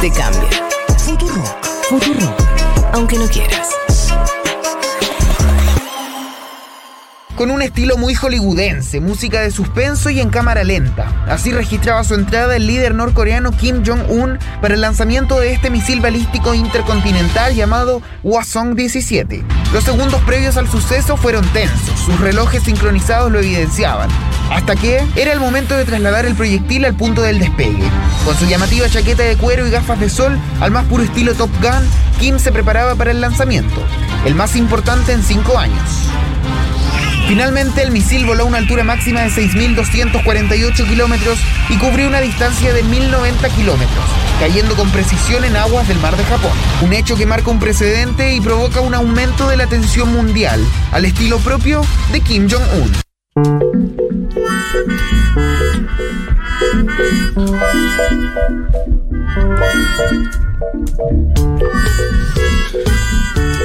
Te cambia. Futurock. Futurock. Aunque no quieras. con un estilo muy hollywoodense, música de suspenso y en cámara lenta. Así registraba su entrada el líder norcoreano Kim Jong-un para el lanzamiento de este misil balístico intercontinental llamado Hwasong-17. Los segundos previos al suceso fueron tensos, sus relojes sincronizados lo evidenciaban, hasta que era el momento de trasladar el proyectil al punto del despegue. Con su llamativa chaqueta de cuero y gafas de sol, al más puro estilo Top Gun, Kim se preparaba para el lanzamiento, el más importante en cinco años. Finalmente, el misil voló a una altura máxima de 6.248 kilómetros y cubrió una distancia de 1.090 kilómetros, cayendo con precisión en aguas del mar de Japón. Un hecho que marca un precedente y provoca un aumento de la tensión mundial, al estilo propio de Kim Jong-un.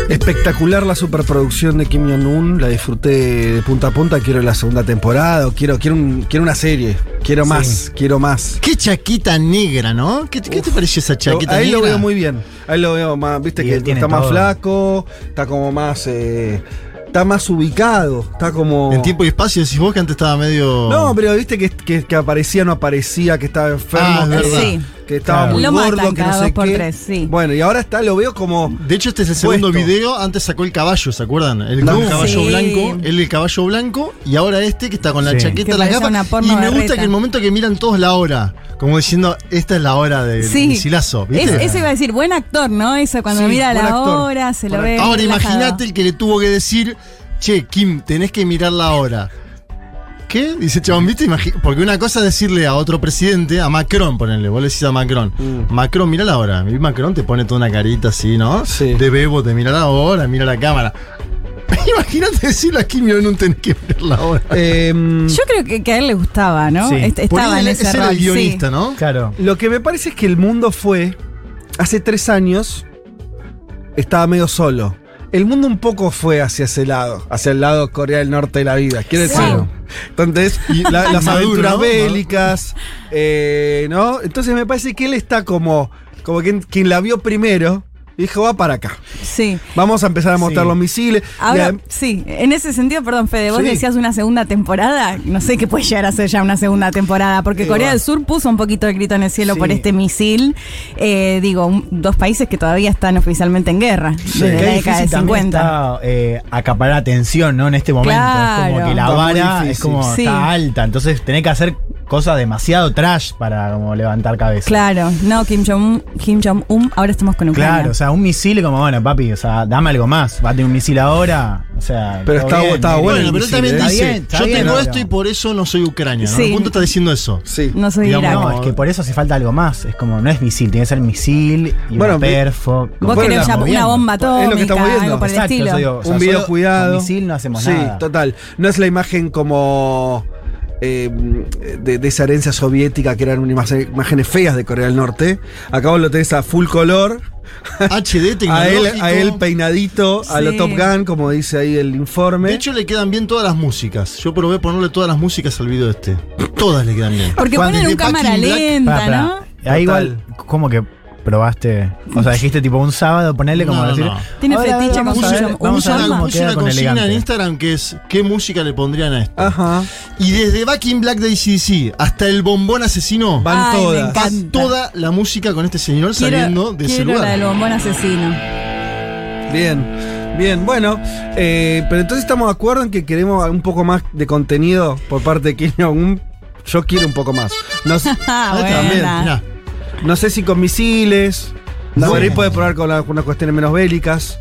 Espectacular la superproducción de Kim Jong-un, la disfruté de punta a punta, quiero la segunda temporada, quiero, quiero, un- quiero una serie, quiero más, quiero más. Qué chaquita negra, ¿no? ¿Qué, qué te pareció esa chaqueta Ahí lo negra? veo muy bien, ahí lo veo más, viste Y que está más flaco, está como más, eh, está más ubicado, está como... En tiempo y espacio decís vos que antes estaba medio. No, pero viste que, que, que aparecía, no aparecía, que estaba enfermo, Ah, es verdad. Sí. Que estaba Claro. muy Lo gordo, matan que no sé qué. tres, sí. Bueno, y ahora está, lo veo como... De hecho, este es el segundo Puesto. video. Antes sacó el caballo, ¿se acuerdan? El con caballo Sí. blanco. Él el caballo blanco. Y ahora este que está con la Sí. chaqueta, Que la parece capa. una porno Y me gusta que el momento que miran todos la hora. Como diciendo, esta es la hora del Sí. misilazo. Es, ¿viste? eso iba a decir, buen actor, ¿no? Eso cuando Sí, mira la actor. hora, se lo ve. Ahora imagínate el que le tuvo que decir, che, Kim, tenés que mirar la hora. ¿Qué? Dice chabón, ¿viste? Porque una cosa es decirle a otro presidente, a Macron, ponenle, vos le decís a Macron, Mm. Macron, mira la hora. Y Macron te pone toda una carita así, ¿no? Sí. De bebo, te mira la hora, mira la cámara. Imagínate decirle a Kim Jong-un tenés que mirar la hora. em, Yo creo que, que a él le gustaba, ¿no? Sí. Est- Por Estaba ahí en él- ese ese era el guionista, ¿no? Claro. Lo que me parece es que el mundo fue. Hace tres años. Estaba medio solo. El mundo un poco fue hacia ese lado, hacia el lado Corea del Norte de la vida. Quiero Sí. decir. Entonces, la- las aventuras ¿no? bélicas, eh, ¿no? Entonces me parece que él está como, como quien, quien la vio primero. Y Dijo, va para acá. Sí. Vamos a empezar a mostrar Sí. los misiles. Ahora, sí, en ese sentido, perdón, Fede, vos Sí. decías una segunda temporada. No sé qué puede llegar a ser ya una segunda temporada, porque Eh, Corea va. del Sur puso un poquito el grito en el cielo Sí. por este misil. Eh, digo, un- dos países que todavía están oficialmente en guerra, desde Qué la década de difícil también 50. está eh, acaparar atención, ¿no? En este momento. Es Claro. como que la vara es como Sí. está alta. Entonces tenés que hacer cosas demasiado trash para como levantar cabeza. Claro, no, Kim Jong-un, Kim Jong-un, ahora estamos con Ucrania. Claro, o sea, un misil como, bueno, papi, o sea, dame algo más. Va a tener un misil ahora. O sea. Pero está- bien, estaba bien. bueno Bueno, pero él misil, también ¿eh? Está dice, bien, está yo bien, tengo esto y por eso no soy Ucrania. ¿no? Sí. El punto está diciendo eso. sí. No soy Digamos, Irak. No, es que por eso hace falta algo más. Es como, no es misil, tiene que ser misil y Bueno, una perfo. Vos Bueno, querés una bomba Es lo que atómica, estamos viendo. algo por el Exacto, estilo. eso digo. O sea, un video cuidado. Con misil no hacemos sí, nada. total. No es la imagen como eh, de, de esa herencia soviética que eran unas imágenes feas de Corea del Norte. Acá vos lo tenés a full color. HD A él, a él peinadito, a lo Sí. Top Gun, como dice ahí el informe. De hecho, le quedan bien todas las músicas. Yo probé ponerle todas las músicas al video este. Todas le quedan bien. Porque Cuando ponen un cámara Black, lenta. ¿no? Ahí igual, ¿cómo que probaste? O sea, dijiste tipo un sábado, ponerle como No, decir. no. Tiene "Ahora, fetiche vamos con a ver- Jong-un, Vamos a ver llama. cómo Puse queda una con consigna en elegante. Instagram que es ¿qué música le pondrían a esto? Ajá. Y desde Back in Black de ACDC hasta el bombón asesino, Van Ay, me todas. encanta. va toda la música con este señor Quiero- saliendo de ese lugar. la del bombón asesino. Bien. Bien, bueno, eh, pero entonces estamos de acuerdo en que queremos un poco más de contenido por parte de Kim Jong-un. Yo quiero un poco más. No, sé- Ah, mirá. No sé si con misiles. No, por ahí puede probar con la- con unas cuestiones menos bélicas.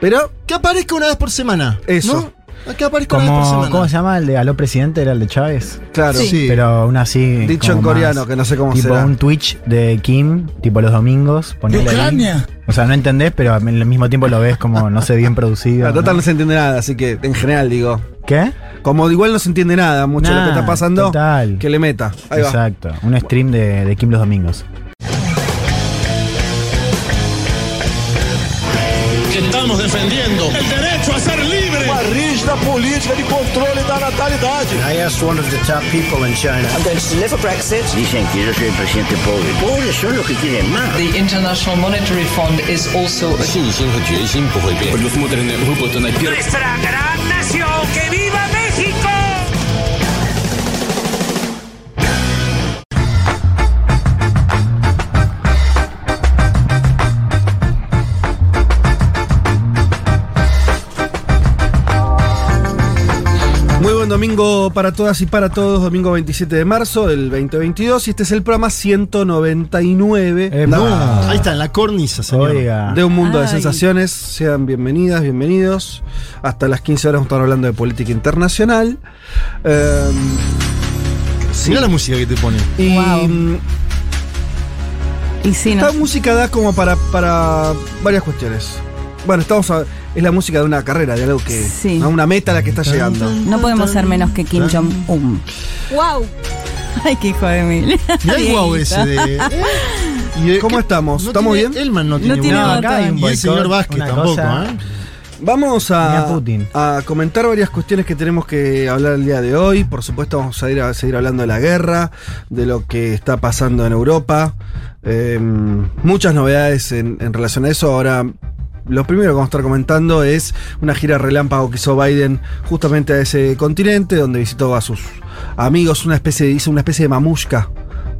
Pero Que aparezca una vez por semana. Eso. ¿no? Que aparezca una vez por Como, semana. ¿Cómo se llama el de Aló Presidente? Era el de Chávez. claro, Sí. Pero una así. dicho en coreano, más- que no sé cómo Tipo será. un Twitch de Kim, tipo los domingos. ponele ahí. O sea, no entendés, pero al mismo tiempo lo ves como, no sé, bien producido. La total no se entiende nada, así que en general digo. ¿Qué? Como igual no se entiende nada mucho lo que Nah, está pasando, total. que le meta. Ahí va. Exacto. Un stream de, de Kim los domingos. estamos defendiendo el derecho a ser libre uma rígida política de controle da natalidade. I asked one of the top people in China. I'm going to deliver Brexit. Dicen que yo soy el presidente pobre. Pobres son los que quieren más. The International Monetary Fund is also a 信心和决心不会变。Предусмотрены выплаты на первый... Nuestra gran nación, que viva México! Buen domingo para todas y para todos, domingo 27 de marzo del 2022 y este es el programa 199 Eh, No, no. ahí está, en la cornisa, señor. Oiga. de un mundo de sensaciones. Sean bienvenidas, bienvenidos. Hasta las 15 horas vamos a estar hablando de política internacional. Eh, sí. Mirá la música que te pone. Y Wow. mm, Y sí, ¿no? esta música da como para, para varias cuestiones. Bueno, estamos a- es la música de una carrera, de algo que. Sí. ¿no? Una meta a la que está llegando. No podemos ser menos que Kim Jong-un. ¡Wow! Ay, qué hijo de mil. Mirá el guau ese de. ¿Cómo estamos? No ¿Estamos tiene- bien? Elman no tiene tiene guau. botón. acá hay un Y el señor boicot, Vázquez una tampoco, cosa. ¿eh? Vamos Ni a, a Putin. a comentar varias cuestiones que tenemos que hablar el día de hoy. Por supuesto, vamos a, ir a seguir hablando de la guerra, de lo que está pasando en Europa. Eh, muchas novedades en, en relación a eso. Ahora, lo primero que vamos a estar comentando es una gira relámpago que hizo Biden justamente a ese continente, donde visitó a sus amigos, una especie hizo una especie de mamushka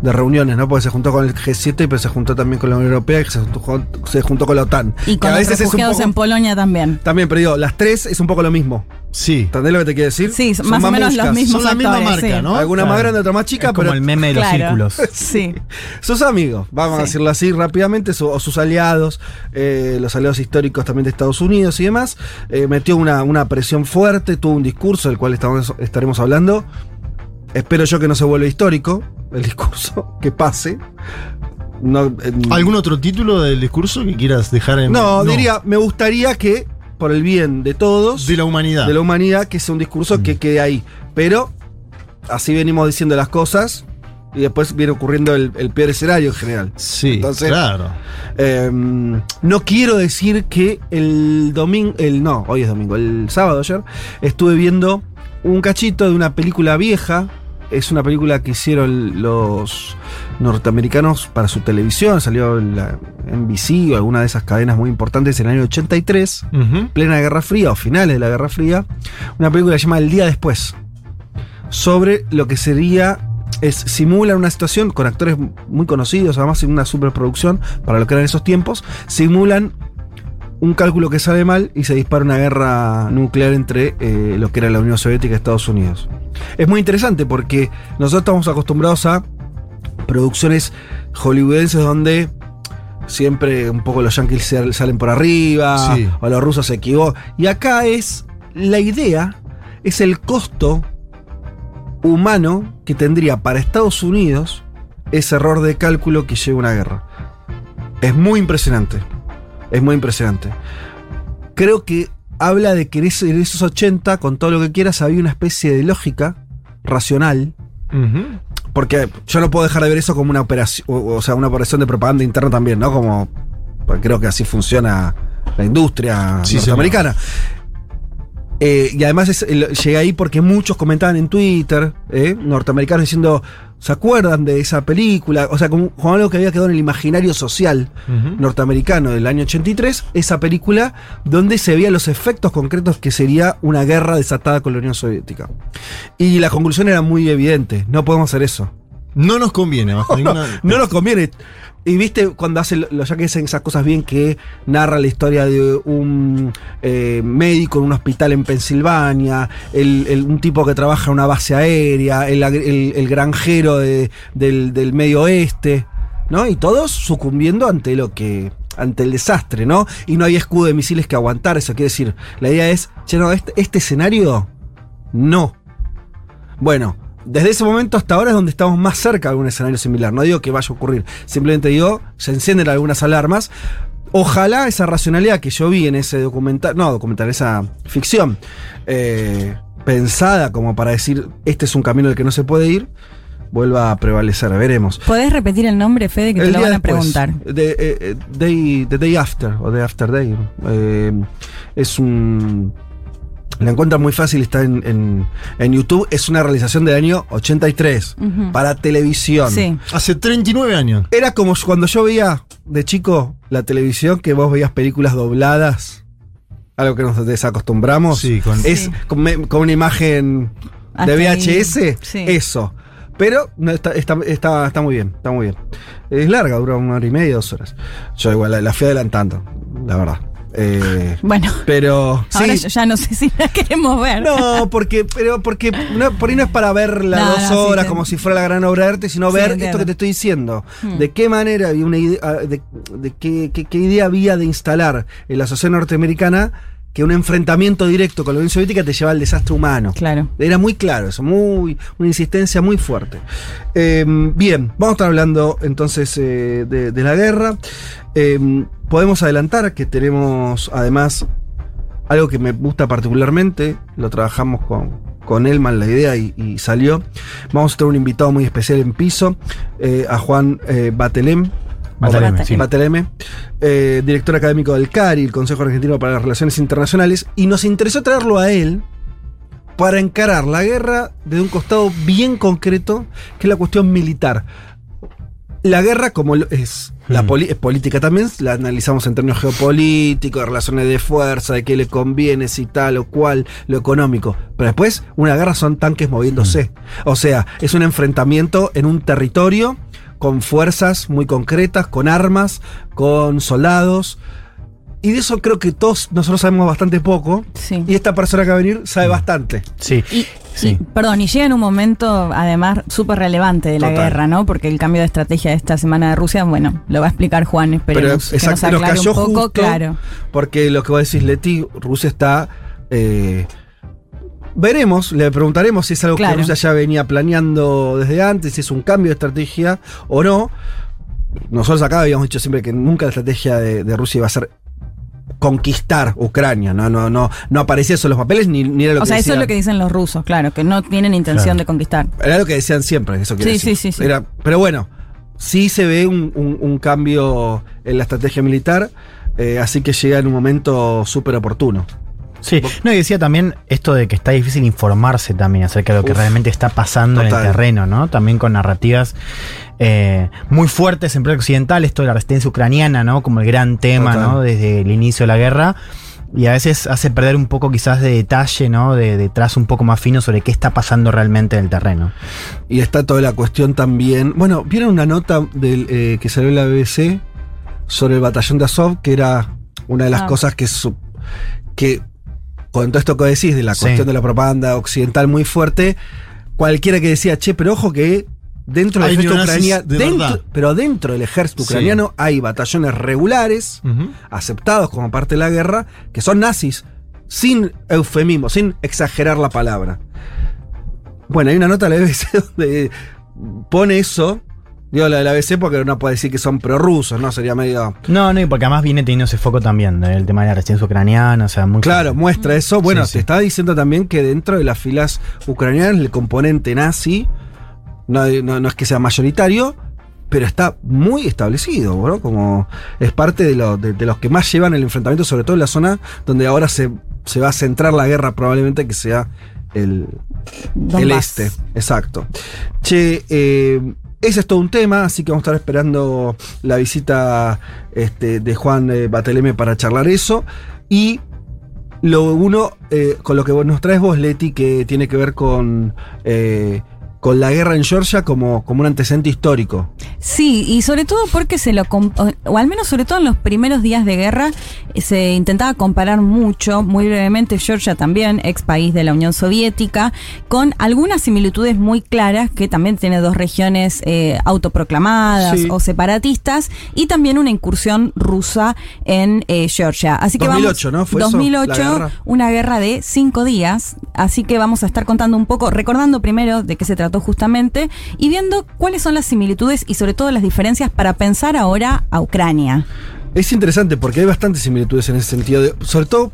de reuniones, ¿no? Porque se juntó con el G7, pero se juntó también con la Unión Europea y se juntó, se juntó con la OTAN. Y Que con a los veces es un refugiados poco- en Polonia también. también, pero digo, las tres es un poco lo mismo. Sí. ¿Entendés lo que te quiero decir? Sí, más o menos los mismos Son la misma actores, marca, sí. ¿no? Alguna Claro. más grande, otra más chica, Es como pero el meme de los Claro. círculos. Sí. sus amigos, vamos a decirlo así rápidamente, su- o sus aliados, eh, los aliados históricos también de Estados Unidos y demás, eh, metió una, una presión fuerte, tuvo un discurso del cual estamos- estaremos hablando. Espero yo que no se vuelva histórico el discurso, que pase. No, eh, ¿Algún otro título del discurso que quieras dejar en.? no, diría, me gustaría que, por el bien de todos, De la humanidad. de la humanidad, que sea un discurso que quede ahí. Pero así venimos diciendo las cosas y después viene ocurriendo el, el peor escenario en general. Sí, Entonces- claro. Eh, no quiero decir que el domingo, el no, hoy es domingo, el sábado ayer, estuve viendo un cachito de una película vieja. Es una película que hicieron los norteamericanos para su televisión, salió en la NBC o alguna de esas cadenas muy importantes en el año 83 Ujú. plena Guerra Fría o finales de la Guerra Fría, una película llamada El Día Después, sobre lo que sería, es, simulan una situación con actores muy conocidos, además en una superproducción, para lo que eran esos tiempos, simulan un cálculo que sale mal y se dispara una guerra nuclear entre eh, lo que era la Unión Soviética y Estados Unidos. Es muy interesante porque nosotros estamos acostumbrados a producciones hollywoodenses donde siempre un poco los yankees sal- salen por arriba Sí. o los rusos se equivocan. Y acá es la idea, es el costo humano que tendría para Estados Unidos ese error de cálculo que lleva una guerra. Es muy impresionante. Es muy impresionante. Creo que habla de que en esos 80, con todo lo que quieras, había una especie de lógica racional porque yo no puedo dejar de ver eso como una operación, o, o sea, una operación de propaganda interna también, ¿no? Como pues creo que así funciona la industria Sí, norteamericana. Eh, y además es- llegué ahí porque muchos comentaban en Twitter, eh, norteamericanos diciendo, ¿se acuerdan de esa película? O sea, como, como algo que había quedado en el imaginario social norteamericano del año 83, esa película donde se veían los efectos concretos que sería una guerra desatada con la Unión Soviética. Y la conclusión era muy evidente, no podemos hacer eso. No nos conviene, bajo ninguna. No nos conviene. Y viste cuando hacen los ya que hacen esas cosas bien que narra la historia de un eh, médico en un hospital en Pensilvania, el- un tipo que trabaja en una base aérea, el, granjero de- del, del medio oeste, ¿no? Y todos sucumbiendo ante lo que. ante el desastre, ¿no? Y no hay escudo de misiles que aguantar. Eso quiere decir, la idea es, che, no, este, este escenario, no. Bueno, desde ese momento hasta ahora es donde estamos más cerca de algún escenario similar. No digo que vaya a ocurrir, simplemente digo, se encienden algunas alarmas. Ojalá esa racionalidad que yo vi en ese documental, no documental, esa ficción, eh, pensada como para decir, este es un camino del que no se puede ir, vuelva a prevalecer, veremos. ¿Podés repetir el nombre, Fede, que te El lo día van a después, preguntar? de- eh, eh, day, the Day After, o The After Day. eh, es un. La encuentran muy fácil, está en, en- en YouTube. Es una realización del año 83 Ujú. para televisión. Sí. Hace 39 años. Era como cuando yo veía de chico la televisión, que vos veías películas dobladas, algo que nos desacostumbramos. Sí, con- es Sí. con, una imagen Hasta de. VHS, Sí. eso. Pero no, está, está, está, está muy bien, está muy bien. Es larga, dura una hora y media, dos horas. Yo igual la, la fui adelantando, la verdad. Eh, Bueno, pero ahora sí, yo ya no sé si la queremos ver. no, porque, pero porque no, por ahí no es para verla No, dos no, horas como si fuera la gran obra de arte, sino Sí, ver entiendo. esto que te estoy diciendo. Hmm. De qué manera había una idea, ah, de, de qué, qué- qué idea había de instalar en la sociedad norteamericana que un enfrentamiento directo con la Unión Soviética te lleva al desastre humano. Claro. Era muy claro eso, muy, una insistencia muy fuerte. Eh, bien, vamos a estar hablando entonces eh, de, de la guerra. Eh, podemos adelantar que tenemos además algo que me gusta particularmente, lo trabajamos con, con Elman la idea y, y salió. Vamos a tener un invitado muy especial en piso, eh, a Juan eh, Batelem. Bataleme, sí. Bateleme, eh, director académico del CARI, el Consejo Argentino para las Relaciones Internacionales, y nos interesó traerlo a él para encarar la guerra desde un costado bien concreto, que es la cuestión militar. La guerra, como es, la Mm. poli- es política también, la analizamos en términos geopolíticos, de relaciones de fuerza, de qué le conviene, si tal o cual, lo económico. Pero después, una guerra son tanques moviéndose. O sea, es un enfrentamiento en un territorio con fuerzas muy concretas, con armas, con soldados. Y de eso creo que todos nosotros sabemos bastante poco. Sí. Y esta persona que va a venir sabe bastante. Sí. Y, Sí. y, perdón, y llega en un momento, además, súper relevante de la Total. guerra, ¿no? Porque el cambio de estrategia de esta semana de Rusia, bueno, lo va a explicar Juan, Pero esperemos que nos exacto, nos aclare cayó un poco, justo claro. porque lo que vos decís, Leti, Rusia está. eh, veremos, le preguntaremos si es algo Claro. que Rusia ya venía planeando desde antes, si es un cambio de estrategia o no. Nosotros acá habíamos dicho siempre que nunca la estrategia de, de Rusia iba a ser conquistar Ucrania, no, no, no, no aparecía eso en los papeles ni, ni era lo O que sea, eso es lo que dicen los rusos, claro, que no tienen intención Claro. de conquistar. Era lo que decían siempre, eso quiere Sí, decir. sí, sí, sí. Era- pero bueno, sí se ve un, un- un cambio en la estrategia militar, eh, así que llega en un momento súper oportuno. Sí, no, y decía también esto de que está difícil informarse también acerca de lo que Uf, realmente está pasando en el terreno, ¿no? También con narrativas eh, muy fuertes en pleno occidental, esto de la resistencia ucraniana, ¿no? Como el gran tema, Total. ¿no? Desde el inicio de la guerra. Y a veces hace perder un poco quizás de detalle, ¿no? De, de trazo un poco más fino sobre qué está pasando realmente en el terreno. Y está toda la cuestión también. Bueno, ¿vieron una nota del, eh, que salió en la BBC sobre el batallón de Azov? Que era una de las Ah. cosas que, su- que, con todo esto que decís, de la Sí. cuestión de la propaganda occidental muy fuerte, cualquiera que decía, che, pero ojo que dentro del ejército ucraniano, de dentro- pero dentro del ejército Sí. ucraniano hay batallones regulares aceptados como parte de la guerra, que son nazis, sin eufemismo, sin exagerar la palabra. Bueno, hay una nota de la BBC donde pone eso. Digo la de la BBC porque uno puede decir que son prorrusos, ¿no? Sería medio. No, no, y porque además viene teniendo ese foco también, ¿no? el tema de la resistencia ucraniana, o sea, muy Claro, muestra eso. Bueno, Sí, sí. te estaba diciendo también que dentro de las filas ucranianas el componente nazi no, no- no es que sea mayoritario, pero está muy establecido, ¿no? Como es parte de, lo- de- de los que más llevan el enfrentamiento, sobre todo en la zona donde ahora se, se va a centrar la guerra, probablemente que sea el, el este. Exacto. Che, eh, ese es todo un tema, así que vamos a estar esperando la visita este, de Juan eh, Bateleme para charlar eso. Y lo uno, eh, con lo que nos traes vos, Leti, que tiene que ver con, con la guerra en Georgia como, como un antecedente histórico. Sí, y sobre todo porque se lo, o- al menos sobre todo en los primeros días de guerra, eh, se intentaba comparar mucho, muy brevemente Georgia también, ex país de la Unión Soviética, con algunas similitudes muy claras que también tiene dos regiones eh, autoproclamadas Sí. o separatistas y también una incursión rusa en eh, Georgia. Así que 2008, vamos, ¿no? ¿Fue eso? 2008, La guerra. una guerra de cinco días, así que vamos a estar contando un poco, recordando primero de qué se trató justamente y viendo cuáles son las similitudes y sobre todo las diferencias para pensar ahora a Ucrania. Es interesante porque hay bastantes similitudes en ese sentido, de- sobre todo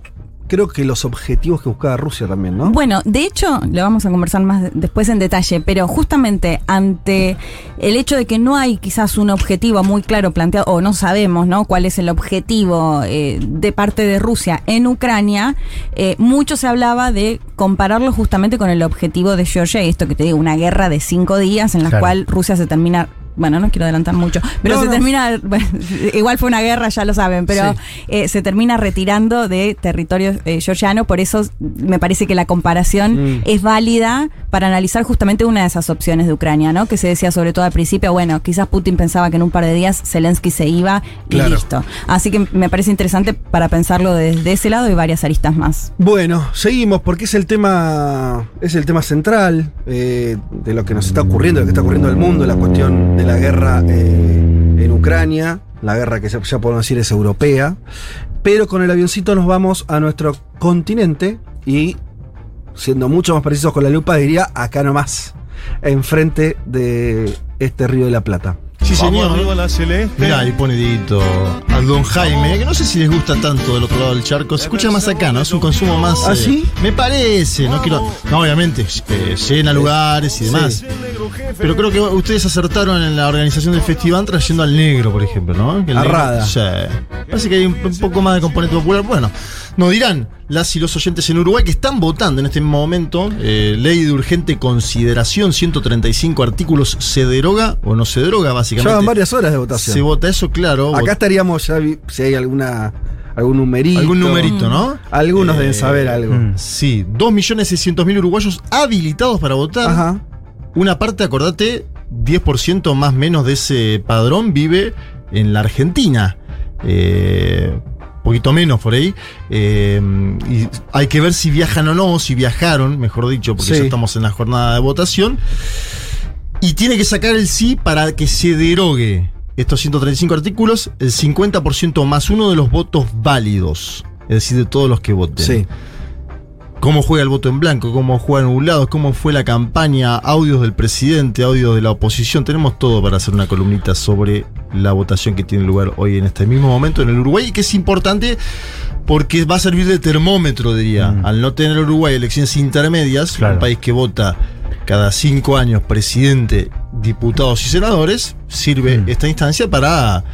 creo que los objetivos que buscaba Rusia también, ¿no? Bueno, de hecho, lo vamos a conversar más de- después en detalle, pero justamente ante el hecho de que no hay quizás un objetivo muy claro planteado, o no sabemos, ¿no? Cuál es el objetivo eh, de parte de Rusia en Ucrania, eh, mucho se hablaba de compararlo justamente con el objetivo de Georgia, y esto que te digo, una guerra de cinco días en la Claro. cual Rusia se termina. Bueno, no quiero adelantar mucho, pero No, se no. termina, bueno, igual fue una guerra, ya lo saben, pero Sí. eh, se termina retirando de territorio eh, georgiano, por eso me parece que la comparación Mm. es válida para analizar justamente una de esas opciones de Ucrania, ¿no? Que se decía sobre todo al principio, bueno, quizás Putin pensaba que en un par de días Zelensky se iba y Claro. listo. Así que me parece interesante para pensarlo desde ese lado y varias aristas más. Bueno, seguimos porque es el tema, es el tema central eh, de lo que nos está ocurriendo, de lo que está ocurriendo en el mundo, la cuestión de la guerra eh, en Ucrania, la guerra que ya, ya podemos decir es europea, pero con el avioncito nos vamos a nuestro continente y, siendo mucho más precisos con la lupa, diría acá nomás, enfrente de este río de la Plata. Sí, Vamos señor. arriba la celeste. Mirá, ahí pone dedito al don Jaime, que no sé si les gusta tanto del otro lado del charco. Se escucha más acá, ¿no? Es un consumo más. ¿Ah, eh, sí? Me parece, no quiero. No, obviamente, eh, llena lugares y demás. Pero creo que ustedes acertaron en la organización del festival trayendo al negro, por ejemplo, ¿no? Que el A negro- Rada. Sí. Parece que hay un, un poco más de componente popular. Bueno, nos dirán las y los oyentes en Uruguay que están votando en este momento. eh, ley de urgente consideración, 135 artículos. ¿Se deroga o no se deroga, básicamente? Llevan varias horas de votación. Se vota eso, claro. Acá estaríamos ya si hay alguna algún numerito. Algún numerito, ¿no? Algunos deben Eh, saber algo. mm. Sí, 2.600.000 uruguayos habilitados para votar. Ajá. Una parte, acordate, 10% más menos de ese padrón vive en la Argentina. Eh, poquito menos por ahí. Eh, y hay que ver si viajan o no, si viajaron, mejor dicho, porque Sí. ya estamos en la jornada de votación. Y tiene que sacar el sí para que se derogue estos 135 artículos, el 50% más uno de los votos válidos. Es decir, de todos los que voten Sí. cómo juega el voto en blanco, cómo juegan nublados, cómo fue la campaña, audios del presidente, audios de la oposición. Tenemos todo para hacer una columnita sobre la votación que tiene lugar hoy en este mismo momento en el Uruguay y que es importante porque va a servir de termómetro, diría. Mm. Al no tener Uruguay elecciones intermedias, Claro. un país que vota cada cinco años presidente, diputados y senadores, sirve Mm. esta instancia para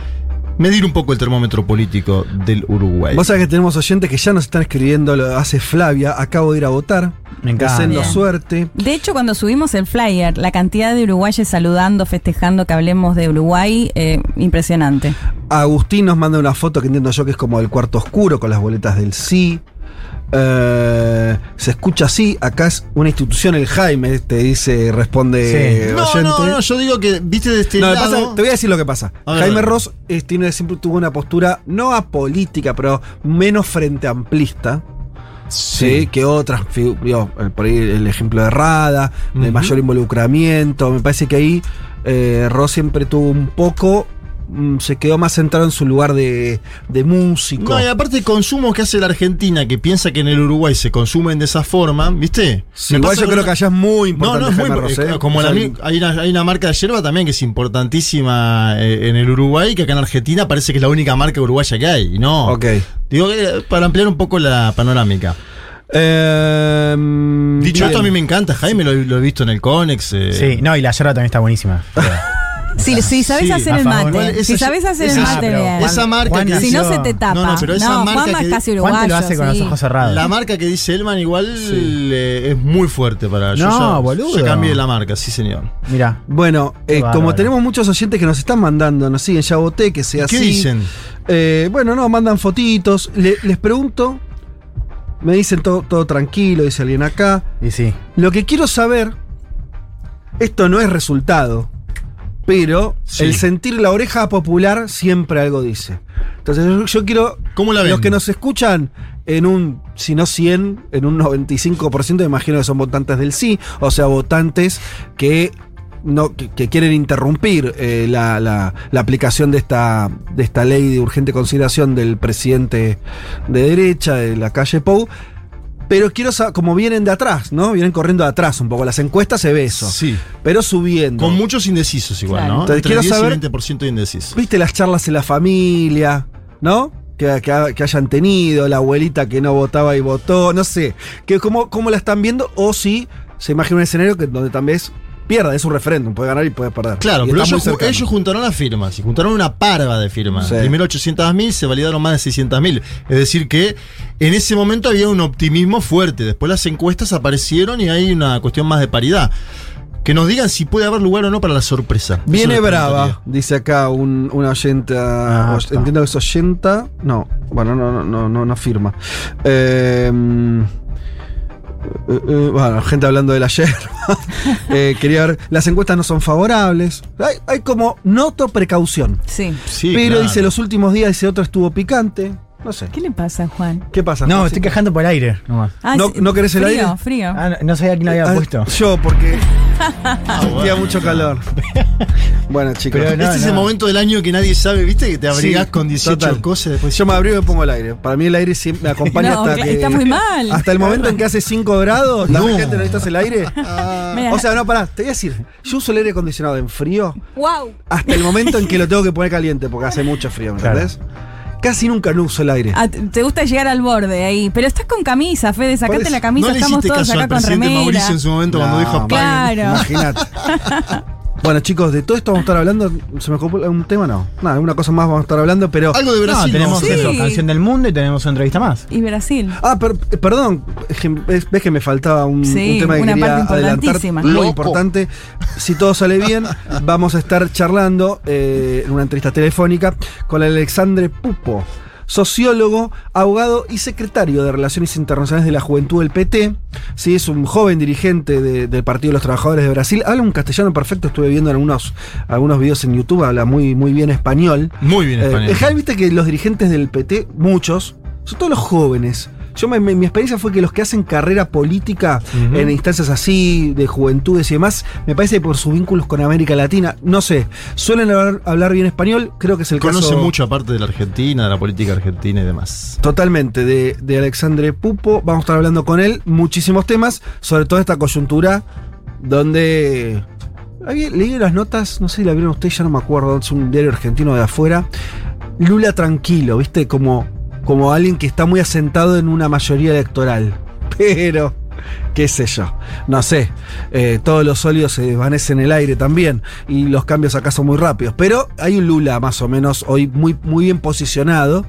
medir un poco el termómetro político del Uruguay. Vos sabés que tenemos oyentes que ya nos están escribiendo, lo hace Flavia, acabo de ir a votar. Me encanta. Suerte. De hecho, cuando subimos el flyer, la cantidad de uruguayos saludando, festejando que hablemos de Uruguay, eh, impresionante. Agustín nos manda una foto que entiendo yo que es como del cuarto oscuro con las boletas del sí. Eh, se escucha así, acá es una institución, el Jaime, te dice, responde Sí. no, oyente. no, no, yo digo que, viste, de este No, lado. pasa- te voy a decir lo que pasa. Ver, Jaime. Ross eh, tiene, siempre tuvo una postura no apolítica, pero menos frente amplista. Sí, que otras, digo, por ahí el ejemplo de Rada, de Ujú. mayor involucramiento. Me parece que ahí eh, Ross siempre tuvo un poco, se quedó más centrado en su lugar de, de músico. No, y aparte el consumo que hace la Argentina, que piensa que en el Uruguay se consumen de esa forma, ¿viste? Sí, Me igual yo creo una- que allá es muy No, importante no, es muy eh, ¿eh? Como la hay, una, hay una marca de yerba también que es importantísima eh, en el Uruguay, que acá en Argentina parece que es la única marca uruguaya que hay. No. Ok. Digo, eh, para ampliar un poco la panorámica. Eh, Dicho bien. esto, a mí me encanta, Jaime, lo, lo he visto en el Conex. eh, Sí, no, y la yerba también está buenísima. Si, si sabes Sí, hacer el favor. mate, esa- si sabes hacer esa- el mate bien. Juan- Esa marca Juan que Si no se te tapa. No, no, pero esa marca Juanma que- es casi Juan uruguayo. te lo hace con sí. los ojos cerrados. La marca que dice Elman igual eh, es muy fuerte para yo No, ya- boludo. Ya cambié la marca, sí señor. Mira. Bueno, Qué eh, como tenemos muchos oyentes que nos están mandando, nos siguen, ya voté, que sea ¿Qué así. dicen? Eh, bueno, no, mandan fotitos. Le- les pregunto, me dicen todo, todo tranquilo, dice alguien acá. Y sí. Lo que quiero saber, esto no es resultado, pero Sí. el sentir la oreja popular siempre algo dice. Entonces yo, yo quiero, ¿Cómo la ven? los que nos escuchan en un, si no 100, en un 95%, imagino que son votantes del sí, o sea, votantes que... No, que, que quieren interrumpir eh, la, la- la aplicación de esta, de esta ley de urgente consideración del presidente de derecha, de la calle Pou. Pero quiero saber, como vienen de atrás, ¿no? Vienen corriendo de atrás un poco. Las encuestas se ve eso. Sí. Pero subiendo. Con muchos indecisos igual, Claro. ¿no? Entonces, Entre quiero 10 saber- y 20% de indecisos. ¿Viste las charlas en la familia? ¿No? que, que- que hayan tenido, la abuelita que no votaba y votó, no sé, que cómo, cómo la están viendo, o si se imagina un escenario que, donde también es, pierda, es un referéndum, puede ganar y puede perder. Claro, Y pero ellos, ellos juntaron las firmas y juntaron una parva de firmas. Sí. Primero 800.000, se validaron más de 600.000. Es decir, que en ese momento había un optimismo fuerte. Después las encuestas aparecieron y hay una cuestión más de paridad. Que nos digan si puede haber lugar o no para la sorpresa. Viene brava, dice acá un, un oyenta. Ah, está. entiendo que es oyenta. No, bueno, no, no, no, no, no firma. Eh, eh, eh, bueno, gente hablando del ayer. Eh, quería ver. Las encuestas no son favorables. Hay, hay como noto precaución. Sí. Sí, pero claro. dice los últimos días, dice otro estuvo picante. No sé. ¿Qué le pasa, Juan? ¿Qué pasa? No, estoy quejando por el aire nomás. Ah, ¿No- sí, no querés el frío, aire? Frío, Ah, no, no sabía quién lo había Ah, puesto. Yo, porque hacía bueno. mucho calor. bueno, chicos. Pero no, este es el momento del año que nadie sabe, ¿viste? Que te abrigás Sí, con 18 total. cosas. Después Yo me abrigo y me pongo el aire. Para mí el aire siempre me acompaña No, hasta que. está muy mal. Hasta el momento en que hace 5 grados, No. ¿también gente necesitas el aire? Mira. O sea, no, pará, te voy a decir, yo uso el aire acondicionado en frío wow. hasta el momento en que lo tengo que poner caliente, porque hace mucho frío, ¿me Claro. entendés? Casi nunca no uso el aire. Ah, te te gusta llegar al borde ahí. Pero estás con camisa, Fede. Sacate la camisa. no le Estamos todos caso acá al con presidente remera. Mauricio en su momento cuando No, dijo apaguen. Claro. Imagínate. Bueno, chicos, de todo esto vamos a estar hablando. ¿Se me ocupó un tema? No. Nada, una cosa más vamos a estar hablando, pero. Algo de No, Brasil. tenemos vamos a hacer. eso, Sí. canción del mundo y tenemos una entrevista más. Y Brasil. Ah, per- eh, perdón, ves, ves que me faltaba un, Sí, un tema que una quería parte adelantar. Loco. importante. Si todo sale bien, vamos a estar charlando eh, en una entrevista telefónica con Alexandre Pupo, sociólogo, abogado y secretario de Relaciones Internacionales de la Juventud del PT. Sí, es un joven dirigente de- del Partido de los Trabajadores de Brasil. Habla un castellano perfecto, estuve viendo algunos, algunos videos en YouTube, habla muy, muy bien español. Muy bien, Eh, español. Ejal, viste que los dirigentes del PT, muchos, son todos los jóvenes. Yo me- me- mi experiencia fue que los que hacen carrera política en instancias así, de juventudes y demás, me parece que por sus vínculos con América Latina, no sé, suelen hablar, hablar bien español, creo que es el Conoce caso mucho aparte de la Argentina, de la política argentina y demás. totalmente de, de Alexandre Pupo. Vamos a estar hablando con él muchísimos temas, sobre todo esta coyuntura donde... Leí las notas, no sé si la vieron ustedes, ya no me acuerdo, es un diario argentino de afuera. Lula tranquilo, ¿viste? Como, como alguien que está muy asentado en una mayoría electoral. Pero, qué sé yo, no sé. eh, todos los óleos se desvanecen en el aire también. Y los cambios acá son muy rápidos. Pero hay un Lula más o menos hoy muy, muy bien posicionado.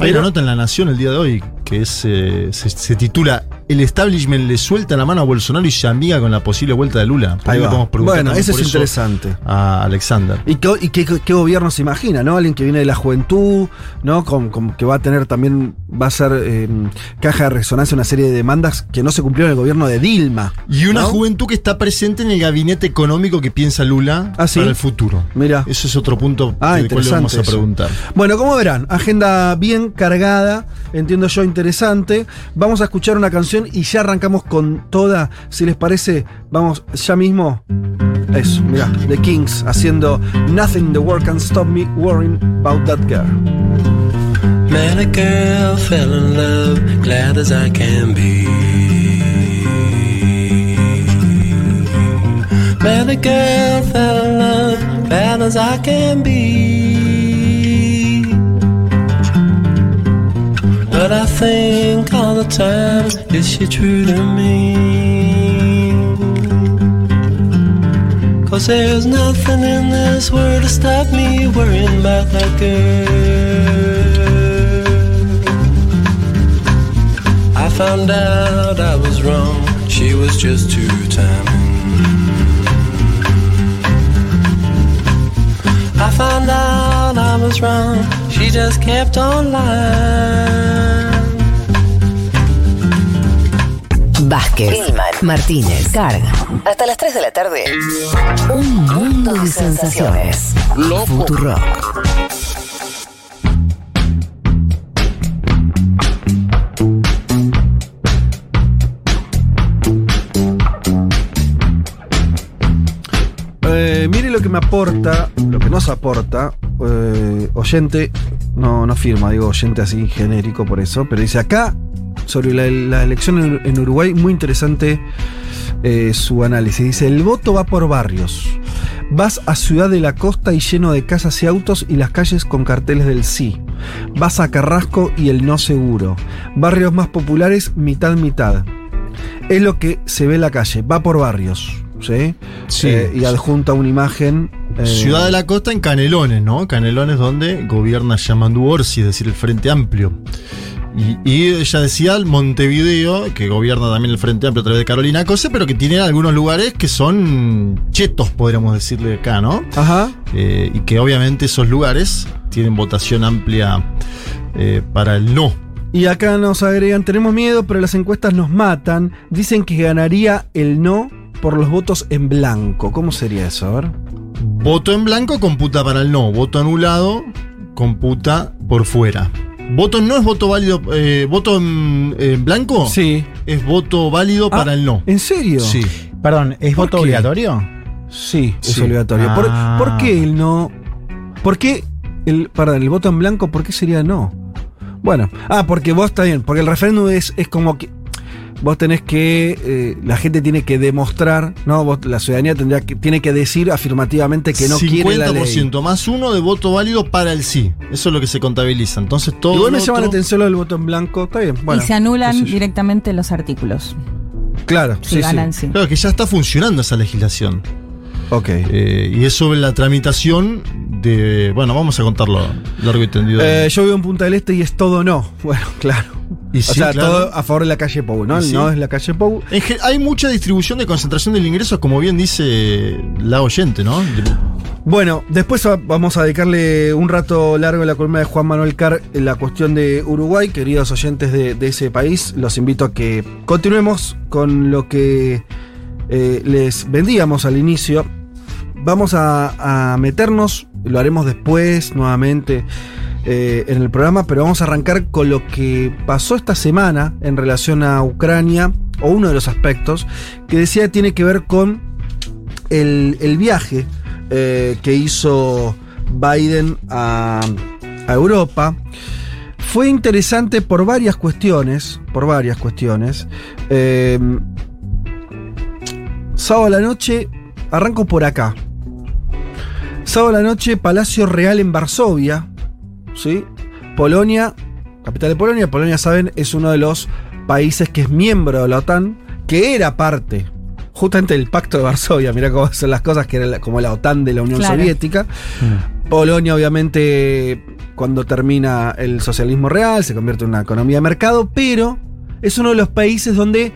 Hay una nota en La Nación el día de hoy que es, eh, se, se titula El establishment le suelta la mano a Bolsonaro y se amiga con la posible vuelta de Lula. Ahí podemos preguntar Bueno, eso es interesante. A Alexander. ¿Y, qué, y qué- qué gobierno se imagina, no? Alguien que viene de la juventud, ¿no? Con, con- que va a tener también, va a ser eh, caja de resonancia una serie de demandas que no se cumplieron en el gobierno de Dilma. Y una ¿no? juventud que está presente en el gabinete económico que piensa Lula Ah, ¿sí? para el futuro. Mira. Eso es otro punto Ah, del cual le vamos a eso. preguntar. Bueno, como verán, agenda bien cargada, entiendo yo interesante. Vamos a escuchar una canción y ya arrancamos con toda. Si les parece, vamos ya mismo. Eso, mira, The Kings haciendo Nothing in the world can stop me worrying about that girl. Met a girl, fell in love, glad as I can be. Met a girl, fell in love, glad as I can be. But I think all the time, is she true to me? Cause there's nothing in this world to stop me worrying about that girl. I found out I was wrong, she was just too timing. I found out I was wrong, she just kept on lying. Vázquez, Martínez, Carga. Hasta las 3 de la tarde. Un mundo de sensaciones. Futurock. Eh, mire lo que me aporta, lo que nos aporta, eh, oyente, no, no firma, digo oyente así genérico por eso, pero dice acá, sobre la, elección en, en Uruguay, muy interesante eh, su análisis. Dice, el voto va por barrios. Vas a Ciudad de la Costa y lleno de casas y autos y las calles con carteles del sí. Vas a Carrasco y el no seguro. Barrios más populares, mitad, mitad. Es lo que se ve en la calle, va por barrios. ¿Sí? Sí. Eh, y adjunta una imagen. eh, Ciudad de la Costa en Canelones, ¿no? Canelones donde gobierna Yamandu Orsi, es decir, el Frente Amplio. Y, y ella decía el Montevideo, que gobierna también el Frente Amplio a través de Carolina Cose, pero que tiene algunos lugares que son chetos, podríamos decirle acá, ¿no? Ajá. Eh, y que obviamente esos lugares tienen votación amplia eh, para el no. Y acá nos agregan, tenemos miedo, pero las encuestas nos matan. Dicen que ganaría el no por los votos en blanco. ¿Cómo sería eso? A ver. Voto en blanco computa para el no. Voto anulado computa por fuera. Voto no es voto válido. eh, voto en, en blanco Sí. es voto válido Ah, para el no. ¿En serio? Sí. Perdón, ¿es ¿Por voto qué? obligatorio? Sí, es Sí. obligatorio. ¿Por, Ah. por qué el no? ¿Por qué el, perdón, el voto en blanco, por qué sería no? Bueno, ah, porque vos está bien, porque el referéndum es, es como que vos tenés que, eh, la gente tiene que demostrar, ¿no? Vos- la ciudadanía tendría que, tiene que decir afirmativamente que no quiere la ley. 50% más uno de voto válido para el sí. Eso es lo que se contabiliza. Entonces todo. Igual me llama la atención lo del voto en blanco, está bien. Bueno, y se anulan directamente los artículos. Claro, Si sí, ganan, sí. sí. Claro que ya está funcionando esa legislación. Ok. Eh, y es sobre la tramitación de. Bueno, vamos a contarlo largo y tendido. Eh, yo vivo en Punta del Este y es todo no. Bueno, claro. Y o sí, sea, claro. todo a favor de la calle Pou, ¿no? Sí. no es la calle Pou. Hay mucha distribución de concentración del ingreso, como bien dice la oyente, ¿no? Bueno, después va- vamos a dedicarle un rato largo en la columna de Juan Manuel Carr en la cuestión de Uruguay. Queridos oyentes de, de ese país, los invito a que continuemos con lo que eh, les vendíamos al inicio. Vamos a, meternos, lo haremos después nuevamente eh, en el programa, pero vamos a arrancar con lo que pasó esta semana en relación a Ucrania, o uno de los aspectos, que decía tiene que ver con el, viaje eh, que hizo Biden a, a Europa. Fue interesante por varias cuestiones, por varias cuestiones. Eh, sábado a la noche, arranco por acá. Sábado a la noche, Palacio Real en Varsovia, ¿sí? Polonia, capital de Polonia. Polonia, saben, es uno de los países que es miembro de la OTAN, que era parte justamente del Pacto de Varsovia. Mira cómo son las cosas, que era la- como la OTAN de la Unión Claro. Soviética. Polonia, obviamente, cuando termina el socialismo real, se convierte en una economía de mercado, pero es uno de los países donde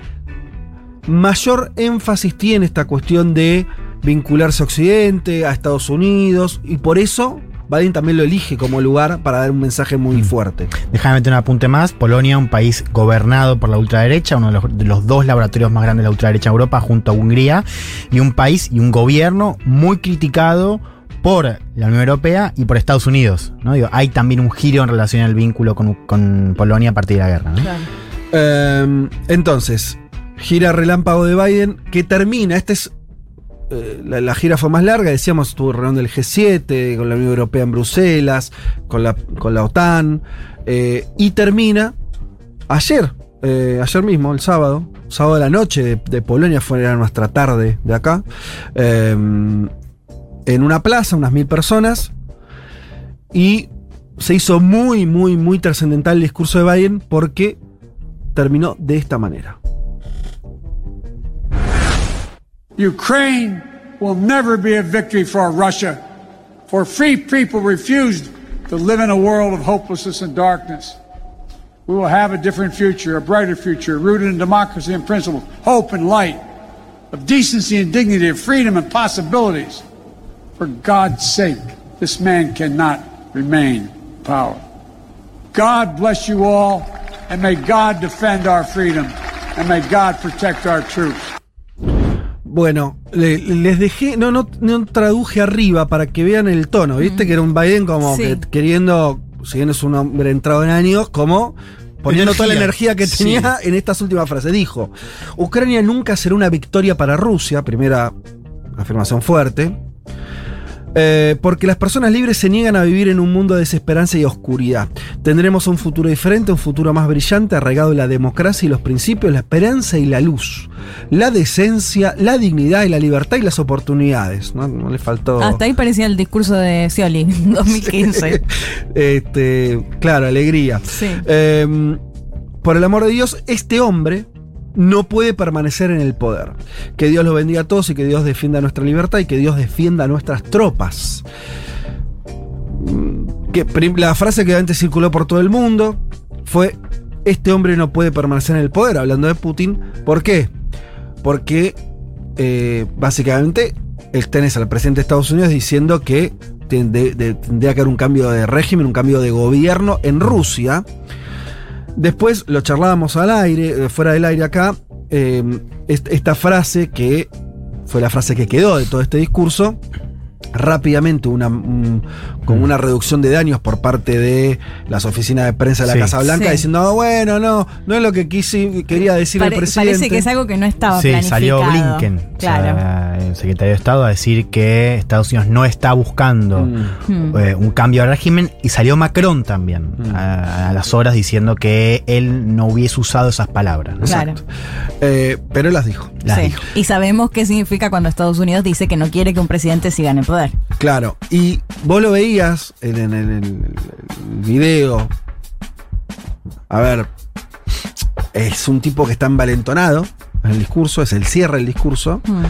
mayor énfasis tiene esta cuestión de vincularse a Occidente, a Estados Unidos, y por eso Biden también lo elige como lugar para dar un mensaje muy fuerte. Déjame meter un apunte más. Polonia, un país gobernado por la ultraderecha, uno de los, de los dos laboratorios más grandes de la ultraderecha en Europa, junto a Hungría, y un país y un gobierno muy criticado por la Unión Europea y por Estados Unidos. ¿no? Digo, hay también un giro en relación al vínculo con, con Polonia a partir de la guerra. ¿no? Eh, entonces, gira relámpago de Biden que termina. Esta es. Eh, la, la gira fue más larga, decíamos, estuvo reunión del G7, con la Unión Europea en Bruselas, con la, con la OTAN, eh, y termina ayer, eh, ayer mismo, el sábado, sábado de la noche de, Polonia, fue nuestra tarde de acá, en una plaza, unas mil personas, y se hizo muy, muy, muy trascendental el discurso de Biden porque terminó de esta manera. Ukraine will never be a victory for Russia, for free people refused to live in a world of hopelessness and darkness. We will have a different future, a brighter future, rooted in democracy and principles, hope and light, of decency and dignity, of freedom and possibilities. For God's sake, this man cannot remain in power. God bless you all, and may God defend our freedom, and may God protect our troops. Bueno, le- les dejé, no, no, no traduje arriba para que vean el tono, ¿viste? Que era un Biden como Sí. que queriendo, si bien es un hombre entrado en años, como poniendo toda la energía que Sí. tenía en estas últimas frases. Dijo, Ucrania nunca será una victoria para Rusia, primera afirmación fuerte. Eh, porque las personas libres se niegan a vivir en un mundo de desesperanza y oscuridad. Tendremos un futuro diferente, un futuro más brillante, arraigado en la democracia y los principios, la esperanza y la luz, la decencia, la dignidad y la libertad y las oportunidades. No, No le faltó. Hasta ahí parecía el discurso de Scioli, 2015. este, claro, alegría. Sí. Eh, por el amor de Dios, este hombre no puede permanecer en el poder. Que Dios los bendiga a todos y que Dios defienda nuestra libertad y que Dios defienda nuestras tropas. Mm, la frase que antes circuló por todo el mundo fue: Este hombre no puede permanecer en el poder, hablando de Putin. ¿Por qué? Porque eh, básicamente el tenés al presidente de Estados Unidos diciendo que tendría que haber un cambio de régimen, un cambio de gobierno en Rusia. Después lo charlábamos al aire, eh, fuera del aire acá, eh, est- esta frase que fue la frase que quedó de todo este discurso, rápidamente una, un- con una reducción de daños por parte de las oficinas de prensa de la Sí. Casa Blanca, Sí. diciendo, "Ah, bueno, no, no es lo que quise, quería decir Pare- el presidente. parece que es algo que no estaba Sí, planificado. salió Blinken, o sea, Claro. el secretario de Estado, a decir que Estados Unidos no está buscando Mm. eh, un cambio de régimen y salió Macron también Mm. a, a las horas diciendo que él no hubiese usado esas palabras. ¿no? Claro. Eh, pero las dijo. Las Sí. dijo. Y sabemos qué significa cuando Estados Unidos dice que no quiere que un presidente siga en el poder. Claro, y vos lo veías en, en- en el, el video. A ver, es un tipo que está envalentonado en el discurso, es el cierre del discurso. Mm.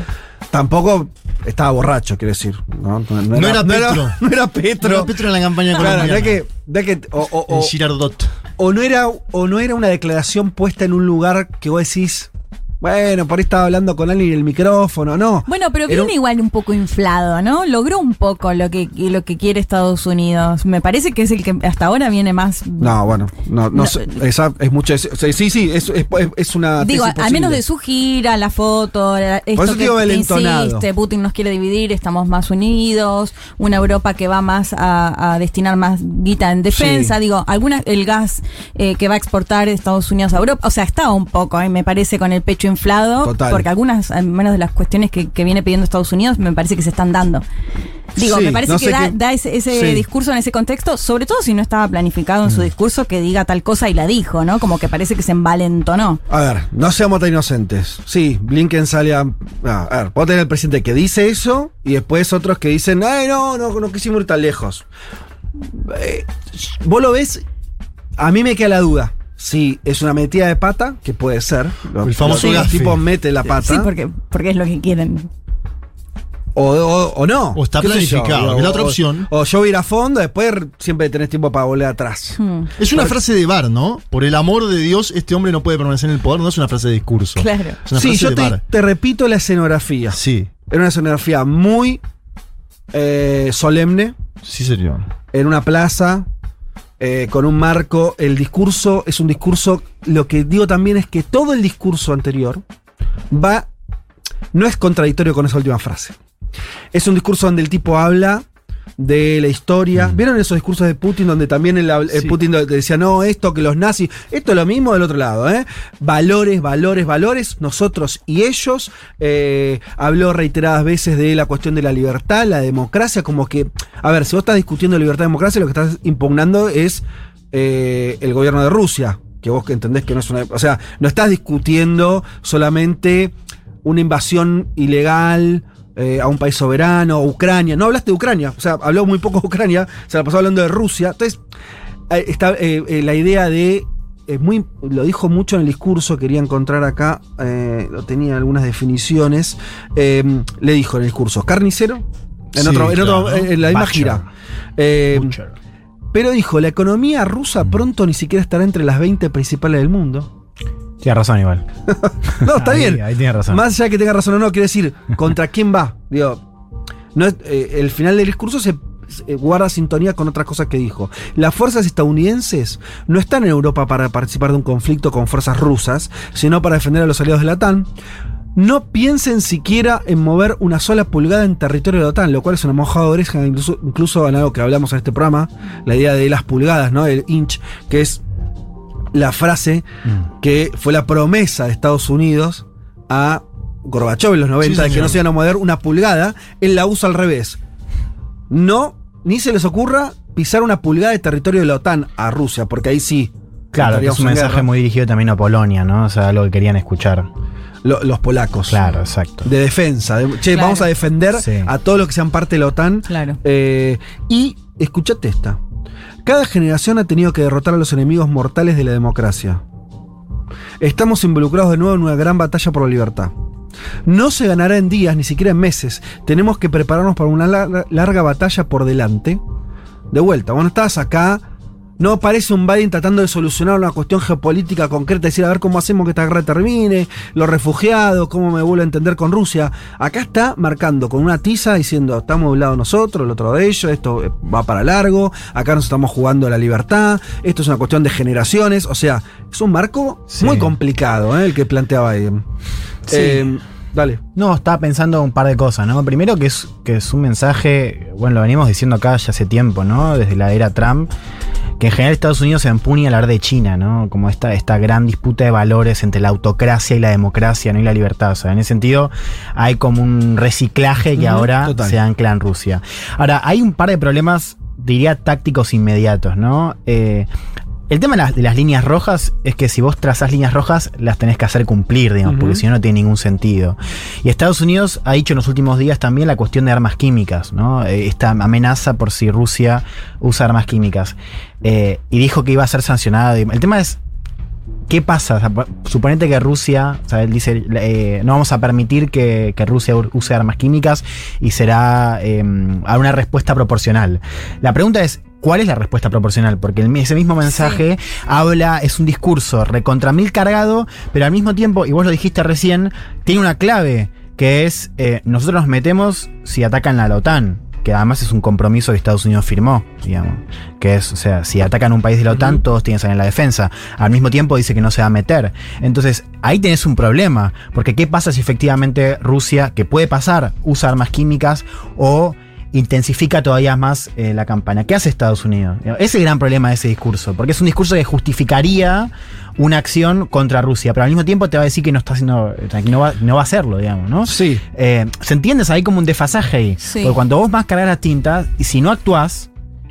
Tampoco estaba borracho, quiero decir. No, no- no No era Petro. no era Petro. No era Petro en la campaña Claro, colombiana. es que, que- o, o- En o- Girardot. o no era, o no era una declaración puesta en un lugar que vos decís, bueno, por ahí estaba hablando con alguien en el micrófono, no. Bueno, pero viene un- igual un poco inflado, ¿no? Logró un poco lo que, lo que quiere Estados Unidos. Me parece que es el que hasta ahora viene más. No, bueno, no, no, esa es mucho. es- sí, sí, es, es, es una. Digo, al menos de su gira, la foto, la- esto eso que digo valentonado. insiste, Putin nos quiere dividir, estamos más unidos, una Europa que va más a, a destinar más guita en defensa, Sí. digo, alguna, el gas eh, que va a exportar Estados Unidos a Europa, o sea, estaba un poco, eh, me parece, con el pecho inflado, Total. porque algunas, al menos de las cuestiones que, que viene pidiendo Estados Unidos, me parece que se están dando. Digo, Sí, me parece no que da, ese, ese Sí. discurso en ese contexto, sobre todo si no estaba planificado en su discurso que diga tal cosa y la dijo, ¿no? Como que parece que se envalentonó. A ver, no seamos tan inocentes. Sí, Blinken sale a. A ver, vos tenés el presidente que dice eso y después otros que dicen, ay, no, no, no quisimos ir tan lejos. Eh, vos lo ves, a mí me queda la duda. Si es una metida de pata, que puede ser. El famoso Los tipos meten la pata. Sí, porque, porque es lo que quieren. O, o- o no. O está ¿Qué sé yo? planificado, O- la otra opción. O yo ir a fondo, después siempre tenés tiempo para volver atrás. Hmm, Es una frase de bar, ¿no? Por el amor de Dios, este hombre no puede permanecer en el poder. No es una frase de discurso. Claro. Es una Sí, frase yo de te, bar. te repito la escenografía. Sí, Era una escenografía muy eh, solemne, sí, señor. en una plaza, eh, con un marco. El discurso es un discurso. Lo que digo también es que todo el discurso anterior va. No es contradictorio con esa última frase. Es un discurso donde el tipo habla de la historia. ¿Vieron esos discursos de Putin donde también el, el Sí. Putin de- decía, no, esto que los nazis, esto es lo mismo del otro lado, ¿eh? Valores, valores, valores, nosotros y ellos. Eh, habló reiteradas veces de la cuestión de la libertad, la democracia, como que, a ver, si vos estás discutiendo libertad y democracia, lo que estás impugnando es eh, el gobierno de Rusia, que vos que entendés que no es una... O sea, no estás discutiendo solamente una invasión ilegal eh, a un país soberano, Ucrania. No hablaste de Ucrania, o sea, habló muy poco de Ucrania, se la pasó hablando de Rusia. Entonces, eh, está eh, la idea de. eh, muy, lo dijo mucho en el discurso, quería encontrar acá, lo tenía algunas definiciones. eh, le dijo en el discurso, carnicero, en, Sí, otro, en, otro- claro. en la misma Butcher. gira. Eh, Butcher. pero dijo, la economía rusa pronto ni siquiera estará entre las 20 principales del mundo. Tiene razón igual. No, está Ahí- bien. ahí tiene razón. Más allá de que tenga razón o no, quiere decir, ¿contra quién va? Digo, no es- eh, el final del discurso se, se guarda sintonía con otras cosas que dijo. Las fuerzas estadounidenses no están en Europa para participar de un conflicto con fuerzas rusas, sino para defender a los aliados de la OTAN. No piensen siquiera en mover una sola pulgada en territorio de la OTAN, lo cual es una mojada de oreja, incluso, incluso en algo que hablamos en este programa, la idea de las pulgadas, ¿no? El inch, que es la frase Mm. que fue la promesa de Estados Unidos a Gorbachev en los 90 Sí, de que no se iban a mover una pulgada, él la usa al revés. no, ni se les ocurra pisar una pulgada de territorio de la OTAN a Rusia, porque ahí sí. Claro, que es un en mensaje guerra. muy dirigido también a Polonia, ¿no? O sea, algo que querían escuchar. Lo- los polacos. Claro, exacto. De defensa. de- che, Claro. vamos a defender Sí. a todos los que sean parte de la OTAN. Claro. Eh, y escuchate esta. Cada generación ha tenido que derrotar a los enemigos mortales de la democracia. Estamos involucrados de nuevo en una gran batalla por la libertad. No se ganará en días, ni siquiera en meses. Tenemos que prepararnos para una larga, batalla por delante. De vuelta, bueno, estás acá. No parece un Biden tratando de solucionar una cuestión geopolítica concreta, decir a ver cómo hacemos que esta guerra termine, los refugiados, cómo me vuelvo a entender con Rusia. Acá está marcando con una tiza diciendo, estamos de un lado nosotros, el otro de ellos, esto eh, va para largo, acá nos estamos jugando la libertad, esto es una cuestión de generaciones, o sea, es un marco Sí. muy complicado eh, el que plantea Biden. Sí. Eh, dale. No, estaba pensando un par de cosas, ¿no? Primero que es, que es un mensaje, bueno, lo venimos diciendo acá ya hace tiempo, ¿no? Desde la era Trump, que en general Estados Unidos se empuña a hablar de China, ¿no? Como esta, esta gran disputa de valores entre la autocracia y la democracia, ¿no? Y la libertad. O sea, en ese sentido hay como un reciclaje que ahora total. se ancla en Rusia. Ahora, hay un par de problemas, diría, tácticos inmediatos, ¿no? Eh, el tema de las, de las líneas rojas es que si vos trazás líneas rojas, las tenés que hacer cumplir, digamos, porque si no, no tiene ningún sentido. Y Estados Unidos ha dicho en los últimos días también la cuestión de armas químicas, ¿no? Eh, Esta amenaza por si Rusia usa armas químicas. Eh, y dijo que iba a ser sancionada. El tema es. ¿Qué pasa? O sea, po- suponete que Rusia, o sea, él dice, eh, no vamos a permitir que, que Rusia use armas químicas y será eh, a una respuesta proporcional. La pregunta es, ¿cuál es la respuesta proporcional? Porque el ese mismo mensaje habla, es un discurso recontra mil cargado, pero al mismo tiempo, y vos lo dijiste recién, tiene una clave, que es, eh, nosotros nos metemos si atacan a la OTAN. Que además es un compromiso que Estados Unidos firmó, digamos. Que es, o sea, si atacan un país de la OTAN, todos tienen que salir en la defensa. Al mismo tiempo dice que no se va a meter. Entonces, ahí tenés un problema. Porque, ¿qué pasa si efectivamente Rusia, que puede pasar, usa armas químicas o intensifica todavía más eh, la campaña? ¿Qué hace Estados Unidos? Ese es el gran problema de ese discurso. Porque es un discurso que justificaría una acción contra Rusia, pero al mismo tiempo te va a decir que no está haciendo, que no va, no va a hacerlo, digamos, ¿no? Sí. Eh, ¿Se entiende? Hay como un desfasaje ahí. Sí. Porque cuando vos vas a cargar las tintas, y si no actuás,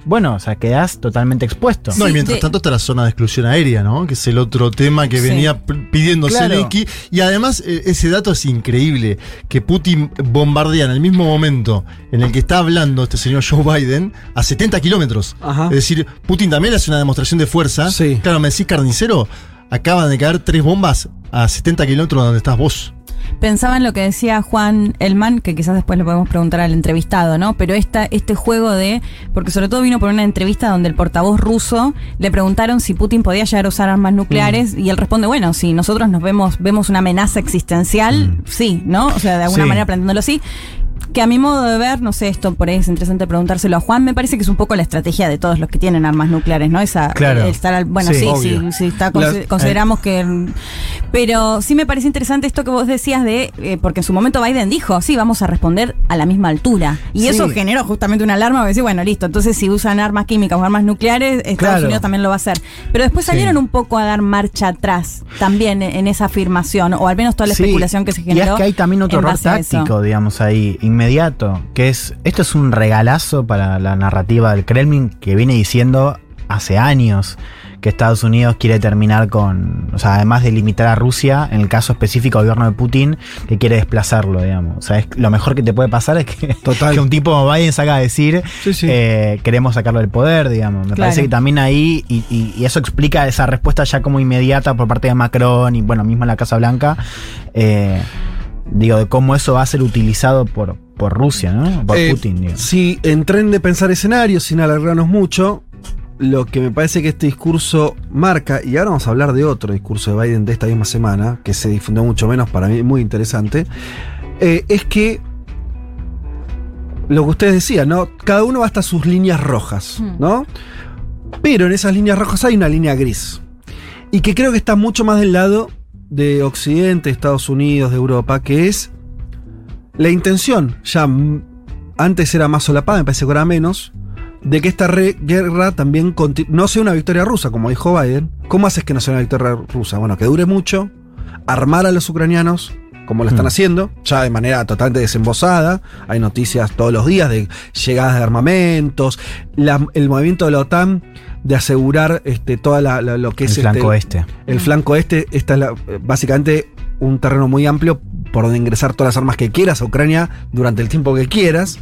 bueno, o sea, quedás totalmente expuesto. No, y mientras de- tanto está la zona de exclusión aérea, ¿no? Que es el otro tema que Sí. venía pidiendo Claro. Zelensky. Y además, eh, ese dato es increíble: que Putin bombardea en el mismo momento en el que está hablando este señor Joe Biden a 70 kilómetros. Ajá. Es decir, Putin también hace una demostración de fuerza. Sí. Claro, me decís carnicero, acaban de caer tres bombas a 70 kilómetros donde estás vos. Pensaba en lo que decía Juan Elman, que quizás después le podemos preguntar al entrevistado, ¿no? Pero esta, este juego de. Porque sobre todo vino por una entrevista donde el portavoz ruso le preguntaron si Putin podía llegar a usar armas nucleares y él responde: bueno, si nosotros nos vemos, vemos una amenaza existencial, sí, ¿no? O sea, de alguna Sí. manera planteándolo así. Que a mi modo de ver, no sé, esto por ahí es interesante preguntárselo a Juan, me parece que es un poco la estrategia de todos los que tienen armas nucleares, ¿no? Esa, Claro. el estar al- bueno, Sí, sí, sí, está, consideramos que... Pero sí me parece interesante esto que vos decías de, eh, porque en su momento Biden dijo, sí, vamos a responder a la misma altura. Y Sí. eso generó justamente una alarma, decir, bueno, listo, entonces si usan armas químicas o armas nucleares, Estados Claro. Unidos también lo va a hacer. Pero después salieron un poco a dar marcha atrás también en, esa afirmación, o al menos toda la especulación que se Y generó. es que hay también otro error táctico, digamos, ahí, inmediato, que es, esto es un regalazo para la narrativa del Kremlin que viene diciendo hace años que Estados Unidos quiere terminar con, o sea, además de limitar a Rusia, en el caso específico del gobierno de Putin, que quiere desplazarlo, digamos. O sea, es, lo mejor que te puede pasar es que, Total. que un tipo como Biden salga a decir, Sí, sí. eh, queremos sacarlo del poder, digamos. Me Claro. parece que también ahí, y, y- y eso explica esa respuesta ya como inmediata por parte de Macron y bueno, mismo en la Casa Blanca, eh, digo, de cómo eso va a ser utilizado por, por Rusia, ¿no? Por Eh, Putin, digo. Si en tren de pensar escenarios, sin alargarnos mucho, lo que me parece que este discurso marca, y ahora vamos a hablar de otro discurso de Biden de esta misma semana, que se difundió mucho menos, para mí muy interesante, eh, es que lo que ustedes decían, ¿no? Cada uno va hasta sus líneas rojas, Hmm. ¿no? Pero en esas líneas rojas hay una línea gris. Y que creo que está mucho más del lado de Occidente, Estados Unidos, de Europa, que es la intención, ya antes era más solapada, me parece que ahora menos, de que esta guerra también no sea una victoria rusa, como dijo Biden. ¿Cómo haces que no sea una victoria rusa? Bueno, que dure mucho, armar a los ucranianos, como lo están Mm. haciendo, ya de manera totalmente desembosada. Hay noticias todos los días de llegadas de armamentos, la- el movimiento de la OTAN de asegurar este, toda la- la- lo que El es flanco este, este. el flanco este, esta es la- básicamente un terreno muy amplio por donde ingresar todas las armas que quieras a Ucrania durante el tiempo que quieras.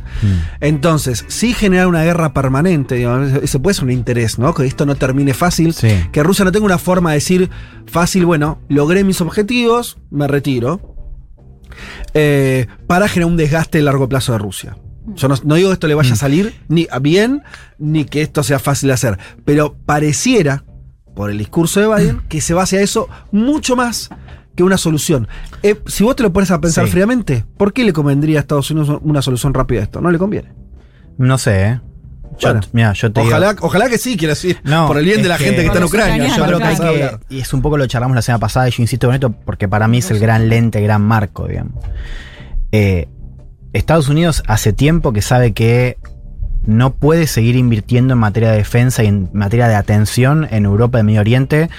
Entonces, sí generar una guerra permanente, digamos, ese puede ser un interés, ¿no? Que esto no termine fácil, Sí. que Rusia no tenga una forma de decir fácil, bueno, logré mis objetivos, me retiro, eh, para generar un desgaste a largo plazo de Rusia. Yo no, no digo que esto le vaya a salir ni a bien, ni que esto sea fácil de hacer, pero pareciera, por el discurso de Biden, que se va hacia eso mucho más que una solución. Eh, si vos te lo pones a pensar Sí. fríamente, ¿por qué le convendría a Estados Unidos una solución rápida a esto? No le conviene. No sé, ¿eh? Yo, Bueno, mira, yo te digo- Ojalá, que sí, quiero decir, No, por el bien de la que- gente que está en Ucrania. ucranianos, Yo creo que hay claro. que, y es un poco lo que charlamos la semana pasada, y yo insisto con esto porque para mí es el gran lente, gran marco, digamos. Eh, Estados Unidos hace tiempo que sabe que no puede seguir invirtiendo en materia de defensa y en materia de atención en Europa y Medio Oriente.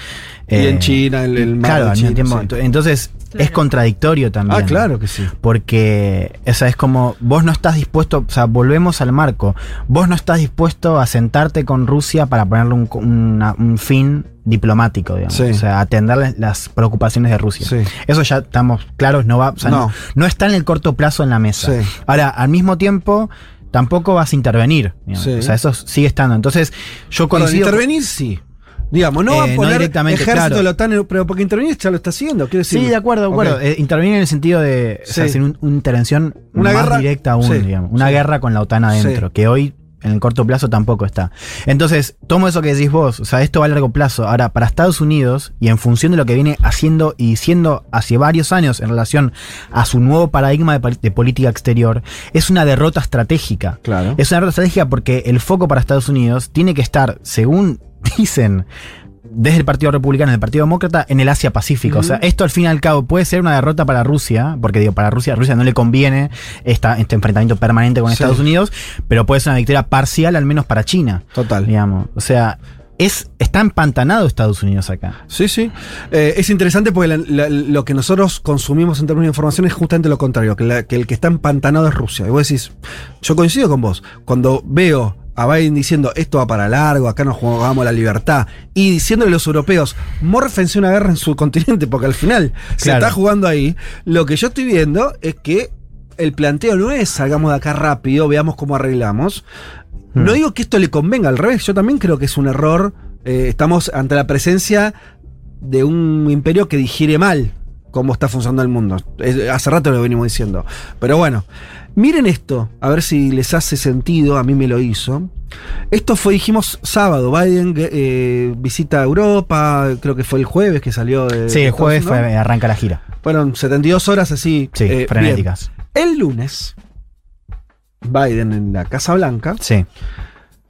Y Eh, en China, el, el mar Claro, de al mismo China, tiempo. sí. Entonces, es contradictorio también. Ah, claro que sí. Porque, o sea, es como, vos no estás dispuesto, o sea, volvemos al marco, vos no estás dispuesto a sentarte con Rusia para ponerle un, una- un fin diplomático, digamos. Sí. O sea, atender las- las preocupaciones de Rusia. Sí. Eso ya estamos claros, no va, o sea, no. No. no está en el corto plazo en la mesa. Sí. Ahora, al mismo tiempo, tampoco vas a intervenir. Sí. O sea, eso sigue estando. Entonces, yo coincido. intervenir sí. Digamos, no va Eh, a no poner directamente, ejército claro. de la OTAN, pero porque intervenir ya lo está haciendo. Quiero decir, Sí, de acuerdo, de acuerdo. Ok. Eh, intervenir en el sentido de o sea, Sí. hacer un- una intervención Una más guerra- directa aún, sí, digamos. Una guerra con la OTAN adentro, que hoy en el corto plazo tampoco está. Entonces, tomo eso que decís vos, o sea, esto va a largo plazo. Ahora, para Estados Unidos, y en función de lo que viene haciendo y diciendo hace varios años en relación a su nuevo paradigma de, de política exterior, es una derrota estratégica. Claro. Es una derrota estratégica porque el foco para Estados Unidos tiene que estar, según dicen, desde el Partido Republicano el Partido Demócrata en el Asia Pacífico. O sea, esto al fin y al cabo puede ser una derrota para Rusia, porque digo, para Rusia, a Rusia no le conviene esta, este enfrentamiento permanente con Sí. Estados Unidos, pero puede ser una victoria parcial al menos para China. Total. Digamos. O sea, es, está empantanado Estados Unidos acá. Sí, sí. Eh, es interesante porque la- la- lo que nosotros consumimos en términos de información es justamente lo contrario, que, la- que el que está empantanado es Rusia. Y vos decís, yo coincido con vos, cuando veo a Biden diciendo esto va para largo, acá nos jugamos la libertad, y diciéndole a los europeos, mórfense una guerra en su continente, porque al final se está jugando ahí, lo que yo estoy viendo es que el planteo no es salgamos de acá rápido, veamos cómo arreglamos. No digo que esto le convenga, al revés, yo también creo que es un error. eh, estamos ante la presencia de un imperio que digiere mal cómo está funcionando el mundo. Es- hace rato lo venimos diciendo. Pero bueno, miren esto, a ver si les hace sentido, a mí me lo hizo. Esto fue, dijimos, sábado, Biden eh, visita Europa, creo que fue el jueves que salió de... Sí, el jueves fue, arranca la gira. Fueron 72 horas así. Sí, eh, frenéticas. bien. El lunes, Biden en la Casa Blanca Sí.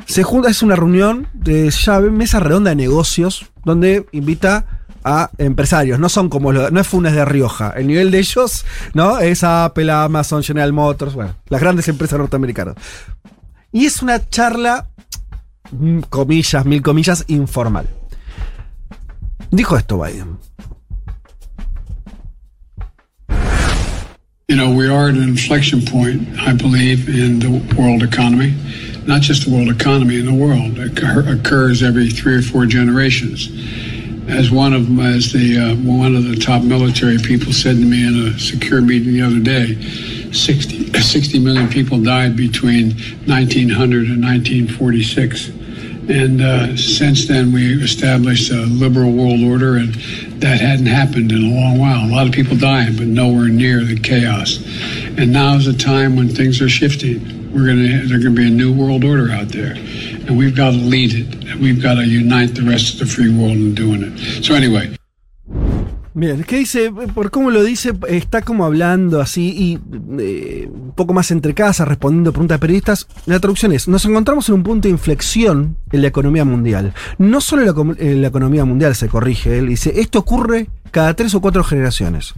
se junta, es una reunión de llave, mesa redonda de negocios, donde invita a empresarios. No son como los, no es Funes de Rioja. El nivel de ellos, ¿no? Es Apple, Amazon, General Motors, bueno, las grandes empresas norteamericanas. Y es una charla, mm, comillas, mil comillas, informal. Dijo esto Biden. You know, we are at an inflection point, I believe, in the world economy. Not just the world economy, in the world. It occur- occurs every three or four generations. As one of as the uh, one of the top military people said to me in a secure meeting the other day, 60, 60 million people died between 1900 and 1946. And uh, since then, we established a liberal world order, and that hadn't happened in a long while. A lot of people dying, but nowhere near the chaos. And now is a time when things are shifting. We're gonna there's gonna be a new world order out there, Bien, ¿qué dice? Por cómo lo dice, está como hablando así y eh, un poco más entre casas, respondiendo preguntas de periodistas. La traducción es, nos encontramos en un punto de inflexión en la economía mundial. No solo en la, en la economía mundial se corrige, él dice, esto ocurre cada tres o cuatro generaciones.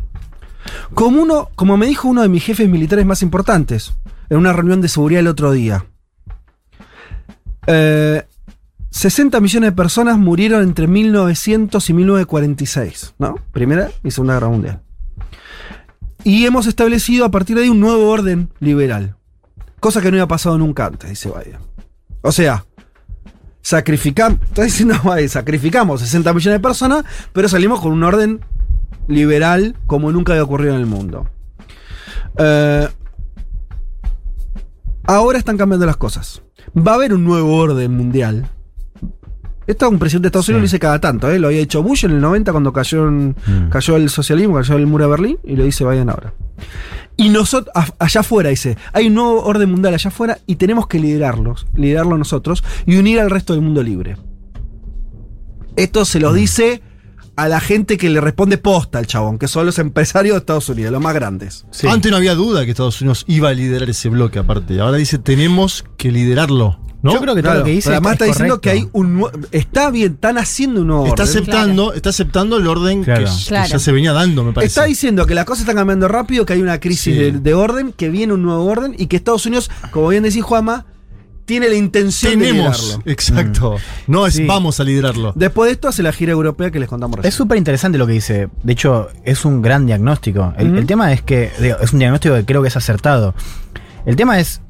Como, uno, como me dijo uno de mis jefes militares más importantes, en una reunión de seguridad el otro día. Eh, 60 millones de personas murieron entre 1900 y 1946, ¿no? Primera y Segunda Guerra Mundial. y hemos establecido a partir de ahí un nuevo orden liberal. Cosa que no había pasado nunca antes, dice Biden. O sea, sacrificamos, diciendo Biden, sacrificamos 60 millones de personas, pero salimos con un orden liberal como nunca había ocurrido en el mundo. Eh, ahora están cambiando las cosas. Va a haber un nuevo orden mundial. Esto un presidente de Estados Unidos lo dice cada tanto, ¿eh? lo había hecho Bush en el 90 cuando cayó, en- cayó el socialismo, cayó el muro de Berlín, y lo dice Biden ahora. Y nosotros, allá afuera, dice, hay un nuevo orden mundial allá afuera y tenemos que liderarlos, liderarlo nosotros y unir al resto del mundo libre. Esto se lo dice a la gente que le responde posta al chabón, que son los empresarios de Estados Unidos, los más grandes. Antes no había duda que Estados Unidos iba a liderar ese bloque aparte. Ahora dice, tenemos que liderarlo. ¿no? Yo creo que todo Claro, lo que dice pero además es está diciendo que hay un nue- Está bien, están haciendo un nuevo Está orden. aceptando, está aceptando el orden Claro. que, ya se venía dando, me parece. Está diciendo que las cosas están cambiando rápido, que hay una crisis Sí. de, de orden, que viene un nuevo orden y que Estados Unidos, como bien decís Juanma, tiene la intención de liderarlo. exacto. No es Sí. vamos a liderarlo. Después de esto hace la gira europea que les contamos recién. Es súper interesante lo que dice. De hecho, es un gran diagnóstico. El, tema es que digo, es un diagnóstico que creo que es acertado. El tema es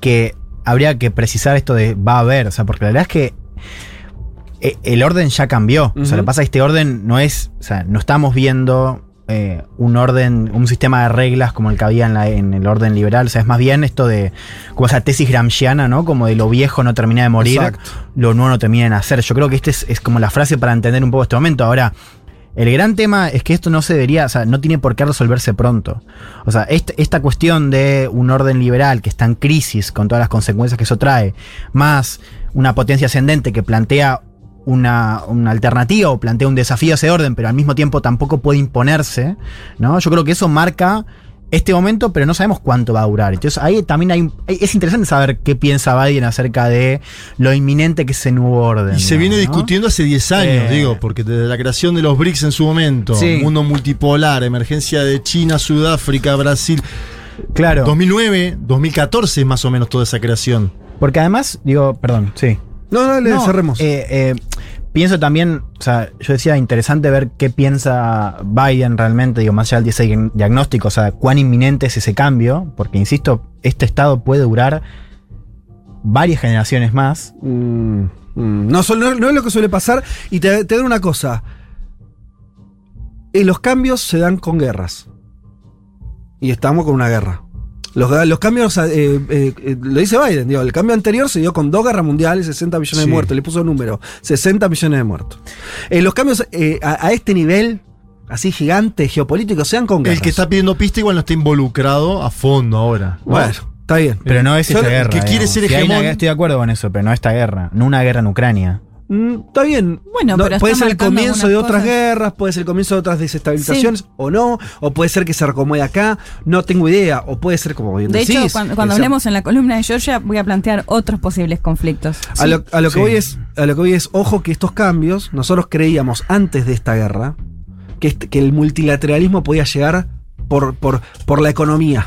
que habría que precisar esto de va a haber. O sea, porque la verdad es que eh, el orden ya cambió. O sea, lo que pasa es que este orden no es. O sea, no estamos viendo eh, un orden, un sistema de reglas como el que había en, la- en el orden liberal. O sea, es más bien esto de. como esa tesis gramsciana, ¿no? Como de lo viejo no termina de morir, Exacto. lo nuevo no termina de nacer. Yo creo que este es, es como la frase para entender un poco este momento. Ahora. El gran tema es que esto no se debería, o sea, no tiene por qué resolverse pronto. O sea, esta cuestión de un orden liberal que está en crisis con todas las consecuencias que eso trae, más una potencia ascendente que plantea una, una alternativa o plantea un desafío a ese orden, pero al mismo tiempo tampoco puede imponerse, ¿no? Yo creo que eso marca este momento, pero no sabemos cuánto va a durar. Entonces ahí también hay, un- es interesante saber qué piensa Biden acerca de lo inminente que es ese nuevo orden. Y se viene discutiendo hace 10 años, Eh. digo, porque desde la creación de los BRICS en su momento, Sí. mundo multipolar, emergencia de China, Sudáfrica, Brasil. Claro. 2009, 2014 es más o menos toda esa creación. Porque además, digo, perdón, sí. No, no, le No, cerremos. eh, eh, pienso también, o sea, yo decía interesante ver qué piensa Biden realmente, digo, más allá del ese diagnóstico, o sea, cuán inminente es ese cambio, porque insisto, este estado puede durar varias generaciones más. Mm, mm, no- no es lo que suele pasar. Y te, te doy una cosa. Eh, los cambios se dan con guerras. Y estamos con una guerra. Los, los cambios, eh, eh, eh, lo dice Biden, digo, el cambio anterior se dio con dos guerras mundiales, 60 millones Sí. de muertos, le puso número, 60 millones de muertos. Eh, los cambios eh, a, a este nivel, así gigante, geopolítico, sean con guerras. El que está pidiendo pista igual no está involucrado a fondo ahora. ¿no? Bueno, está bien. Pero no es esa guerra. que quiere ser Si hay una hegemón- guerra, estoy de acuerdo con eso, pero no esta guerra, no una guerra en Ucrania. Mm, Está bien. Bueno, No, pero puede ser el comienzo de otras cosas. guerras, puede ser el comienzo de otras desestabilizaciones, o no, o puede ser que se recomode acá, no tengo idea, o puede ser como bien De decís. hecho, cuando, cuando hablemos en la columna de Georgia, voy a plantear otros posibles conflictos. A lo, a lo que Sí. voy es, a lo que voy es, ojo que estos cambios, nosotros creíamos antes de esta guerra que, este- que el multilateralismo podía llegar por, por, por la economía.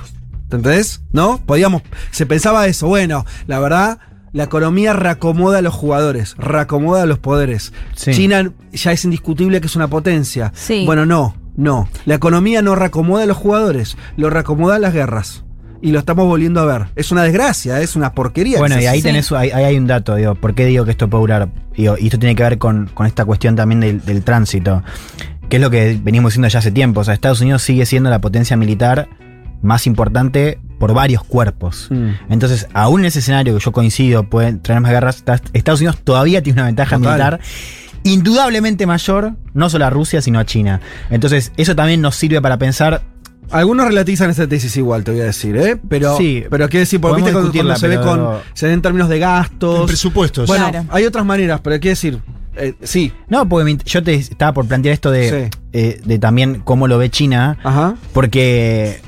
¿Te entendés? ¿No? Podíamos, se pensaba eso, bueno, la verdad, la economía reacomoda a los jugadores, reacomoda a los poderes. Sí. China ya es indiscutible que es una potencia. Sí. Bueno, no, no. La economía no reacomoda a los jugadores, lo reacomoda a las guerras. Y lo estamos volviendo a ver. Es una desgracia, es una porquería. Bueno, y ahí tenés, ahí, ahí hay un dato, digo, ¿por qué digo que esto puede durar? Digo, y esto tiene que ver con, con esta cuestión también del, del tránsito, que es lo que venimos diciendo ya hace tiempo. O sea, Estados Unidos sigue siendo la potencia militar más importante por varios cuerpos. Mm. Entonces, aún en ese escenario que yo coincido, pueden traer más guerras, Estados Unidos todavía tiene una ventaja Total. militar indudablemente mayor, no solo a Rusia, sino a China. Entonces, eso también nos sirve para pensar Algunos relativizan esta tesis igual, te voy a decir, ¿eh? Pero, Sí, pero decir, porque viste cuando, cuando se ve con. Se ve en términos de gastos. En presupuestos. Bueno, Claro. hay otras maneras, pero quiere decir. eh, sí. No, porque yo te estaba por plantear esto de, Sí. eh, de también cómo lo ve China, Ajá. porque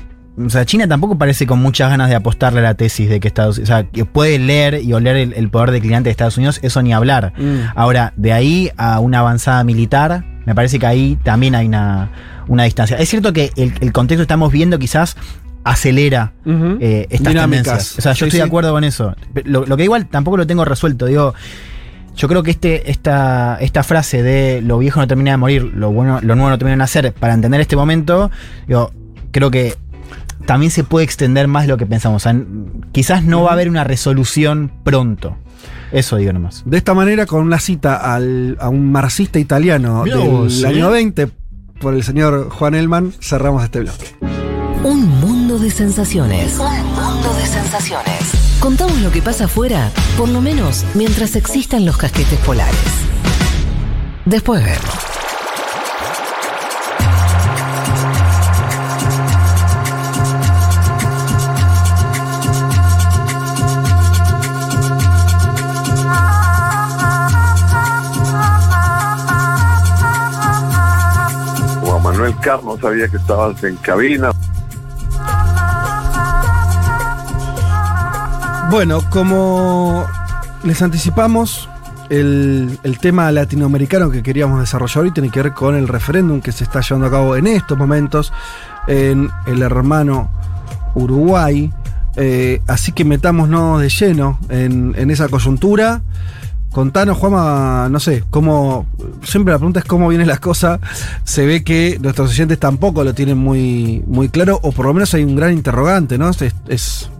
o sea, China tampoco parece con muchas ganas de apostarle a la tesis de que Estados Unidos, o sea, que puede leer y oler el, el poder declinante de Estados Unidos, eso ni hablar. Mm. Ahora, de ahí a una avanzada militar, me parece que ahí también hay una, una distancia. Es cierto que el, el contexto que estamos viendo quizás acelera eh, estas Dinámicas. tendencias. O sea, yo Sí, estoy sí. de acuerdo con eso. Lo, lo que igual tampoco lo tengo resuelto. Digo, yo creo que este, esta, esta frase de lo viejo no termina de morir, lo bueno, lo nuevo no termina de nacer, para entender este momento, digo, creo que también se puede extender más de lo que pensamos. O sea, n- quizás no va a haber una resolución pronto. Eso digo nomás. De esta manera, con una cita al- a un marxista italiano Mirá del vos, ¿eh? año 20, por el señor Juan Elman, cerramos este bloque. Un mundo de sensaciones. Un mundo de sensaciones. Contamos lo que pasa afuera, por lo menos mientras existan los casquetes polares. Después vemos. Manuel Carlos sabía que estabas en cabina. Bueno, como les anticipamos, el, el tema latinoamericano que queríamos desarrollar hoy tiene que ver con el referéndum que se está llevando a cabo en estos momentos en el hermano Uruguay. Eh, así que metámonos de lleno en, en esa coyuntura. Contanos, Juanma, no sé, cómo. Siempre la pregunta es cómo vienen las cosas. Se ve que nuestros oyentes tampoco lo tienen muy, muy claro, o por lo menos hay un gran interrogante, ¿no? Es, es-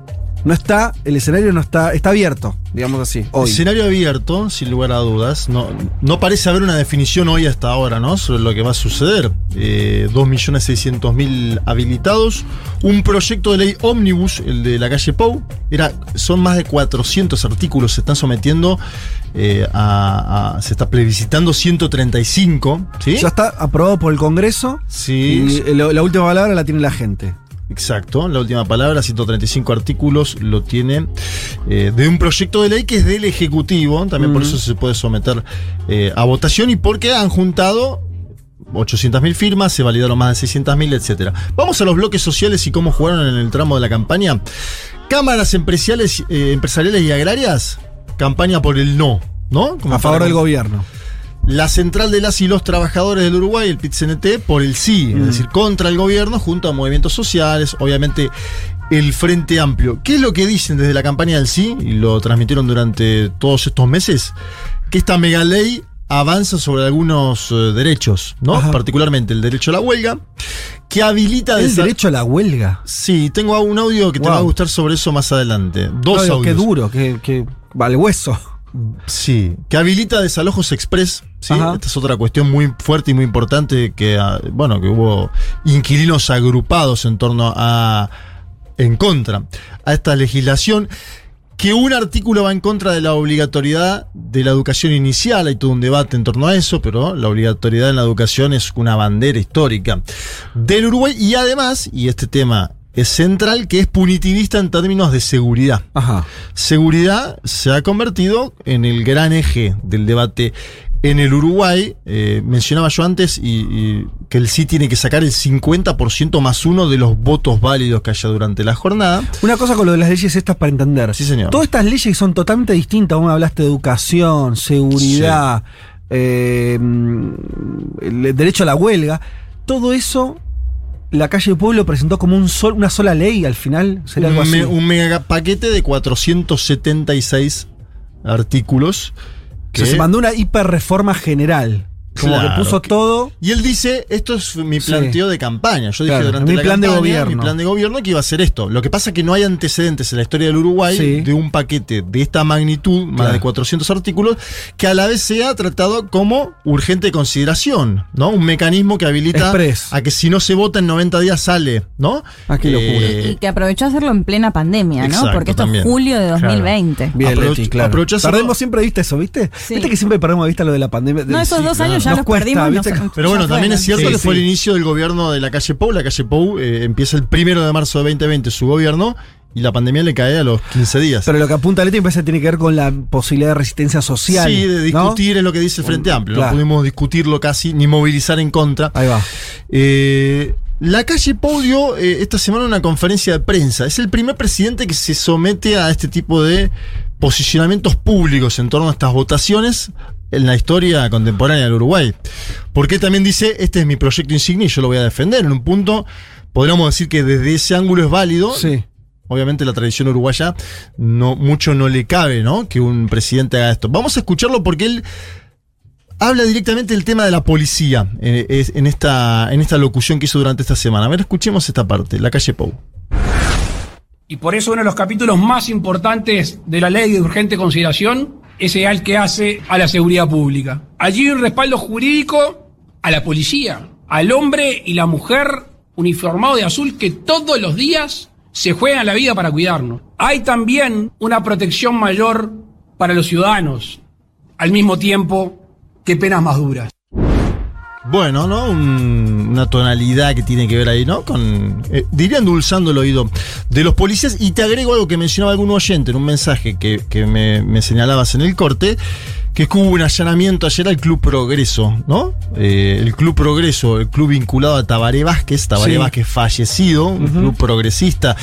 no está, el escenario no está, está abierto, digamos así, hoy. Escenario abierto, sin lugar a dudas. No, no parece haber una definición hoy hasta ahora, ¿no? Sobre lo que va a suceder. Eh, 2.600.000 habilitados. Un proyecto de ley ómnibus, el de la calle Pou. Era, son más de 400 artículos, se están sometiendo eh, a, a- Se está plebiscitando 135. ¿sí? Ya está aprobado por el Congreso Sí. y lo- la última palabra la tiene la gente. Exacto, la última palabra, 135 artículos, lo tiene eh, de un proyecto de ley que es del Ejecutivo, también por eso se puede someter eh, a votación y porque han juntado 800.000 firmas, se validaron más de 600.000, etcétera. Vamos a los bloques sociales y cómo jugaron en el tramo de la campaña. Cámaras empresariales, eh, empresariales y agrarias, campaña por el no, ¿no? Como A favor del gobierno. La central de las y los trabajadores del Uruguay, el PIT-CNT, por el sí, Mm. es decir, contra el gobierno, junto a movimientos sociales, obviamente el Frente Amplio. ¿Qué es lo que dicen desde la campaña del sí? Y lo transmitieron durante todos estos meses. Que esta mega ley avanza sobre algunos eh, derechos, ¿no? Ajá. Particularmente el derecho a la huelga, que habilita... El derecho a la huelga. Sí, tengo un audio que te va a gustar sobre eso más adelante. Dos audios. Qué duro, que, que al hueso. Sí, que habilita desalojos express. ¿Sí? Esta es otra cuestión muy fuerte y muy importante que, ah, bueno, que hubo inquilinos agrupados en torno a, en contra a esta legislación. Que un artículo va en contra de la obligatoriedad de la educación inicial, hay todo un debate en torno a eso, pero la obligatoriedad en la educación es una bandera histórica del Uruguay y además, y este tema es central, que es punitivista en términos de seguridad Ajá. seguridad se ha convertido en el gran eje del debate en el Uruguay. Eh, mencionaba yo antes y, y que el sí tiene que sacar el 50% más uno de los votos válidos que haya durante la jornada. Una cosa con lo de las leyes estas para entender. Sí, señor. Todas estas leyes son totalmente distintas. Vos me hablaste de educación, seguridad, eh, el derecho a la huelga. Todo eso, la calle Pueblo presentó como un sol, una sola ley al final. ¿Sería algo Un, así? me- un mega paquete de 476 artículos. O sea, se mandó una hiperreforma general. Como Claro, que puso que- todo. Y él dice, esto es mi Sí. planteo de campaña. Yo dije Claro, durante mi la plan de gobierno. mi plan de gobierno que iba a ser esto. Lo que pasa es que no hay antecedentes en la historia del Uruguay Sí. de un paquete de esta magnitud, más Claro. de 400 artículos, que a la vez sea tratado como urgente de consideración, ¿no? Un mecanismo que habilita Express. a que si no se vota en 90 días sale, ¿no? Ah, qué locura. Eh, Y que aprovechó hacerlo en plena pandemia, ¿no? Exacto, Porque esto también. es julio de 2020. Bien, Aprovecho- Leti, claro. Perdemos siempre de vista eso, ¿viste? Sí. Viste que siempre perdemos de vista lo de la pandemia. No, esos Sí, dos claro. años ya Nos los cuesta, perdimos. ¿viste? nos- Pero bueno, también es cierto Sí, que fue el inicio del gobierno de la calle Pou. La calle Pou eh, empieza el primero de marzo de 2020 su gobierno y la pandemia le cae a los 15 días. Pero lo que apunta Leti me parece que tiene que ver con la posibilidad de resistencia social. Sí, de ¿no? discutir es lo que dice el Frente Amplio. Claro. No pudimos discutirlo casi ni movilizar en contra. Ahí va. Eh, la calle Pou dio eh, esta semana una conferencia de prensa. Es el primer presidente que se somete a este tipo de posicionamientos públicos en torno a estas votaciones en la historia contemporánea del Uruguay. Porque también dice, este es mi proyecto insignia y yo lo voy a defender. En un punto, podríamos decir que desde ese ángulo es válido. Sí. Obviamente la tradición uruguaya no, mucho no le cabe, ¿no? Que un presidente haga esto. Vamos a escucharlo porque él habla directamente del tema de la policía eh, en, esta, en esta locución que hizo durante esta semana. A ver, escuchemos esta parte, la calle Pou. Y por eso uno de los capítulos más importantes de la ley de urgente consideración es el que hace a la seguridad pública. Allí hay un respaldo jurídico a la policía, al hombre y la mujer uniformado de azul que todos los días se juegan la vida para cuidarnos. Hay también una protección mayor para los ciudadanos, al mismo tiempo que penas más duras. Bueno, ¿no? Un- una tonalidad que tiene que ver ahí, ¿no? Con. eh, diría endulzando el oído de los policías. Y te agrego algo que mencionaba algún oyente en un mensaje que, que me, me señalabas en el corte. Que es que hubo un allanamiento ayer al Club Progreso, ¿no? Eh, el Club Progreso, el club vinculado a Tabaré Vázquez, Tabaré Sí. Vázquez fallecido, un club progresista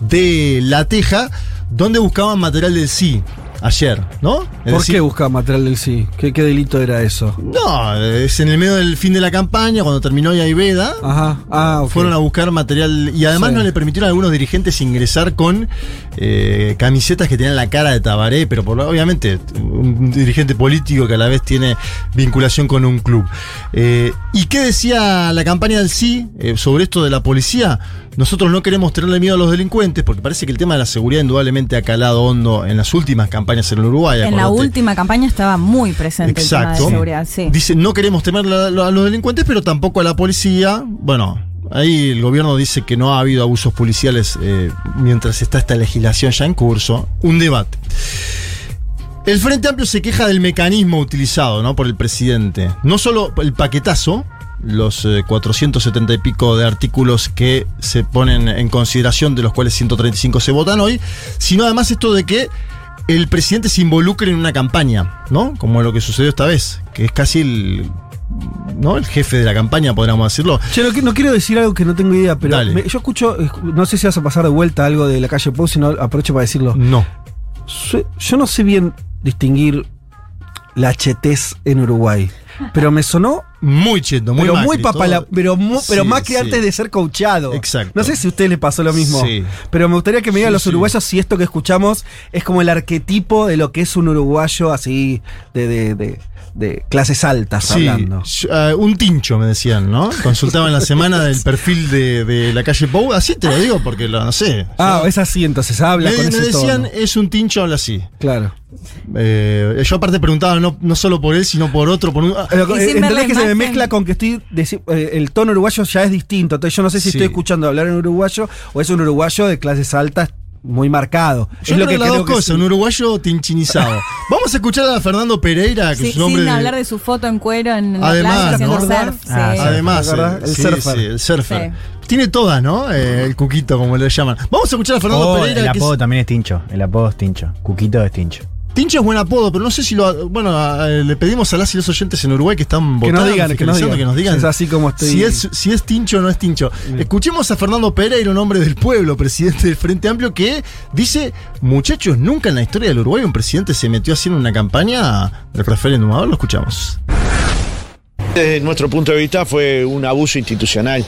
de La Teja, donde buscaban material del sí ayer, ¿no? Es ¿Por decir, qué buscaba material del sí? ¿Qué, qué delito era eso? no, es en el medio del fin de la campaña, cuando terminó ya Iveda. Ajá. Ah, ok. Fueron a buscar material y además Sí. no le permitieron a algunos dirigentes ingresar con eh, camisetas que tenían la cara de Tabaré, pero por, obviamente un dirigente político que a la vez tiene vinculación con un club. Eh, ¿Y qué decía la campaña del sí eh, sobre esto de la policía? Nosotros no queremos tenerle miedo a los delincuentes porque parece que el tema de la seguridad indudablemente ha calado hondo en las últimas campañas en el Uruguay. En la última campaña estaba muy presente el tema de seguridad, sí. Dice, no queremos temer a los delincuentes, pero tampoco a la policía. Bueno, ahí el gobierno dice que no ha habido abusos policiales eh, mientras está esta legislación ya en curso. Un debate. El Frente Amplio se queja del mecanismo utilizado ¿no? por el presidente. No solo el paquetazo, los eh, 470 y pico de artículos que se ponen en consideración, de los cuales 135 se votan hoy, sino además esto de que el presidente se involucre en una campaña, ¿no? Como lo que sucedió esta vez, que es casi el, ¿no? el jefe de la campaña, podríamos decirlo. Che, no, qui- no quiero decir algo que no tengo idea, pero me- yo escucho, escu- no sé si vas a pasar de vuelta algo de la calle Pau, sino aprovecho para decirlo. No. Su- Yo no sé bien distinguir la chetez en Uruguay, pero me sonó Muy cheto, muy pero muy Macri, papala, todo- pero, mu- pero Sí, más que sí. antes de ser coachado. Exacto. No sé si a usted le pasó lo mismo. Sí. Pero me gustaría que me digan Sí, los sí. uruguayos si esto que escuchamos es como el arquetipo de lo que es un uruguayo así de, de, de- de clases altas Sí, hablando. ah, un tincho me decían, ¿no? Consultaban la semana del perfil de, de la calle Pou, así te lo digo porque lo, no sé. Ah, es así, entonces habla me, con me ese decían, tono. es un tincho, habla así. Claro. Eh, yo aparte preguntaba no, no solo por él, sino por otro, por un... ah, Pero, Y eh, sin ver la ¿Entendés que se me imagen. mezcla con que estoy. eh, el tono uruguayo ya es distinto. Entonces yo no sé si Sí. estoy escuchando hablar en uruguayo o es un uruguayo de clases altas muy marcado. Yo es lo creo que las dos cosas, sí. un uruguayo tinchinizado. Vamos a escuchar a Fernando Pereira, que Sí, su nombre sin hablar de su foto en cuero en la Además, playa ¿no? surf. Ah, sí. Además, El sí, surfer. sí, el surfer. Sí. Tiene todas, ¿no? Eh, el cuquito, como le llaman. Vamos a escuchar a Fernando Oh, Pereira. el es- apodo también es Tincho. El apodo es Tincho. Cuquito es Tincho. Tincho es buen apodo, pero no sé si lo. Bueno, a- le pedimos a las y los oyentes en Uruguay que están Que votando, nos digan, que nos digan. que nos digan Es así como estoy- si es, si es Tincho o no es Tincho. Escuchemos a Fernando Pereira, un hombre del pueblo, presidente del Frente Amplio, que dice: Muchachos, nunca en la historia del Uruguay un presidente se metió haciendo una campaña del referéndum. A ver, lo escuchamos. Desde nuestro punto de vista fue un abuso institucional.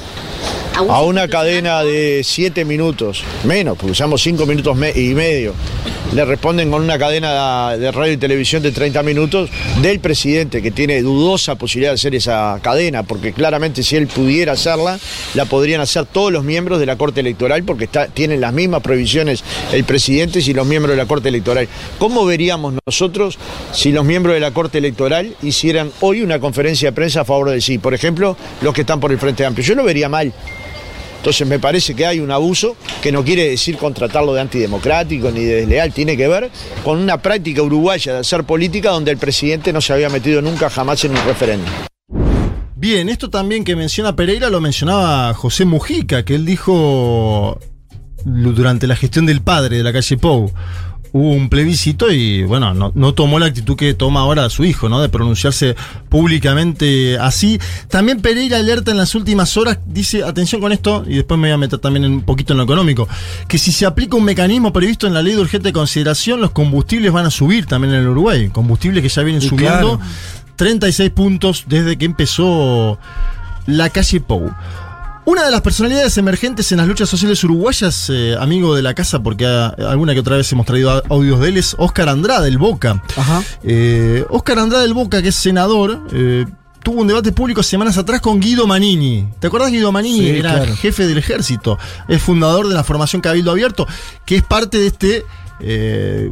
A una cadena de siete minutos, menos, porque usamos cinco minutos me- y medio. Le responden con una cadena de radio y televisión de 30 minutos del presidente, que tiene dudosa posibilidad de hacer esa cadena, porque claramente si él pudiera hacerla, la podrían hacer todos los miembros de la Corte Electoral, porque está- tienen las mismas prohibiciones el presidente y los miembros de la Corte Electoral. ¿Cómo veríamos nosotros si los miembros de la Corte Electoral hicieran hoy una conferencia de prensa a favor del sí? Por ejemplo, los que están por el Frente Amplio. Yo lo vería mal. Entonces me parece que hay un abuso que no quiere decir contratarlo de antidemocrático ni de desleal, tiene que ver con una práctica uruguaya de hacer política donde el presidente no se había metido nunca jamás en un referéndum. Bien, esto también que menciona Pereira lo mencionaba José Mujica, que él dijo durante la gestión del padre de la calle Pou. Hubo un plebiscito y, bueno, no, no tomó la actitud que toma ahora su hijo, ¿no? De pronunciarse públicamente así. También Pereira alerta en las últimas horas, dice, atención con esto, y después me voy a meter también un poquito en lo económico, que si se aplica un mecanismo previsto en la ley de urgente consideración, los combustibles van a subir también en el Uruguay. Combustibles que ya vienen Y subiendo. claro. 36 puntos desde que empezó la calle Pou. Una de las personalidades emergentes en las luchas sociales uruguayas, eh, amigo de la casa, porque a- alguna que otra vez hemos traído audios de él, es Oscar Andrade, del Boca. Eh, Oscar Andrade, del Boca, que es senador, eh, tuvo un debate público semanas atrás con Guido Manini. ¿Te acordás Guido Manini? Sí, Era claro. jefe del ejército, es fundador de la formación Cabildo Abierto, que es parte de este... eh,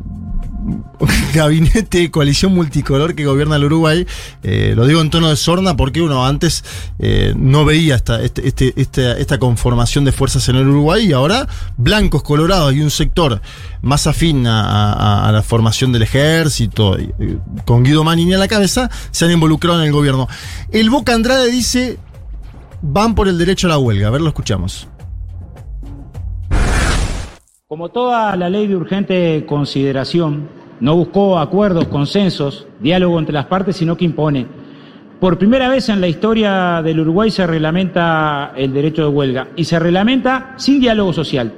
gabinete coalición multicolor que gobierna el Uruguay. Eh, lo digo en tono de sorna porque uno antes eh, no veía esta, este- este- esta, conformación de fuerzas en el Uruguay y ahora blancos, colorados y un sector más afín a, la formación del ejército, eh, con Guido Manini a la cabeza, se han involucrado en el gobierno. El Boca Andrade dice, van por el derecho a la huelga. A ver, lo escuchamos. Como toda la ley de urgente consideración, no buscó acuerdos, consensos, diálogo entre las partes, sino que impone. Por primera vez en la historia del Uruguay se reglamenta el derecho de huelga y se reglamenta sin diálogo social,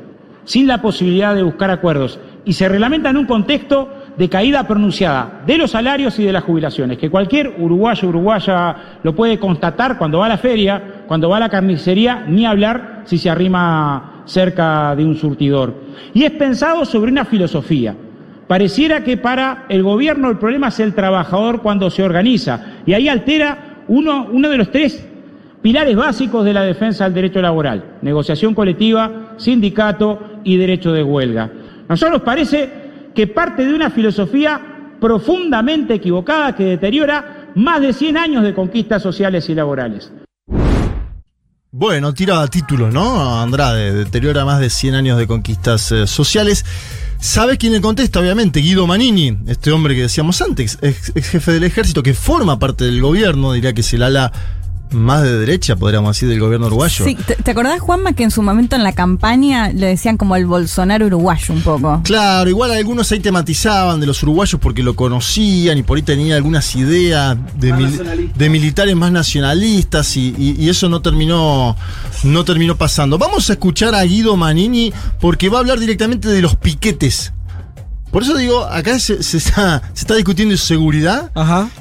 sin la posibilidad de buscar acuerdos y se reglamenta en un contexto de caída pronunciada de los salarios y de las jubilaciones, que cualquier uruguayo uruguaya lo puede constatar cuando va a la feria, cuando va a la carnicería, ni hablar si se arrima cerca de un surtidor. Y es pensado sobre una filosofía. Pareciera que para el gobierno el problema es el trabajador cuando se organiza, y ahí altera uno, uno de los tres pilares básicos de la defensa del derecho laboral, negociación colectiva, sindicato y derecho de huelga. A nosotros nos parece que parte de una filosofía profundamente equivocada que deteriora más de 100 años de conquistas sociales y laborales. Bueno, tira títulos, ¿no? Andrade, deteriora más de 100 años de conquistas eh, sociales. ¿Sabes quién le contesta? Obviamente, Guido Manini, este hombre que decíamos antes, ex, ex jefe del ejército, que forma parte del gobierno, diría que es el ala más de derecha, podríamos decir, del gobierno uruguayo. Sí, ¿te, te acordás, Juanma, que en su momento en la campaña le decían como el Bolsonaro uruguayo un poco? Claro, igual algunos ahí tematizaban de los uruguayos porque lo conocían y por ahí tenían algunas ideas de, mil- militares más nacionalistas y, y- y eso no terminó, no terminó pasando. Vamos a escuchar a Guido Manini porque va a hablar directamente de los piquetes. Por eso digo, acá se, se está, se está discutiendo seguridad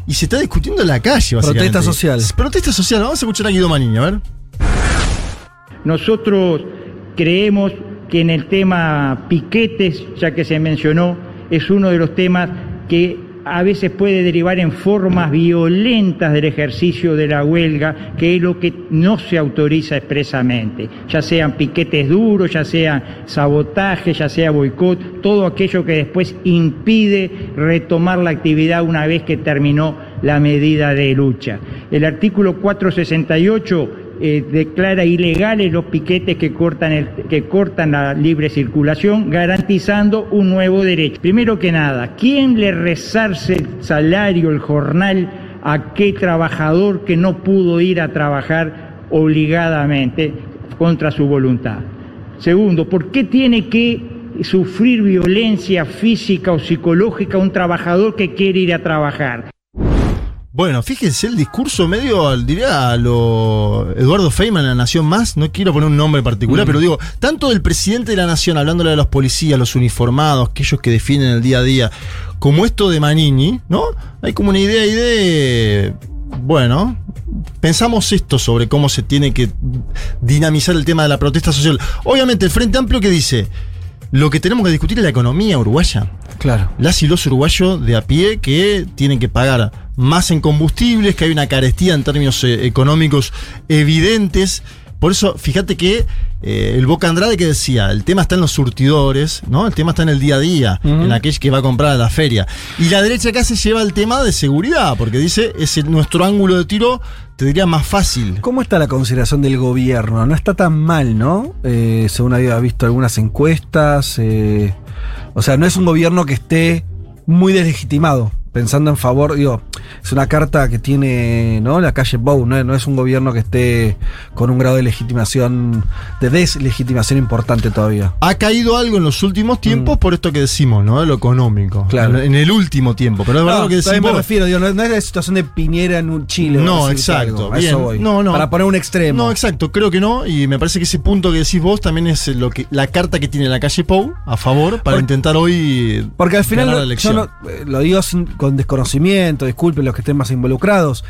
y se está discutiendo en la calle. básicamente. Protesta social. Protesta social. Vamos a escuchar a Guido Manini, a ver. Nosotros creemos que en el tema piquetes, ya que se mencionó, es uno de los temas que a veces puede derivar en formas violentas del ejercicio de la huelga, que es lo que no se autoriza expresamente, ya sean piquetes duros, ya sean sabotaje, ya sea boicot, todo aquello que después impide retomar la actividad una vez que terminó la medida de lucha. El artículo 468 eh, declara ilegales los piquetes que cortan, el- que cortan la libre circulación, garantizando un nuevo derecho. Primero que nada, ¿quién le resarce el salario, el jornal a qué trabajador que no pudo ir a trabajar obligadamente contra su voluntad? Segundo, ¿por qué tiene que sufrir violencia física o psicológica un trabajador que quiere ir a trabajar? Bueno, fíjense el discurso medio, al- diría a lo Eduardo Feynman en La Nación Más, no quiero poner un nombre particular, Mm. pero digo, tanto del presidente de la Nación, hablándole de los policías, los uniformados, aquellos que defienden el día a día, como esto de Manini, ¿no? Hay como una idea ahí de, bueno, pensamos esto sobre cómo se tiene que dinamizar el tema de la protesta social. Obviamente, el Frente Amplio que dice, lo que tenemos que discutir es la economía uruguaya. Claro. Las y los uruguayos de a pie que tienen que pagar más en combustibles, que hay una carestía en términos eh, económicos evidentes. Por eso, fíjate que eh, el Boca Andrade que decía, el tema está en los surtidores, ¿no? El tema está en el día a día, en aquel que va a comprar a la feria. Y la derecha acá se lleva el tema de seguridad, porque dice, es el- nuestro ángulo de tiro, te diría más fácil. ¿Cómo está la consideración del gobierno? No está tan mal, ¿no? Eh, según había visto algunas encuestas. eh, o sea, no es un gobierno que esté muy deslegitimado. Pensando en favor, digo, es una carta que tiene, ¿no? La calle Bow, ¿no? No es un gobierno que esté con un grado de legitimación, de deslegitimación importante todavía. Ha caído algo en los últimos tiempos por esto que decimos, ¿no? De lo económico. Mm. Claro. En el último tiempo. Pero es verdad No, que decimos. me refiero, digo, no, no es la situación de Piñera en un Chile. No, exacto. bien. eso voy. No, no. Para poner un extremo. No, exacto. Creo que no. Y me parece que ese punto que decís vos también es lo que la carta que tiene la calle Pou a favor para Porque- intentar hoy. Porque al final ganar la yo elección. no- eh, lo digo sin- con desconocimiento, disculpen los que estén más involucrados.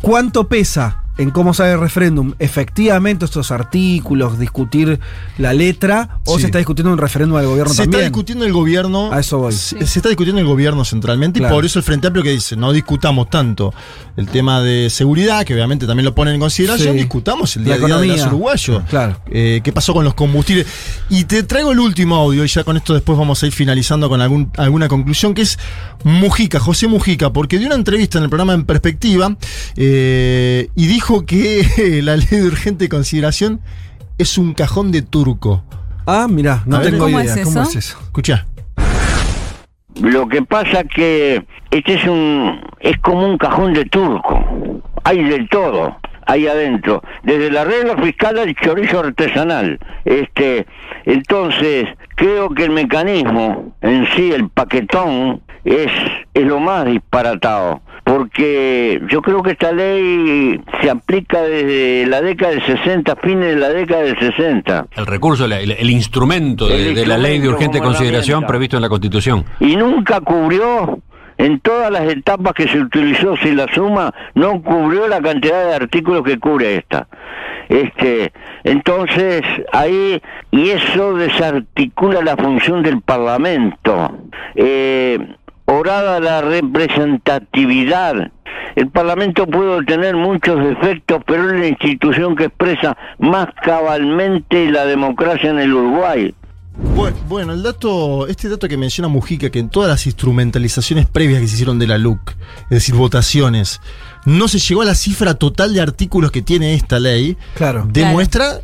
¿Cuánto pesa en cómo sale el referéndum, efectivamente estos artículos, discutir la letra, o Sí. se está discutiendo un referéndum del gobierno Se también. está discutiendo el gobierno. A eso voy. Se, se está discutiendo el gobierno centralmente Claro. y por eso el Frente Amplio que dice, no discutamos tanto el tema de seguridad, que obviamente también lo ponen en consideración, Sí. discutamos el La día a día de los uruguayos. Claro. Eh, ¿Qué pasó con los combustibles? Y te traigo el último audio, y ya con esto después vamos a ir finalizando con algún, alguna conclusión, que es Mujica, José Mujica, porque dio una entrevista en el programa En Perspectiva eh, y dijo que la ley de urgente consideración es un cajón de turco. Ah, mirá, no tengo ¿cómo idea. es ¿Cómo es eso? Escucha. Lo que pasa que este es un es como un cajón de turco. Hay de todo ahí adentro, desde la regla fiscal al chorizo artesanal. Este, entonces creo que el mecanismo en sí, el paquetón, es es lo más disparatado. Porque yo creo que esta ley se aplica desde la década del 60, fines de la década del 60. El recurso, el, el- el instrumento de, El de la ley de urgente consideración previsto en la Constitución. y nunca cubrió en todas las etapas que se utilizó si la suma no cubrió la cantidad de artículos que cubre esta este entonces ahí y eso desarticula la función del parlamento eh, orada la representatividad el Parlamento puede tener muchos defectos, pero es la institución que expresa más cabalmente la democracia en el Uruguay. Bu- Bueno, el dato, este dato que menciona Mujica, que en todas las instrumentalizaciones previas que se hicieron de la LUC, es decir, votaciones, no se llegó a la cifra total de artículos que tiene esta ley, Claro. demuestra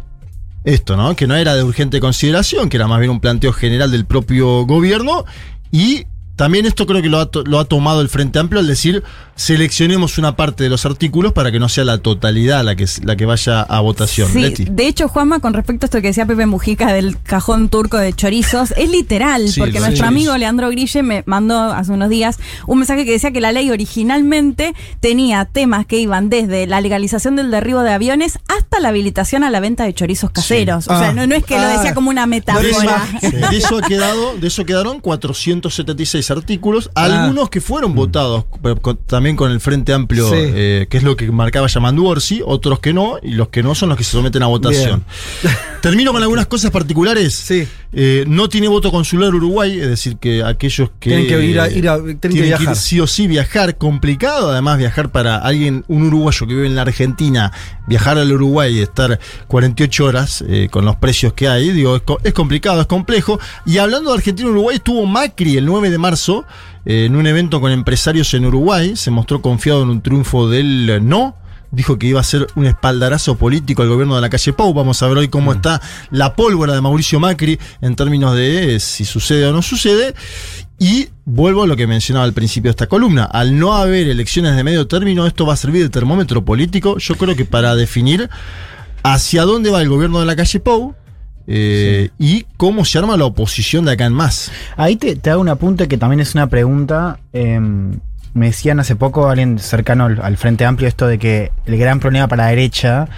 esto, ¿no? Que no era de urgente consideración, que era más bien un planteo general del propio gobierno y también esto creo que lo ha, to- lo ha tomado el Frente Amplio al decir seleccionemos una parte de los artículos para que no sea la totalidad la que, la que vaya a votación. Sí, Leti. de hecho, Juanma, con respecto a esto que decía Pepe Mujica del cajón turco de chorizos, es literal, Sí, porque nuestro es. amigo Leandro Grille me mandó hace unos días un mensaje que decía que la ley originalmente tenía temas que iban desde la legalización del derribo de aviones hasta la habilitación a la venta de chorizos caseros. O sea, Ah. no, no es que lo Ah. decía como una De eso, metáfora. de eso ha quedado, de eso quedaron 476 artículos, algunos que fueron votados pero con- también con el Frente Amplio, Sí. eh, que es lo que marcaba Yamandu Orsi, otros que no, y los que no son los que se someten a votación. Termino con algunas cosas particulares. Sí. Eh, no tiene voto consular Uruguay, es decir, que aquellos que. Tienen que ir a- ir a- tienen que ir viajar. sí o sí viajar. Complicado, además, viajar para alguien, un uruguayo que vive en la Argentina, viajar al Uruguay y estar 48 horas eh, con los precios que hay, digo, es, es complicado, es complejo. Y hablando de Argentina y Uruguay, estuvo Macri el 9 de marzo eh, en un evento con empresarios en Uruguay, se mostró confiado en un triunfo del no dijo que iba a ser un espaldarazo político al gobierno de la calle Pau. Vamos a ver hoy cómo está la pólvora de Mauricio Macri en términos de eh, si sucede o no sucede. Y vuelvo a lo que mencionaba al principio de esta columna. Al no haber elecciones de medio término, esto va a servir de termómetro político. Yo creo que para definir hacia dónde va el gobierno de la calle Pau. eh, Y cómo se arma la oposición de acá en más. Ahí te, te hago un apunte que también es una pregunta. eh, me decían hace poco alguien cercano al, Frente Amplio esto de que el gran problema para la derecha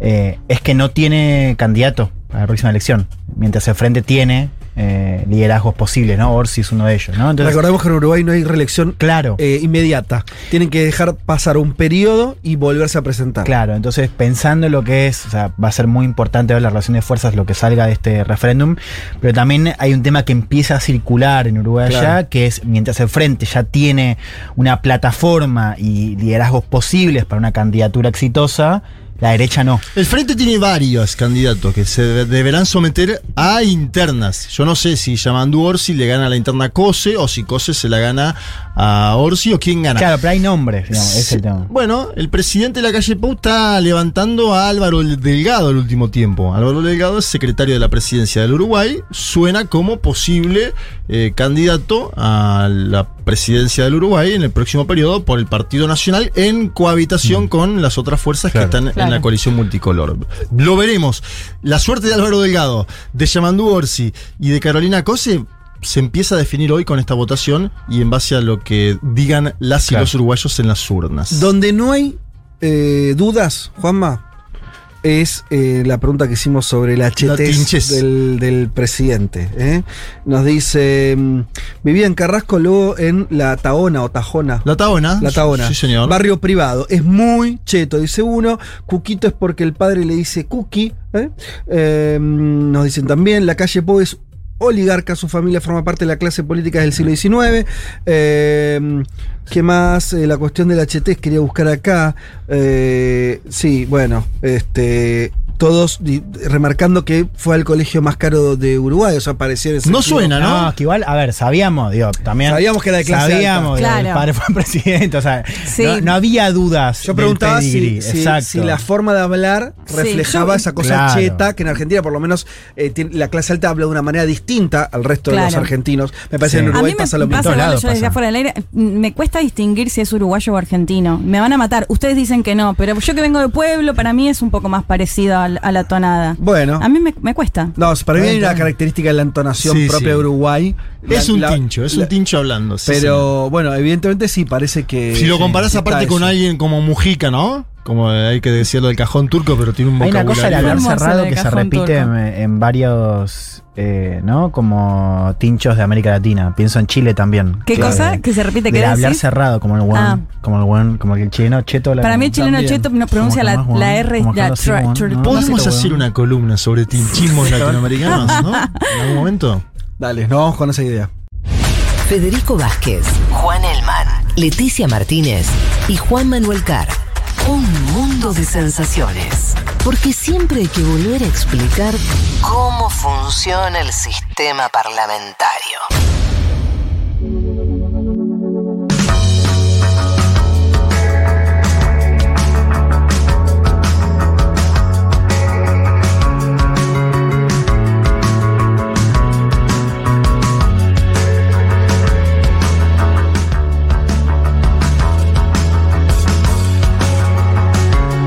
eh, es que no tiene candidato para la próxima elección, mientras el Frente tiene eh, liderazgos posibles, ¿no? Orsi es uno de ellos, ¿no? Entonces, Recordemos que en Uruguay no hay reelección claro. eh, inmediata. Tienen que dejar pasar un periodo y volverse a presentar. Claro, entonces pensando en lo que es, o sea, va a ser muy importante ver la relación de fuerzas, lo que salga de este referéndum, pero también hay un tema que empieza a circular en Uruguay Claro. ya, que es mientras el Frente ya tiene una plataforma y liderazgos posibles para una candidatura exitosa, la derecha no. El Frente tiene varios candidatos que se de- deberán someter a internas. Yo no sé si Yamandu Orsi le gana a la interna Cose o si Cose se la gana a Orsi o quién gana. Claro, pero hay nombres, es el tema. Bueno, el presidente de la calle Pau está levantando a Álvaro Delgado el último tiempo. Álvaro Delgado es secretario de la presidencia del Uruguay. Suena como posible eh, candidato a la presidencia del Uruguay en el próximo periodo por el Partido Nacional en cohabitación con las otras fuerzas que están en la coalición multicolor. Lo veremos. La suerte de Álvaro Delgado, de Yamandu Orsi y de Carolina Cose se empieza a definir hoy con esta votación y en base a lo que digan las y los uruguayos en las urnas. Donde no hay eh, dudas, Juanma, es eh, la pregunta que hicimos sobre la tinches. HT del, del presidente. ¿eh? Nos dice, mm, vivía en Carrasco, luego en La Taona o Tajona. La Taona. La Taona. Sí, señor. Barrio privado. Es muy cheto, dice uno. Cuquito es porque el padre le dice Cookie. ¿eh? Eh, nos dicen también, la calle Po es oligarca, su familia forma parte de la clase política del siglo XIX. Eh, ¿Qué más? Eh, la cuestión del HT, quería buscar acá. Eh, sí, bueno, este. Todos remarcando que fue al colegio más caro de Uruguay, o sea, ese No suena, ¿no? No, que igual, a ver, sabíamos, digo, también. Sabíamos que era de clase Sabíamos, alta. digo, el Claro. padre fue presidente, o sea, Sí. no, no había dudas. Yo del preguntaba si, si- exacto. si la forma de hablar reflejaba esa cosa Claro. cheta, que en Argentina por lo menos eh, tiene- la clase alta habla de una manera distinta al resto de los argentinos. Me parece Sí. que en A Uruguay mí me pasa lo mismo. yo desde pasa. afuera del aire, mm, me cuesta distinguir si es uruguayo o argentino. Me van a matar. Ustedes dicen que no, pero yo que vengo de pueblo, para mí es un poco más parecido al- a, la tonada. Bueno. A mí me, me cuesta. No, para mí hay una característica de la entonación Sí, propia sí. de Uruguay. Es La- un la- tincho, es la- un tincho hablando. sí, Pero bueno, evidentemente sí, parece que. Si lo comparás aparte con eso. alguien como Mujica, ¿no? Como hay que decirlo del cajón turco, pero tiene un Hay una vocabulario. cosa del hablar cerrado el que se repite en, varios, eh, ¿no? Como tinchos de América Latina. Pienso en Chile también. ¿Qué Que- cosa? ¿Que se repite? ¿Qué Del hablar decís? cerrado, como el buen, Ah. como el buen, como el chileno cheto. habla Para mí el chileno también. cheto no pronuncia la, más, la R. la Podemos hacer una columna sobre tinchismos latinoamericanos, ¿no? En algún momento. Dale, nos vamos con esa idea. Federico Vázquez, Juan Elman, Leticia Martínez y Juan Manuel Carr. Un mundo de sensaciones. Porque siempre hay que volver a explicar cómo funciona el sistema parlamentario.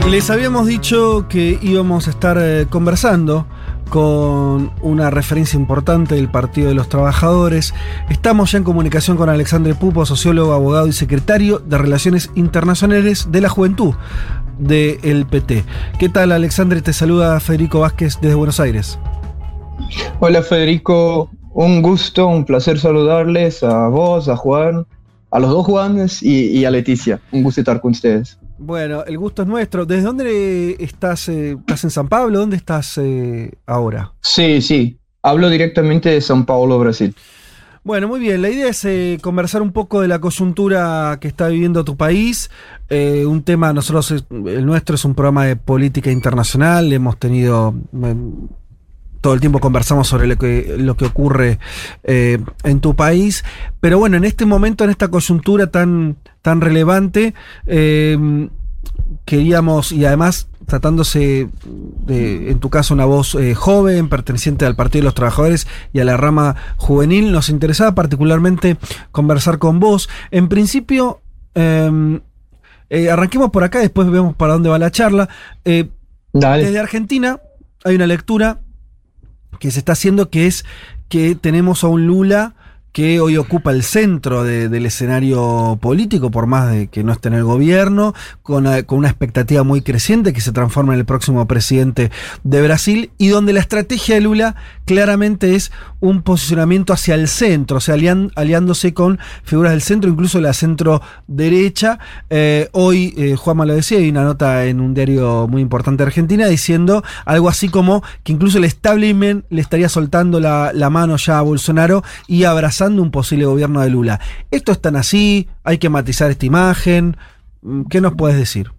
Les habíamos dicho que íbamos a estar eh, conversando con una referencia importante del Partido de los Trabajadores. Estamos ya en comunicación con Alexandre Pupo, sociólogo, abogado y secretario de Relaciones Internacionales de la Juventud del PT. ¿Qué tal, Alexandre? Te saluda Federico Vázquez desde Buenos Aires. Hola Federico, un gusto, un placer saludarles a vos, a Juan, a los dos Juanes y a Leticia. Un gusto estar con ustedes. Bueno, el gusto es nuestro. ¿Desde dónde estás? eh, ¿Estás en San Pablo? ¿Dónde estás eh, ahora? Sí, sí, hablo directamente de São Paulo, Brasil. Bueno, muy bien. La idea es eh, conversar un poco de la coyuntura que está viviendo tu país. Eh, un tema, nosotros, el nuestro es un programa de política internacional. Hemos tenido. Todo el tiempo conversamos sobre lo que, lo que ocurre eh, en tu país. Pero bueno, en este momento, en esta coyuntura tan, tan relevante, eh, queríamos, y además tratándose de, en tu caso, una voz eh, joven, perteneciente al Partido de los Trabajadores y a la rama juvenil, nos interesaba particularmente conversar con vos. En principio, eh, eh, arranquemos por acá, después vemos para dónde va la charla. Desde Argentina hay una lectura que se está haciendo que es que tenemos a un Lula que hoy ocupa el centro de- del escenario político, por más de que no esté en el gobierno, con, eh, con una expectativa muy creciente que se transforma en el próximo presidente de Brasil, y donde la estrategia de Lula claramente es un posicionamiento hacia el centro, o sea, aliándose con figuras del centro, incluso la centro derecha. Eh, hoy, eh, Juanma lo decía, hay una nota en un diario muy importante de Argentina diciendo algo así como que incluso el establishment le estaría soltando la, la mano ya a Bolsonaro y abrazando un posible gobierno de Lula. ¿Esto es tan así? ¿Hay que matizar esta imagen? Mm, ¿Qué nos puedes decir?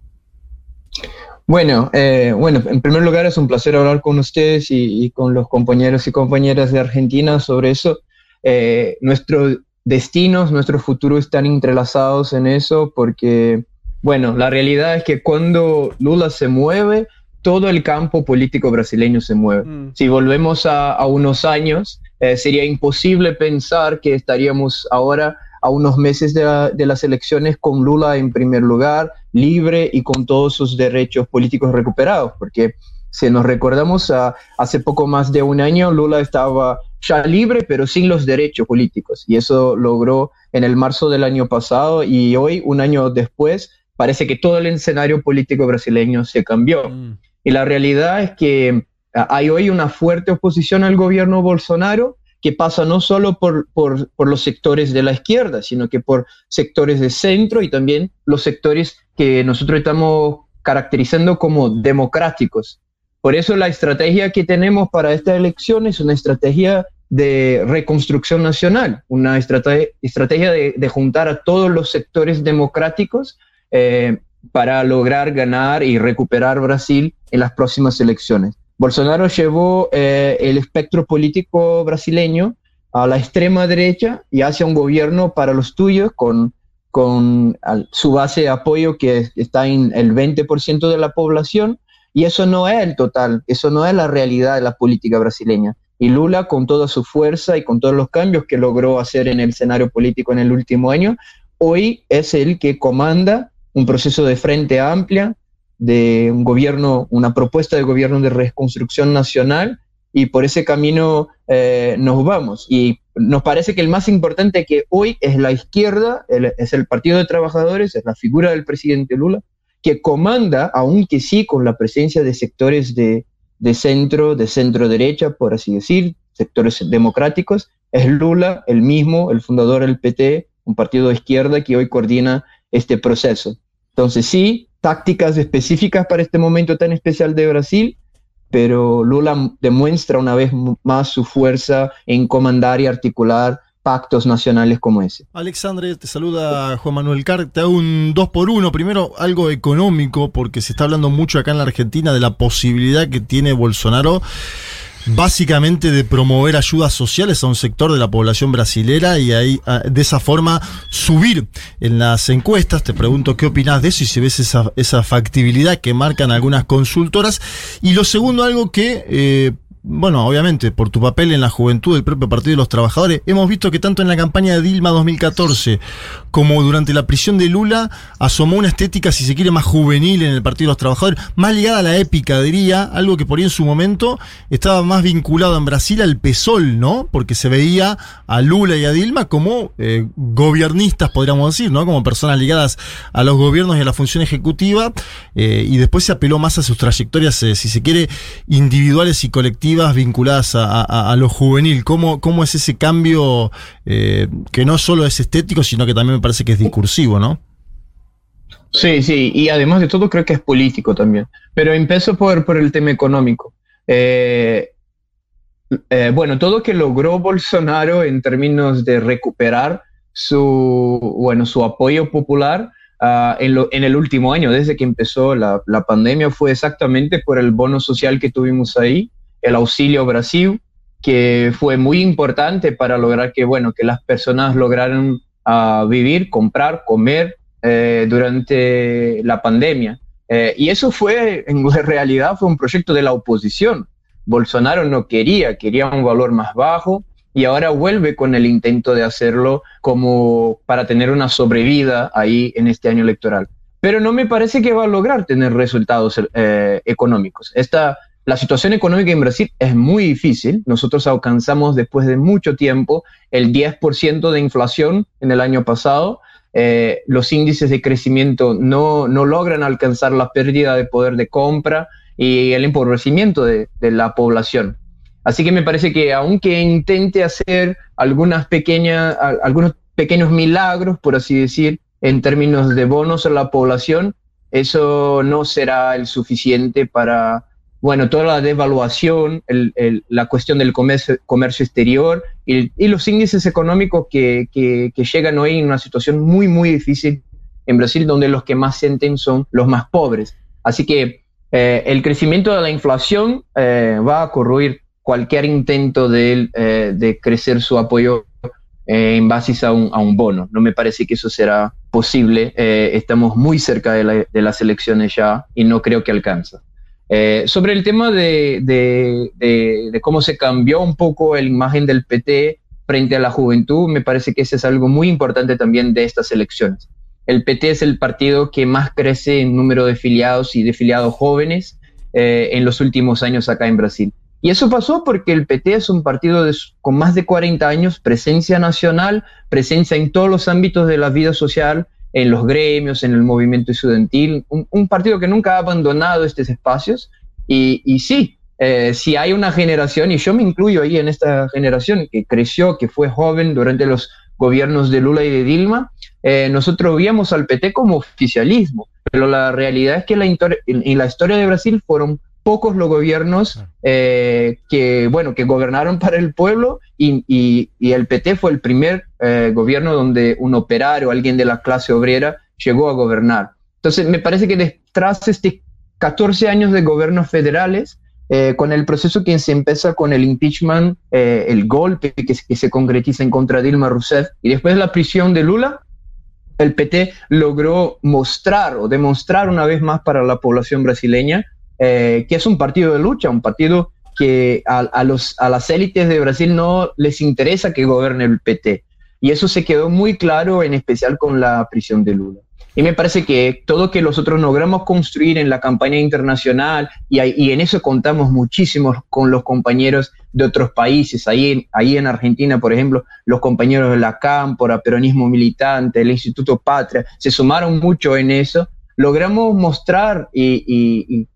Bueno, eh, bueno, en primer lugar es un placer hablar con ustedes y, y con los compañeros y compañeras de Argentina sobre eso. Eh, nuestros destinos, nuestro futuro están entrelazados en eso porque, bueno, la realidad es que cuando Lula se mueve, todo el campo político brasileño se mueve. Si volvemos a, a unos años, eh, sería imposible pensar que estaríamos ahora a unos meses de, la- de las elecciones con Lula en primer lugar, libre y con todos sus derechos políticos recuperados, porque si nos recordamos, a- hace poco más de un año Lula estaba ya libre, pero sin los derechos políticos, y eso logró en el marzo del año pasado, y hoy, un año después, parece que todo el escenario político brasileño se cambió. Y la realidad es que hay hoy una fuerte oposición al gobierno Bolsonaro que pasa no solo por, por, por, los sectores de la izquierda, sino que por sectores de centro y también los sectores que nosotros estamos caracterizando como democráticos. Por eso la estrategia que tenemos para esta elección es una estrategia de reconstrucción nacional, una estrategia, estrategia de, de, juntar a todos los sectores democráticos eh, para lograr ganar y recuperar Brasil en las próximas elecciones. Bolsonaro llevó eh, el espectro político brasileño a la extrema derecha y hacia un gobierno para los tuyos con, con su base de apoyo que está en el 20% de la población. Y eso no es el total, eso no es la realidad de la política brasileña. Y Lula, con toda su fuerza y con todos los cambios que logró hacer en el escenario político en el último año, hoy es el que comanda un proceso de frente amplia, de un gobierno, una propuesta de gobierno de reconstrucción nacional, y por ese camino eh, nos vamos. Y nos parece que el más importante que hoy es la izquierda, es el Partido de Trabajadores, es la figura del presidente Lula, que comanda, aunque sí con la presencia de sectores de, de centro, de centro derecha, por así decir, sectores democráticos, es Lula, el mismo, el fundador del PT, un partido de izquierda que hoy coordina este proceso. Entonces sí, tácticas específicas para este momento tan especial de Brasil, pero Lula demuestra una vez más su fuerza en comandar y articular pactos nacionales como ese. Alexandre, te saluda Juan Manuel Carr. Te hago un dos por uno. Primero, algo económico, porque se está hablando mucho acá en la Argentina de la posibilidad que tiene Bolsonaro básicamente de promover ayudas sociales a un sector de la población brasilera y ahí de esa forma subir en las encuestas. Te pregunto qué opinas de eso y si ves esa, esa factibilidad que marcan algunas consultoras. Y lo segundo, algo que eh, bueno, obviamente, por tu papel en la juventud del propio Partido de los Trabajadores, hemos visto que tanto en la campaña de Dilma 2014 como durante la prisión de Lula asomó una estética, si se quiere, más juvenil en el Partido de los Trabajadores, más ligada a la épica, diría, algo que por ahí en su momento estaba más vinculado en Brasil al PSOL, ¿no? Porque se veía a Lula y a Dilma como eh, gobiernistas, podríamos decir, ¿no? Como personas ligadas a los gobiernos y a la función ejecutiva, eh, y después se apeló más a sus trayectorias, eh, si se quiere, individuales y colectivas vinculadas a, lo juvenil. ¿Cómo, ¿Cómo, es ese cambio eh, que no solo es estético, sino que también me parece que es discursivo, ¿no? Sí, sí, y además de todo creo que es político también. Pero empiezo por, por el tema económico. Eh, eh, bueno, todo que logró Bolsonaro en términos de recuperar su, bueno, su apoyo popular uh, en, lo, en, el último año, desde que empezó la, la, pandemia, fue exactamente por el bono social que tuvimos ahí, el Auxilio Brasil, que fue muy importante para lograr que, bueno, que las personas lograran uh, vivir, comprar, comer eh, durante la pandemia. Eh, y eso fue, en realidad, fue un proyecto de la oposición. Bolsonaro no quería, quería un valor más bajo y ahora vuelve con el intento de hacerlo como para tener una sobrevida ahí en este año electoral. Pero no me parece que va a lograr tener resultados eh, económicos. Esta la situación económica en Brasil es muy difícil. Nosotros alcanzamos después de mucho tiempo el 10% de inflación en el año pasado. Eh, los índices de crecimiento no, no, logran alcanzar la pérdida de poder de compra y el empobrecimiento de, de, la población. Así que me parece que aunque intente hacer algunas pequeñas, algunos pequeños milagros, por así decir, en términos de bonos a la población, eso no será el suficiente para bueno, toda la devaluación, el, el, la cuestión del comercio, comercio exterior y, y, los índices económicos que, que, que, llegan hoy en una situación muy, muy difícil en Brasil, donde los que más sienten son los más pobres. Así que eh, el crecimiento de la inflación eh, va a corroir cualquier intento de, eh, de crecer su apoyo eh, en base a un, a un, bono. No me parece que eso será posible. Eh, estamos muy cerca de, la, de las elecciones ya y no creo que alcanza. Eh, sobre el tema de, cómo se cambió un poco la imagen del PT frente a la juventud, me parece que ese es algo muy importante también de estas elecciones. El PT es el partido que más crece en número de afiliados y de afiliados jóvenes eh, en los últimos años acá en Brasil. Y eso pasó porque el PT es un partido con más de 40 años, presencia nacional, presencia en todos los ámbitos de la vida social, en los gremios, en el movimiento estudiantil, un, partido que nunca ha abandonado estos espacios. Y, y sí, eh, si hay una generación, y yo me incluyo ahí en esta generación que creció, que fue joven durante los gobiernos de Lula y de Dilma, eh, nosotros veíamos al PT como oficialismo, pero la realidad es que en, la historia de Brasil fueron pocos los gobiernos eh, que, bueno, que gobernaron para el pueblo y, y, y el PT fue el primer eh, gobierno donde un operario, alguien de la clase obrera, llegó a gobernar. Entonces, me parece que detrás de este 14 años de gobiernos federales, eh, con el proceso que se empieza con el impeachment, eh, el golpe que, que, se concretiza en contra de Dilma Rousseff y después la prisión de Lula, el PT logró mostrar o demostrar una vez más para la población brasileña eh, que es un partido de lucha, un partido que a, a, los, a las élites de Brasil no les interesa que gobierne el PT. Y eso se quedó muy claro, en especial con la prisión de Lula. Y me parece que todo que nosotros logramos construir en la campaña internacional, y, y en eso contamos muchísimo con los compañeros de otros países, ahí en, ahí en Argentina, por ejemplo, los compañeros de la Cámpora, Peronismo Militante, el Instituto Patria, se sumaron mucho en eso, logramos mostrar y, y, y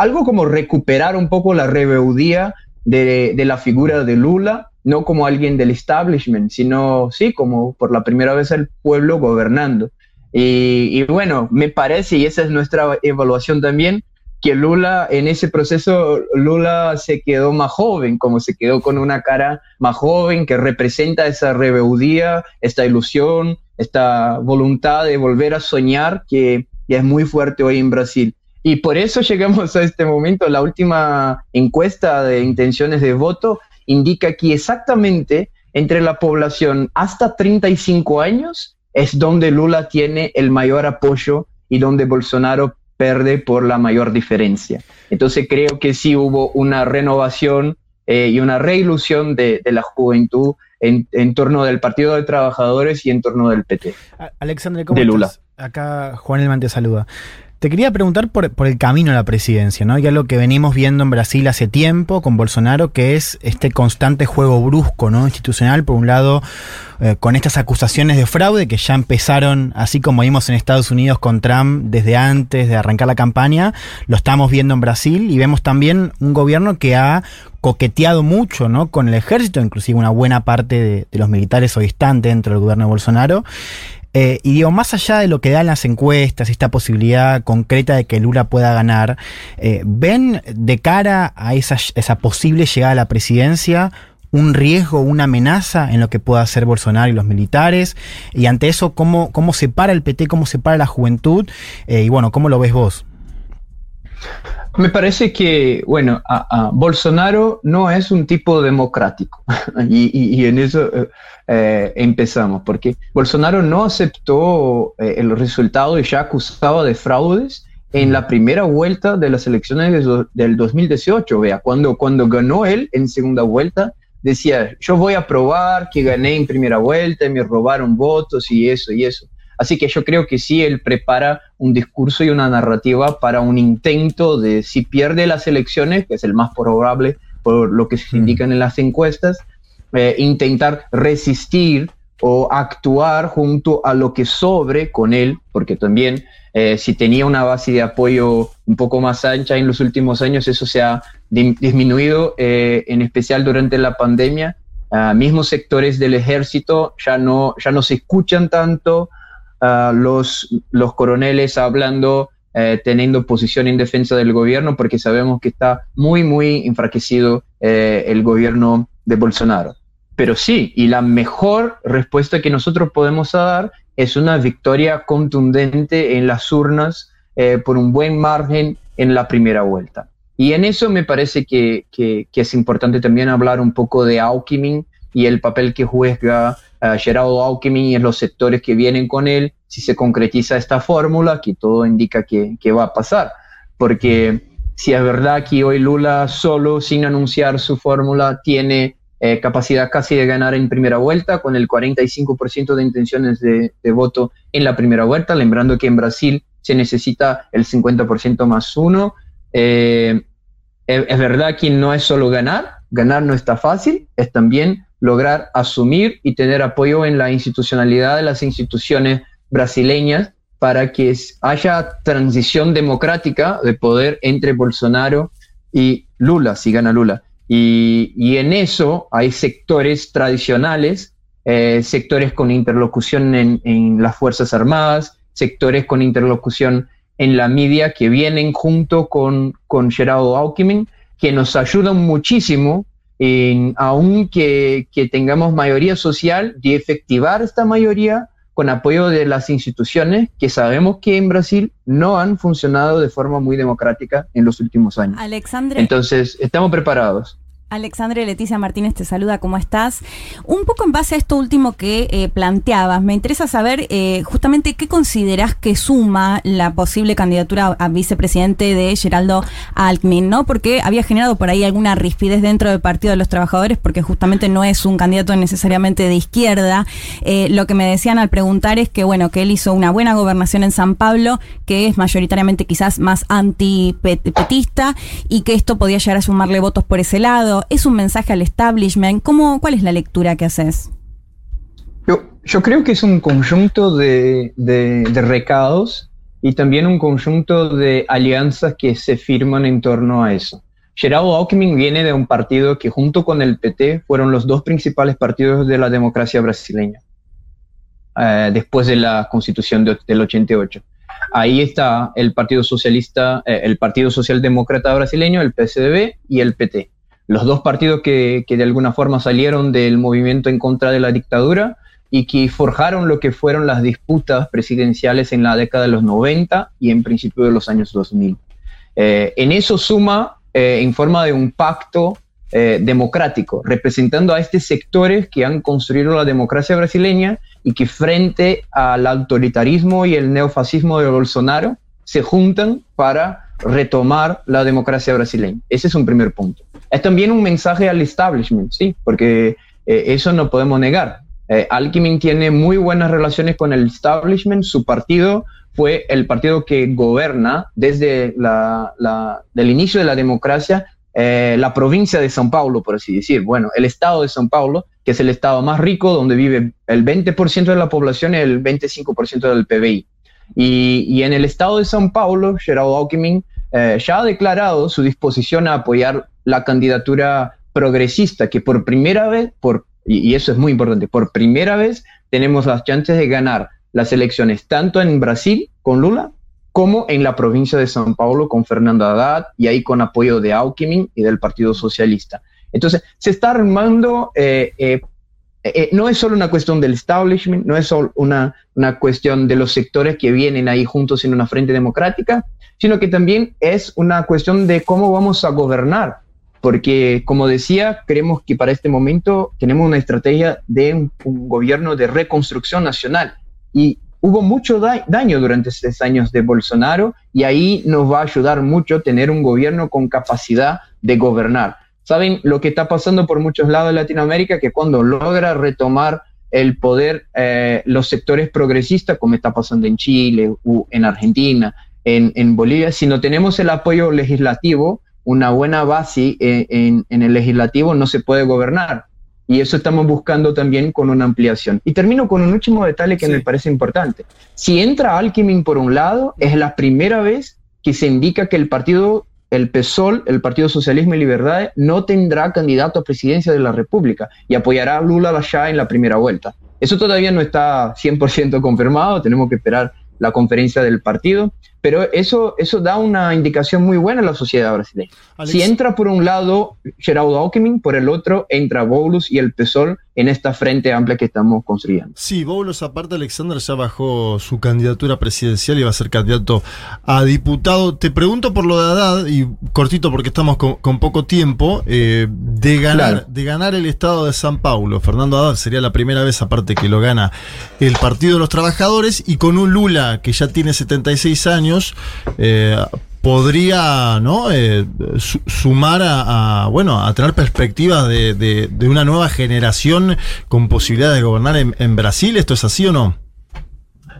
algo como recuperar un poco la rebeldía de, de, la figura de Lula, no como alguien del establishment, sino sí, como por la primera vez el pueblo gobernando. Y, bueno, me parece, y esa es nuestra evaluación también, que Lula en ese proceso, Lula se quedó más joven, como se quedó con una cara más joven que representa esa rebeldía, esta ilusión, esta voluntad de volver a soñar que es muy fuerte hoy en Brasil. Y por eso llegamos a este momento. La última encuesta de intenciones de voto indica que exactamente entre la población hasta 35 años es donde Lula tiene el mayor apoyo y donde Bolsonaro pierde por la mayor diferencia. Entonces creo que sí hubo una renovación eh, y una reilusión de, de la juventud en, en, torno del Partido de Trabajadores y en torno del PT. Alexandre, ¿cómo de Lula. Estás? Acá Juan Elman te saluda. Te quería preguntar por, por, el camino a la presidencia, ¿no? Ya lo que venimos viendo en Brasil hace tiempo con Bolsonaro, que es este constante juego brusco, ¿no? Institucional, por un lado, eh, con estas acusaciones de fraude que ya empezaron, así como vimos en Estados Unidos con Trump desde antes de arrancar la campaña, lo estamos viendo en Brasil y vemos también un gobierno que ha coqueteado mucho, ¿no? Con el ejército, inclusive una buena parte de, de los militares hoy están dentro del gobierno de Bolsonaro. Eh, y digo, más allá de lo que dan las encuestas, esta posibilidad concreta de que Lula pueda ganar, eh, ¿ven de cara a esa, esa, posible llegada a la presidencia un riesgo, una amenaza en lo que pueda hacer Bolsonaro y los militares? Y ante eso, ¿cómo, cómo se para el PT, cómo se para la juventud? Eh, y bueno, ¿cómo lo ves vos? Me parece que, bueno, Bolsonaro no es un tipo democrático y, en eso eh, empezamos, porque Bolsonaro no aceptó eh, el resultado y ya acusaba de fraudes en la primera vuelta de las elecciones de, del 2018. Vea, cuando, cuando ganó él en segunda vuelta, decía, yo voy a probar que gané en primera vuelta y me robaron votos y eso y eso. Así que yo creo que sí, él prepara un discurso y una narrativa para un intento de, si pierde las elecciones, que es el más probable por lo que se indican en las encuestas, eh, intentar resistir o actuar junto a lo que sobre con él, porque también eh, si tenía una base de apoyo un poco más ancha en los últimos años, eso se ha disminuido, eh, en especial durante la pandemia. Uh, mismos sectores del ejército ya no, ya no se escuchan tanto, los, los coroneles hablando, eh, teniendo posición en defensa del gobierno, porque sabemos que está muy, muy enfraquecido eh, el gobierno de Bolsonaro. Pero sí, y la mejor respuesta que nosotros podemos dar es una victoria contundente en las urnas eh, por un buen margen en la primera vuelta. Y en eso me parece que, que, que es importante también hablar un poco de Alckmin y el papel que juega uh, Gerardo Alckmin y en los sectores que vienen con él, si se concretiza esta fórmula, que todo indica que, que va a pasar. Porque si es verdad que hoy Lula solo, sin anunciar su fórmula, tiene eh, capacidad casi de ganar en primera vuelta, con el 45% de intenciones de, de, voto en la primera vuelta, lembrando que en Brasil se necesita el 50% más uno. Eh, es, es verdad que no es solo ganar, ganar no está fácil, es también lograr asumir y tener apoyo en la institucionalidad de las instituciones brasileñas para que haya transición democrática de poder entre Bolsonaro y Lula, si gana Lula. Y, y en eso hay sectores tradicionales, eh, sectores con interlocución en, en, las Fuerzas Armadas, sectores con interlocución en la media que vienen junto con, con Gerardo que nos ayudan muchísimo, en, aunque que tengamos mayoría social, de efectivar esta mayoría con apoyo de las instituciones que sabemos que en Brasil no han funcionado de forma muy democrática en los últimos años. Alexandre. Entonces, estamos preparados. Alexandre Leticia Martínez te saluda, ¿cómo estás? Un poco en base a esto último que eh, planteabas, me interesa saber eh, justamente qué considerás que suma la posible candidatura a vicepresidente de Geraldo Alckmin, ¿no? Porque había generado por ahí alguna rispidez dentro del Partido de los Trabajadores, porque justamente no es un candidato necesariamente de izquierda. Eh, lo que me decían al preguntar es que, bueno, que él hizo una buena gobernación en San Pablo, que es mayoritariamente quizás más antipetista, y que esto podía llegar a sumarle votos por ese lado ¿Es un mensaje al establishment? ¿Cómo, ¿Cuál es la lectura que haces? Yo, creo que es un conjunto de, de, de, recados y también un conjunto de alianzas que se firman en torno a eso. Gerardo Alckmin viene de un partido que junto con el PT fueron los dos principales partidos de la democracia brasileña, eh, después de la constitución de, del 88. Ahí está el Partido Socialista, eh, el Partido Socialdemócrata brasileño, el PSDB y el PT los dos partidos que, que, de alguna forma salieron del movimiento en contra de la dictadura y que forjaron lo que fueron las disputas presidenciales en la década de los 90 y en principio de los años 2000. Eh, en eso suma eh, en forma de un pacto eh, democrático, representando a estos sectores que han construido la democracia brasileña y que frente al autoritarismo y el neofascismo de Bolsonaro se juntan para retomar la democracia brasileña. Ese es un primer punto. Es también un mensaje al establishment, sí, porque eh, eso no podemos negar. Eh, Alckmin tiene muy buenas relaciones con el establishment, su partido fue el partido que gobierna desde la, la, el inicio de la democracia eh, la provincia de São Paulo, por así decir. Bueno, el estado de São Paulo, que es el estado más rico, donde vive el 20% de la población y el 25% del PBI. Y, y, en el estado de São Paulo, Geraldo Alckmin eh, ya ha declarado su disposición a apoyar la candidatura progresista, que por primera vez, por, y, y eso es muy importante, por primera vez tenemos las chances de ganar las elecciones tanto en Brasil con Lula como en la provincia de São Paulo con Fernando Haddad y ahí con apoyo de Alckmin y del Partido Socialista. Entonces, se está armando, eh, eh, eh, no es solo una cuestión del establishment, no es solo una, una cuestión de los sectores que vienen ahí juntos en una frente democrática, sino que también es una cuestión de cómo vamos a gobernar. Porque, como decía, creemos que para este momento tenemos una estrategia de un, gobierno de reconstrucción nacional. Y hubo mucho da daño durante estos años de Bolsonaro y ahí nos va a ayudar mucho tener un gobierno con capacidad de gobernar. Saben lo que está pasando por muchos lados de Latinoamérica, que cuando logra retomar el poder eh, los sectores progresistas, como está pasando en Chile, u en Argentina, en, en, Bolivia, si no tenemos el apoyo legislativo, una buena base en, en, en el legislativo, no se puede gobernar. Y eso estamos buscando también con una ampliación. Y termino con un último detalle que sí. me parece importante. Si entra Alckmin por un lado, es la primera vez que se indica que el partido, el PSOL, el Partido Socialismo y Libertad, no tendrá candidato a presidencia de la República y apoyará a Lula allá en la primera vuelta. Eso todavía no está 100% confirmado, tenemos que esperar la conferencia del partido, pero eso, eso da una indicación muy buena a la sociedad brasileña. Alex. Si entra por un lado Geraldo Alckmin, por el otro entra Boulos y el PSOL en esta frente amplia que estamos construyendo. Sí, Boulos aparte Alexander ya bajó su candidatura presidencial y va a ser candidato a diputado. Te pregunto por lo de Haddad, y cortito porque estamos con, con poco tiempo, eh, de, ganar, claro. de ganar el estado de San Paulo. Fernando Haddad sería la primera vez aparte que lo gana el Partido de los Trabajadores y con un Lula que ya tiene 76 años, eh, podría ¿no? Eh, su sumar a, bueno a tener perspectivas de, de, una nueva generación con posibilidades de gobernar en, Brasil. ¿Esto es así o no?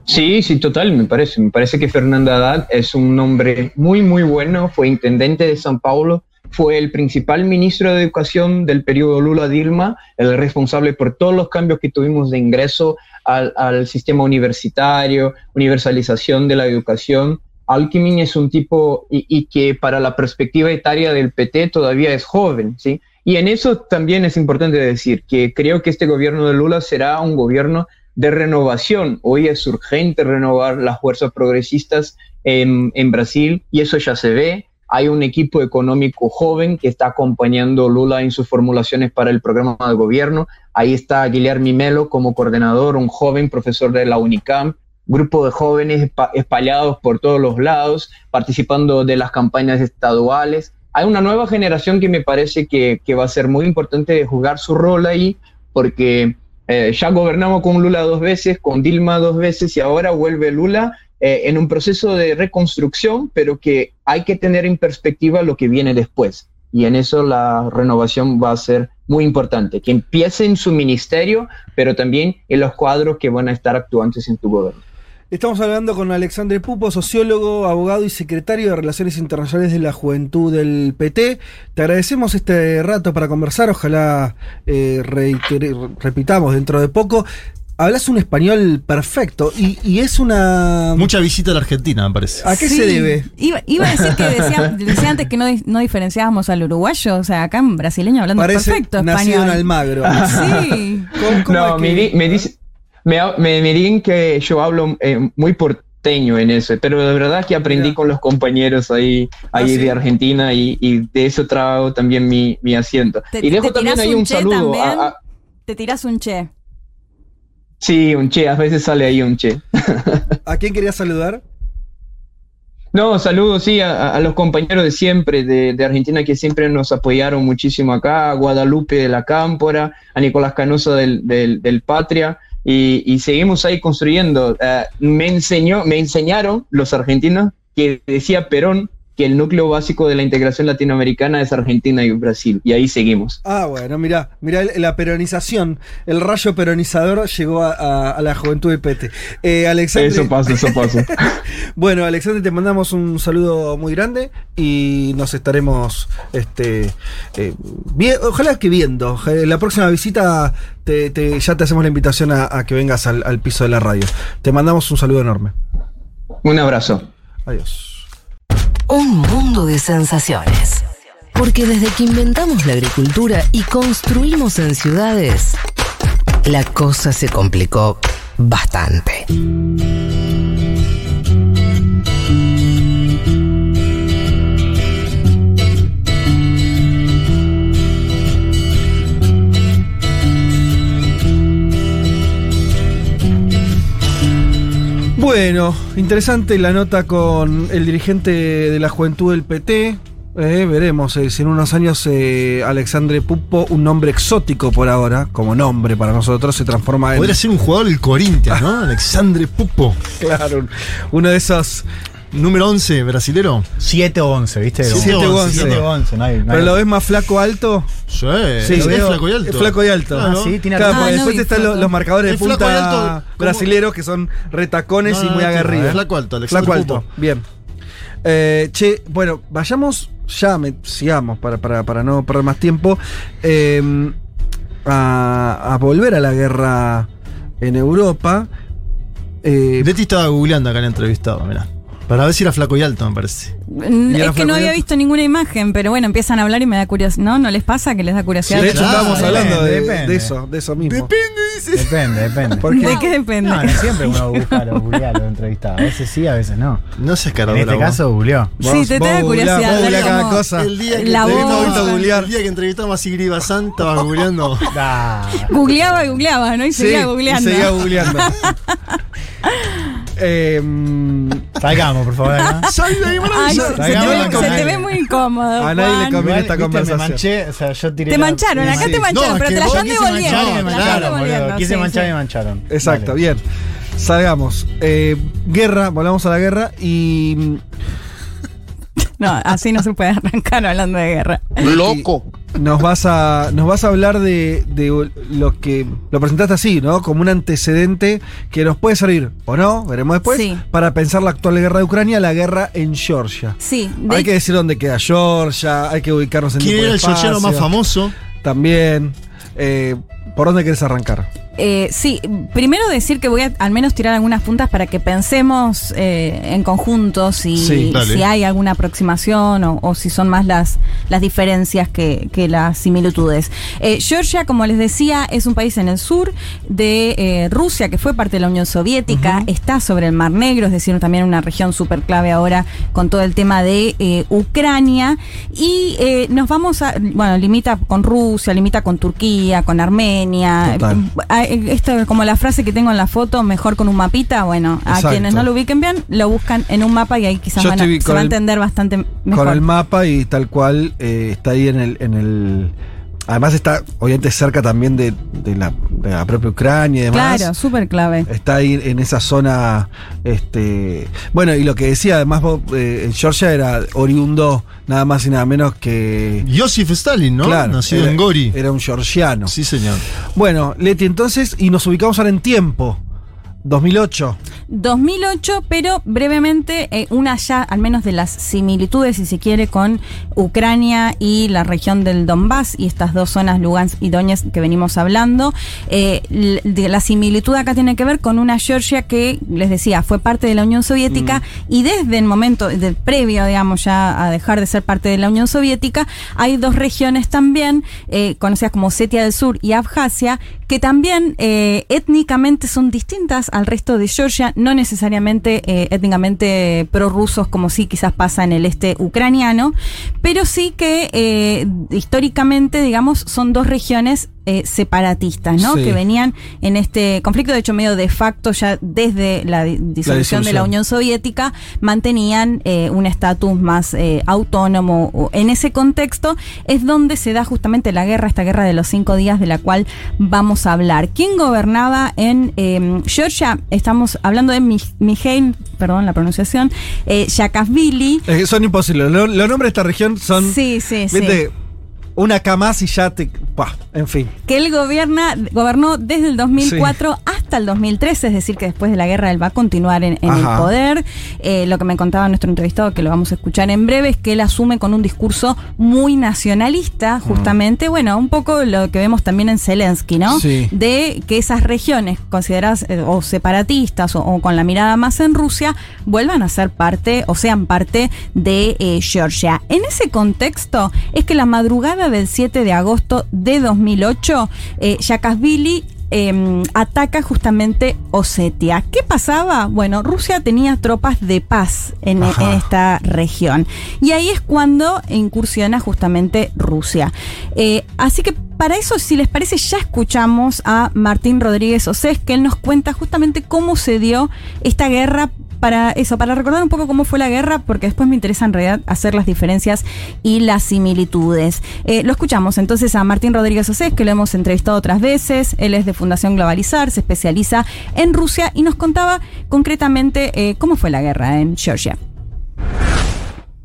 Sí, sí, total, me parece. Me parece que Fernando Haddad es un hombre muy, muy bueno. Fue intendente de San Paulo, fue el principal ministro de Educación del periodo Lula-Dilma, el responsable por todos los cambios que tuvimos de ingreso al, al sistema universitario, universalización de la educación Alckmin es un tipo y, que para la perspectiva etaria del PT todavía es joven, ¿sí? Y en eso también es importante decir que creo que este gobierno de Lula será un gobierno de renovación. Hoy es urgente renovar las fuerzas progresistas en, Brasil y eso ya se ve. Hay un equipo económico joven que está acompañando Lula en sus formulaciones para el programa de gobierno. Ahí está Guillermo Melo como coordinador, un joven profesor de la UNICAM, grupo de jóvenes espallados por todos los lados, participando de las campañas estaduales. Hay una nueva generación que me parece que, que va a ser muy importante jugar su rol ahí, porque eh, ya gobernamos con Lula dos veces, con Dilma dos veces y ahora vuelve Lula eh, en un proceso de reconstrucción, pero que hay que tener en perspectiva lo que viene después. Y en eso la renovación va a ser muy importante, que empiece en su ministerio, pero también en los cuadros que van a estar actuantes en tu gobierno. Estamos hablando con Alexandre Pupo, sociólogo, abogado y secretario de Relaciones Internacionales de la Juventud del PT. Te agradecemos este rato para conversar, ojalá eh, reitere, repitamos dentro de poco. Hablas un español perfecto y, y, es una... Mucha visita a la Argentina, me parece. ¿A qué sí. se debe? Iba, iba, a decir que decía, decía, antes que no, no diferenciábamos al uruguayo, o sea, acá en brasileño hablando Parece perfecto nacido español. en Almagro. sí. ¿Cómo, cómo no, es que... me, me dice me, me, me digan que yo hablo eh, muy porteño en eso, pero de verdad que aprendí Mira. con los compañeros ahí, ahí ah, ¿sí? de Argentina y, y, de eso trago también mi, mi asiento. Te, y dejo también ahí un, un saludo. A, a, te tiras un che. Sí, un che, a veces sale ahí un che. ¿A quién querías saludar? No, saludos, sí, a, a, los compañeros de siempre, de, de, Argentina, que siempre nos apoyaron muchísimo acá, a Guadalupe de la Cámpora, a Nicolás Canosa del, del, del Patria, y, seguimos ahí construyendo. Uh, me, enseñó, me enseñaron los argentinos que decía Perón que el núcleo básico de la integración latinoamericana es Argentina y Brasil, y ahí seguimos. Ah, bueno, mira, mira la peronización, el rayo peronizador llegó a, a, a la juventud del PT. Eh, Alexandre... Eso pasa, eso pasa. bueno, Alexandre, te mandamos un saludo muy grande y nos estaremos, este, eh, bien, ojalá que viendo. La próxima visita te, te, ya te hacemos la invitación a, a que vengas al, al piso de la radio. Te mandamos un saludo enorme. Un abrazo. Adiós. Un mundo de sensaciones. Porque desde que inventamos la agricultura y construimos en ciudades, la cosa se complicó bastante. Bueno, interesante la nota con el dirigente de la juventud del PT. Eh, veremos eh, si en unos años eh, Alexandre Pupo, un nombre exótico por ahora, como nombre para nosotros, se transforma en. Podría ser un jugador del Corinthians, ¿no? Alexandre Pupo. Claro, uno de esos Número 11, brasilero. 7 o 11, ¿viste? 7 o 11. 7 o 11, no hay, no ¿Pero hay. lo ves más flaco alto? Sí, sí lo es flaco y alto. Es flaco y alto. Ah, sí, tiene claro, ah, no después vi están los, los, marcadores de punta alto, brasileros que son retacones no, y muy no, aguerridos. Flaco alto, Alexandre Flaco alto, bien. Eh, che, bueno, vayamos ya, me, sigamos para, para, para no perder más tiempo, eh, a, a volver a la guerra en Europa. Eh, Leti estaba googleando acá en el entrevistado, mirá. Para ver si era flaco y alto, me parece. Es que no había visto ninguna imagen, pero bueno, empiezan a hablar y me da curiosidad. ¿No? ¿No les pasa que les da curiosidad? Sí, de hecho, estábamos hablando de, depende. de eso, de eso mismo. Depende, dice. Depende, depende. ¿De qué depende? No, no siempre uno busca lo googlear lo entrevistado. A veces sí, a veces no. No seas cara En este caso googleó. Sí, te, te da curiosidad. Vos googleás cada cosa. El día que, La el día que entrevistamos a Sigrid Bazán, estabas googleando. Googleaba y googleaba, ¿no? Y Sí, seguía y googleando. seguía googleando. eh, salgamos, por favor. acá. Ay, se, se te ve, se te ve muy incómodo. A nadie le conviene Igual, esta conversación. Me manché, o sea, yo tiré Te la- mancharon, acá Sí. te mancharon, No, pero es te la están Quise manchar y devolviendo. Quise sí, manchar y me mancharon. Exacto, Dale. bien. Salgamos. Eh, guerra, volvamos a la guerra y. No, así no se puede arrancar hablando de guerra. Loco. Nos vas a, nos vas a hablar de, de lo que lo presentaste así, ¿no? Como un antecedente que nos puede servir, o no, veremos después, Sí. para pensar la actual guerra de Ucrania, la guerra en Georgia. Sí, de Hay que decir dónde queda Georgia, hay que ubicarnos en ¿Quién tipo era de el georgiano más famoso? También. Eh, ¿Por dónde querés arrancar? Eh, sí, primero decir que voy a al menos tirar algunas puntas para que pensemos eh, en conjunto si, Sí, si hay alguna aproximación o, o si son más las, las diferencias que, que las similitudes. Eh, Georgia, como les decía, es un país en el sur de eh, Rusia que fue parte de la Unión Soviética, está sobre el Mar Negro, es decir, también una región súper clave ahora con todo el tema de eh, Ucrania. Y eh, nos vamos a, bueno, limita con Rusia, limita con Turquía, con Armenia. Total. Eh, Esto como la frase que tengo en la foto, mejor con un mapita, bueno, a quienes no lo ubiquen bien, lo buscan en un mapa y ahí quizás van a- se va a entender bastante mejor. Con el mapa y tal cual eh, está ahí en el, en el. Además está, obviamente, cerca también de, de la, de la propia Ucrania y demás. Claro, súper clave. Está ahí en esa zona. Este, bueno, y lo que decía, además, vos, eh, en Georgia era oriundo nada más y nada menos que. Joseph Stalin, ¿no? Claro, Nacido era- en Gori. Era un georgiano. Sí, señor. Bueno, Leti, entonces, y nos ubicamos ahora en tiempo. 2008. 2008, pero brevemente eh, una ya, al menos de las similitudes, si se quiere, con Ucrania y la región del Donbass y estas dos zonas, Lugansk y Donetsk, que venimos hablando. Eh, de la similitud acá tiene que ver con una Georgia que, les decía, fue parte de la Unión Soviética y desde el momento, de, previo, digamos, ya a dejar de ser parte de la Unión Soviética, hay dos regiones también, eh, conocidas como Osetia del Sur y Abjasia, que también eh, étnicamente son distintas al resto de Georgia, no necesariamente eh, étnicamente prorrusos como sí quizás pasa en el este ucraniano, pero sí que eh, históricamente, digamos, son dos regiones eh, separatistas, ¿no? Sí. Que venían en este conflicto, de hecho medio de facto ya desde la di- disolución de la. Unión Soviética, mantenían eh, un estatus más eh, autónomo. En ese contexto es donde se da justamente la guerra, esta guerra de los cinco días de la cual vamos a hablar. ¿Quién gobernaba en eh, Georgia? Estamos hablando de Mi- Mijail, perdón la pronunciación, eh, Saakashvili. Eh, son imposibles. Lo- Los nombres de esta región son. Sí, sí, sí. Una K más y ya te. Pah, en fin. que él gobierna, gobernó desde el 2004 hasta el 2013, es decir, que después de la guerra él va a continuar en, en el poder. Eh, lo que me contaba nuestro entrevistado, que lo vamos a escuchar en breve, es que él asume con un discurso muy nacionalista, justamente, bueno, un poco lo que vemos también en Zelensky, ¿no? Sí. De que esas regiones consideradas eh, o separatistas o, o con la mirada más en Rusia vuelvan a ser parte o sean parte de eh, Georgia. En ese contexto es que la madrugada del 7 de agosto de 2008, eh, eh, ataca justamente Osetia. ¿Qué pasaba? Bueno, Rusia tenía tropas de paz en esta región. Y ahí es cuando incursiona justamente Rusia. Eh, así que para eso, si les parece, ya escuchamos a Martín Rodríguez Osés, que él nos cuenta justamente cómo se dio esta guerra para eso, para recordar un poco cómo fue la guerra, porque después me interesa en realidad hacer las diferencias y las similitudes. Eh, lo escuchamos entonces a Martín Rodríguez Osés, que lo hemos entrevistado otras veces. Él es de Fundación Globalizar, se especializa en Rusia y nos contaba concretamente eh, cómo fue la guerra en Georgia.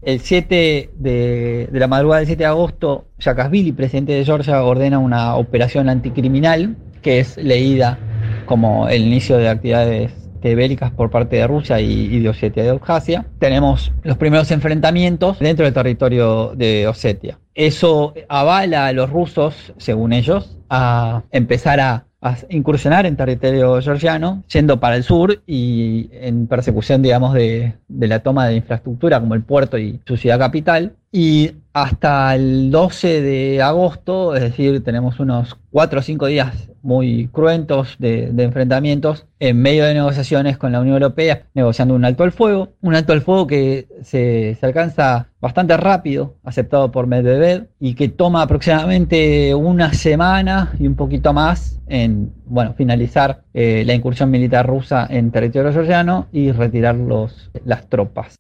El 7 de, de la madrugada del 7 de agosto, Saakashvili, presidente de Georgia, ordena una operación anticriminal que es leída como el inicio de actividades bélicas por parte de Rusia y, de Osetia de Abjasia. Tenemos los primeros enfrentamientos dentro del territorio de Osetia. Eso avala a los rusos, según ellos, a empezar a, a incursionar en territorio georgiano, yendo para el sur y en persecución, digamos, de, de la toma de infraestructura como el puerto y su ciudad capital. Y hasta el 12 de agosto, es decir, tenemos unos 4 o 5 días muy cruentos de, enfrentamientos en medio de negociaciones con la Unión Europea, negociando un alto al fuego, un alto al fuego que se, se alcanza bastante rápido, aceptado por Medvedev, y que toma aproximadamente una semana y un poquito más en bueno, finalizar eh, la incursión militar rusa en territorio georgiano y retirar los, las tropas.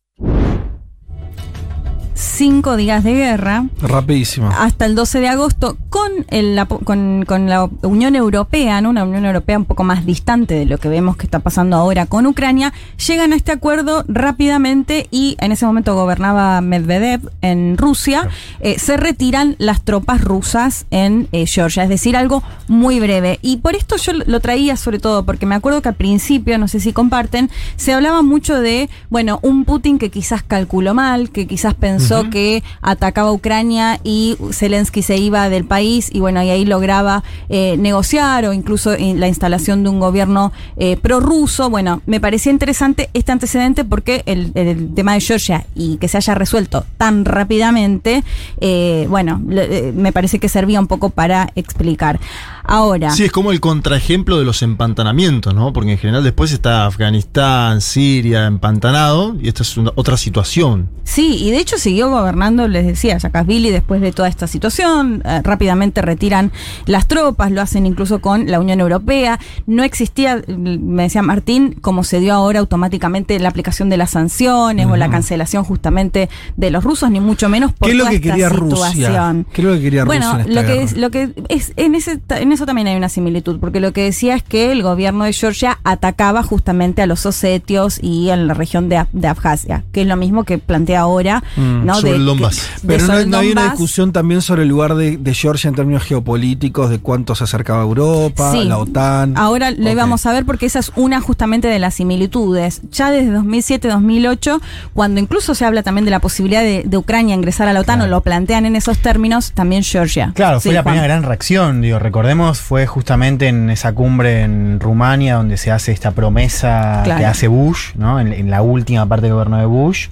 Cinco días de guerra. Rapidísimo. hasta el 12 de agosto con, el, apo- con, con la Unión Europea, ¿no? una Unión Europea un poco más distante de lo que vemos que está pasando ahora con Ucrania, llegan a este acuerdo rápidamente y en ese momento gobernaba Medvedev en Rusia, eh, se retiran las tropas rusas en eh, Georgia, es decir, algo muy breve. Y por esto yo lo traía sobre todo porque me acuerdo que al principio, no sé si comparten, se hablaba mucho de, bueno, un Putin que quizás calculó mal, que quizás pensó que atacaba Ucrania y Zelensky se iba del país y bueno, y ahí lograba eh, negociar o incluso en la instalación de un gobierno eh, prorruso. Bueno, me parecía interesante este antecedente porque el, el tema de Georgia y que se haya resuelto tan rápidamente, eh, bueno, le- eh, me parece que servía un poco para explicar. Ahora. Sí, es como el contraejemplo de los empantanamientos, ¿no? Porque en general después está Afganistán, Siria, empantanado, y esta es una- otra situación. Sí, y de hecho siguió gobernando, les decía, Saakashvili después de toda esta situación. eh, rápidamente retiran las tropas, lo hacen incluso con la Unión Europea. No existía, mm, me decía Martín, como se dio ahora automáticamente la aplicación de las sanciones o la cancelación justamente de los rusos, ni mucho menos por ¿Qué es lo toda que esta situación. ¿Qué es lo que quería Bueno, Rusia en esta lo que, guerra? es, lo que es en ese en eso también hay una similitud, porque lo que decía es que el gobierno de Georgia atacaba justamente a los osetios y en la región de, Ab- de Abjasia, que es lo mismo que plantea ahora, Mm, ¿no? sobre De- el Donbass. Pero no, hay una discusión también sobre el lugar de, de Georgia en términos geopolíticos, de cuánto se acercaba a Europa, Sí. la OTAN. Ahora lo íbamos a ver porque esa es una justamente de las similitudes. Ya desde 2007-2008, cuando incluso se habla también de la posibilidad de, de Ucrania ingresar a la OTAN o lo plantean en esos términos, también Georgia. Claro, fue Sí, la Juan. primera gran reacción, digo, recordemos, fue justamente en esa cumbre en Rumania donde se hace esta promesa Claro. que hace Bush, ¿no? En, en la última parte del gobierno de Bush,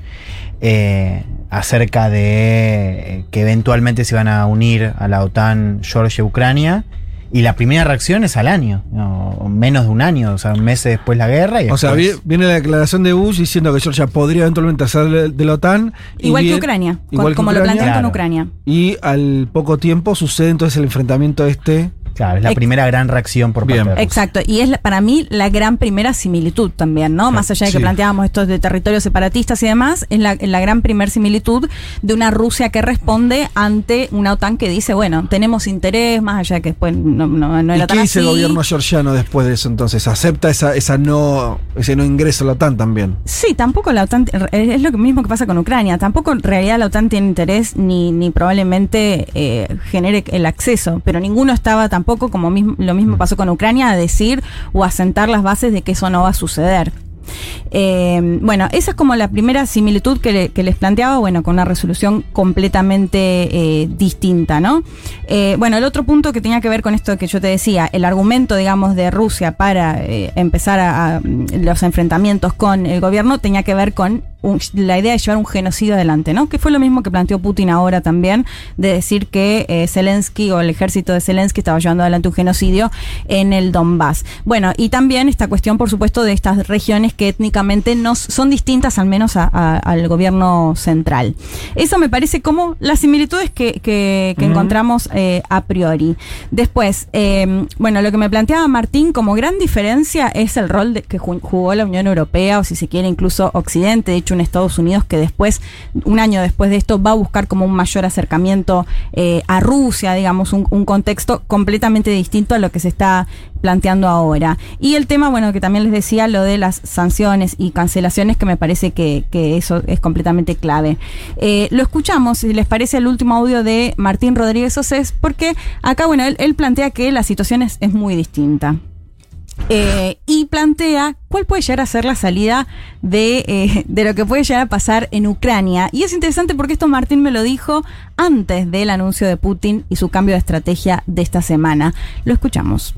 eh, acerca de eh, que eventualmente se van a unir a la OTAN Georgia y Ucrania. Y la primera reacción es al año, ¿no? menos de un año, o sea, meses después la guerra. Y O sea, después- viene la declaración de Bush diciendo que Georgia podría eventualmente ser de, la OTAN. y Igual que Ucrania, igual que como lo Ucrania. plantean con. Ucrania. Y al poco tiempo sucede entonces el enfrentamiento este. Claro, es la Ex- primera gran reacción por parte Bien. de Rusia. Exacto, y es la- para mí la gran primera similitud también, ¿no? Más allá de que Sí. planteábamos estos de territorios separatistas y demás, es la, la gran primer similitud de una Rusia que responde ante una OTAN que dice, bueno, tenemos interés, más allá de que después no, no, no ¿Y era qué tan dice el gobierno georgiano después de eso entonces? ¿Acepta esa, esa no, ese no ingreso a la OTAN también? Sí, tampoco la OTAN, es lo mismo que pasa con Ucrania, tampoco en realidad la OTAN tiene interés ni, ni probablemente eh, genere el acceso, pero ninguno estaba tampoco, como mismo- lo mismo pasó con Ucrania, a decir o a sentar las bases de que eso no va a suceder. Eh, bueno, esa es como la primera similitud que, le- que les planteaba, bueno, con una resolución completamente eh, distinta, ¿no? Eh, bueno, el otro punto que tenía que ver con esto que yo te decía, el argumento, digamos, de Rusia para empezar a, a, mm, los enfrentamientos con el gobierno tenía que ver con un- la idea de llevar un genocidio adelante, ¿no? Que fue lo mismo que planteó Putin ahora también, de decir que eh, Zelensky o el ejército de Zelensky estaba llevando adelante un genocidio en el Donbass. Bueno, y también esta cuestión, por supuesto, de estas regiones que étnicamente no son distintas, al menos a- a- al gobierno central. Eso me parece como las similitudes que, que- que Ujú. encontramos eh, a priori. Después, eh, bueno, lo que me planteaba Martín como gran diferencia es el rol de- que ju- jugó la Unión Europea, o si se quiere incluso Occidente, de hecho en Estados Unidos, que después, un año después de esto, va a buscar como un mayor acercamiento eh, a Rusia, digamos, un, un contexto completamente distinto a lo que se está planteando ahora. Y el tema, bueno, que también les decía, lo de las sanciones y cancelaciones, que me parece que, que eso es completamente clave. Eh, lo escuchamos, si les parece, el último audio de Martín Rodríguez Océs, porque acá, bueno, él, él plantea que la situación es, es muy distinta. Eh, y plantea cuál puede llegar a ser la salida de, eh, de lo que puede llegar a pasar en Ucrania. Y es interesante porque esto Martín me lo dijo antes del anuncio de Putin y su cambio de estrategia de esta semana. Lo escuchamos.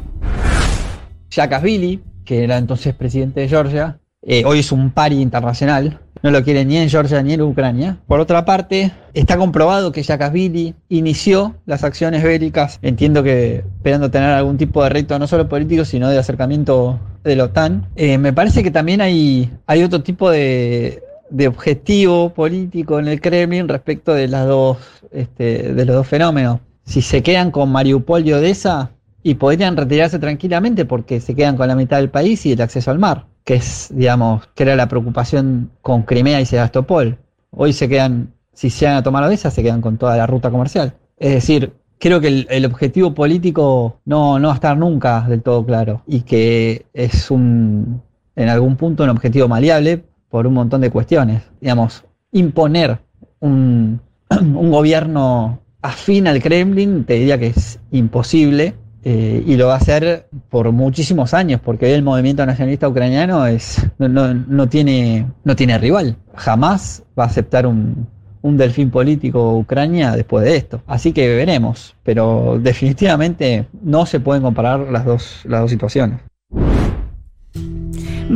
Saakashvili, que era entonces presidente de Georgia, eh, hoy es un pari internacional, no lo quiere ni en Georgia ni en Ucrania. Por otra parte, está comprobado que Saakashvili inició las acciones bélicas, entiendo que esperando tener algún tipo de reto no solo político, sino de acercamiento de la OTAN. Eh, me parece que también hay, hay otro tipo de, de objetivo político en el Kremlin respecto de, las dos, este, de los dos fenómenos. Si se quedan con Mariupol y Odessa, y podrían retirarse tranquilamente porque se quedan con la mitad del país y el acceso al mar, que es, digamos, que era la preocupación con Crimea y Sebastopol. Hoy se quedan, si se van a tomar Odessa, se quedan con toda la ruta comercial. Es decir, creo que el, el objetivo político no, no va a estar nunca del todo claro y que es un, en algún punto, un objetivo maleable por un montón de cuestiones. Digamos, imponer un, un gobierno afín al Kremlin, te diría que es imposible. Eh, y lo va a hacer por muchísimos años, porque hoy el movimiento nacionalista ucraniano es, no, no- no tiene, no tiene rival. Jamás va a aceptar un, un delfín político Ucrania después de esto. Así que veremos, pero definitivamente no se pueden comparar las dos, las dos situaciones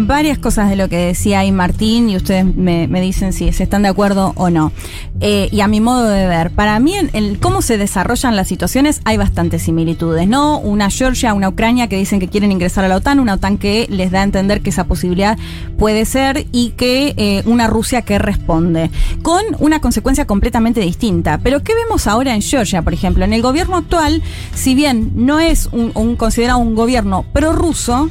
varias cosas de lo que decía ahí Martín y ustedes me, me dicen si se están de acuerdo o no. Eh, y a mi modo de ver, para mí en, cómo se desarrollan las situaciones hay bastantes similitudes, ¿no? Una Georgia, una Ucrania que dicen que quieren ingresar a la OTAN, una OTAN que les da a entender que esa posibilidad puede ser y que eh, una Rusia que responde, con una consecuencia completamente distinta. Pero ¿qué vemos ahora en Georgia, por ejemplo? En el gobierno actual, si bien no es un, un considerado un gobierno prorruso,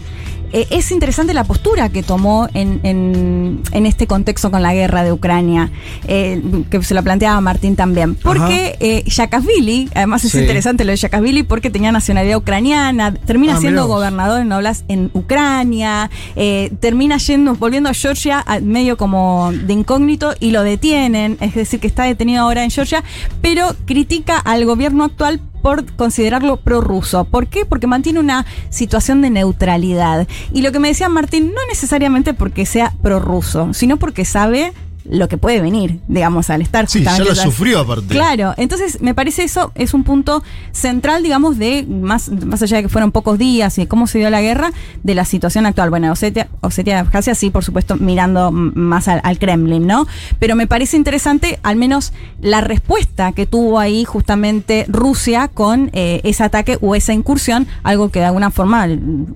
eh, es interesante la postura que tomó en, en, en, este contexto con la guerra de Ucrania, eh, que se lo planteaba Martín también. Porque eh, Yakashvili, además es Sí. interesante lo de Yakashvili, porque tenía nacionalidad ucraniana, termina Ah, siendo gobernador en en Ucrania, eh, termina yendo, volviendo a Georgia medio como de incógnito y lo detienen, es decir, que está detenido ahora en Georgia, pero critica al gobierno actual por considerarlo prorruso. ¿Por qué? Porque mantiene una situación de neutralidad. Y lo que me decía Martín, no necesariamente porque sea prorruso, sino porque sabe lo que puede venir, digamos, al estar Sí, ya lo sufrió aparte. Claro, entonces me parece eso es un punto central, digamos, de más, más allá de que fueron pocos días y de cómo se dio la guerra, de la situación actual. Bueno, Osetia, Osetia de Abjasia sí, por supuesto, mirando más al, al Kremlin, ¿no? Pero me parece interesante al menos la respuesta que tuvo ahí justamente Rusia con eh, ese ataque o esa incursión, algo que de alguna forma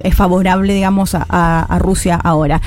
es favorable, digamos, a, a- a Rusia ahora.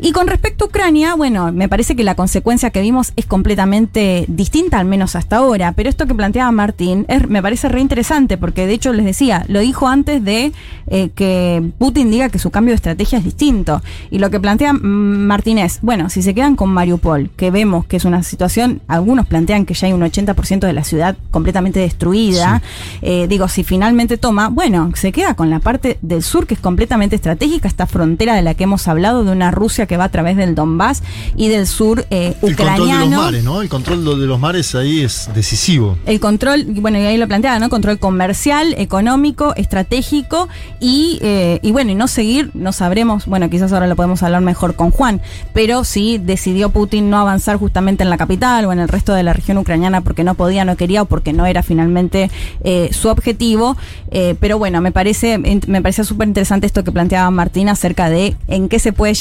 Y con respecto a Ucrania, bueno, me parece que la consecuencia que vimos es completamente distinta, al menos hasta ahora. Pero esto que planteaba Martín es- me parece re interesante, porque de hecho les decía, lo dijo antes de eh, que Putin diga que su cambio de estrategia es distinto. Y lo que plantea Martín es, bueno, si se quedan con Mariupol, que vemos que es una situación, algunos plantean que ya hay un 80% de la ciudad completamente destruida, eh, digo, si finalmente toma, bueno, se queda con la parte del sur que es completamente estratégica, esta frontera de la que hemos hablado, de una Rusia que va a través del Donbass y del sur eh, El control de los mares, ¿no? El control de los mares ahí es decisivo. El control, bueno, y ahí lo planteaba, ¿no? Control comercial, económico, estratégico y, eh, y bueno, y no seguir, no sabremos, bueno, quizás ahora lo podemos hablar mejor con Juan, pero si decidió Putin no avanzar justamente en la capital o en el resto de la región ucraniana porque no podía, no quería o porque no era finalmente eh, su objetivo. eh, pero bueno, me parece, me parecía súper interesante esto que planteaba Martín acerca de en qué se puede,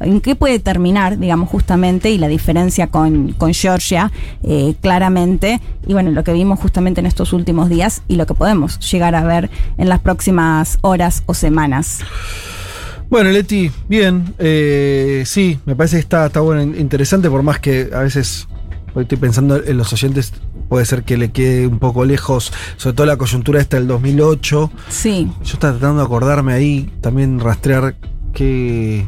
en qué puede terminar, digamos, justamente, y la diferencia con, con Georgia, eh, claramente, y bueno, lo que vimos justamente en estos últimos días y lo que podemos llegar a ver en las próximas horas o semanas. Bueno, Leti, bien. eh, sí, me parece que está, está bueno, in- interesante, por más que a veces hoy estoy pensando en los oyentes, puede ser que le quede un poco lejos, sobre todo la coyuntura esta del 2008. Sí. Yo estaba tratando de acordarme ahí, también rastrear que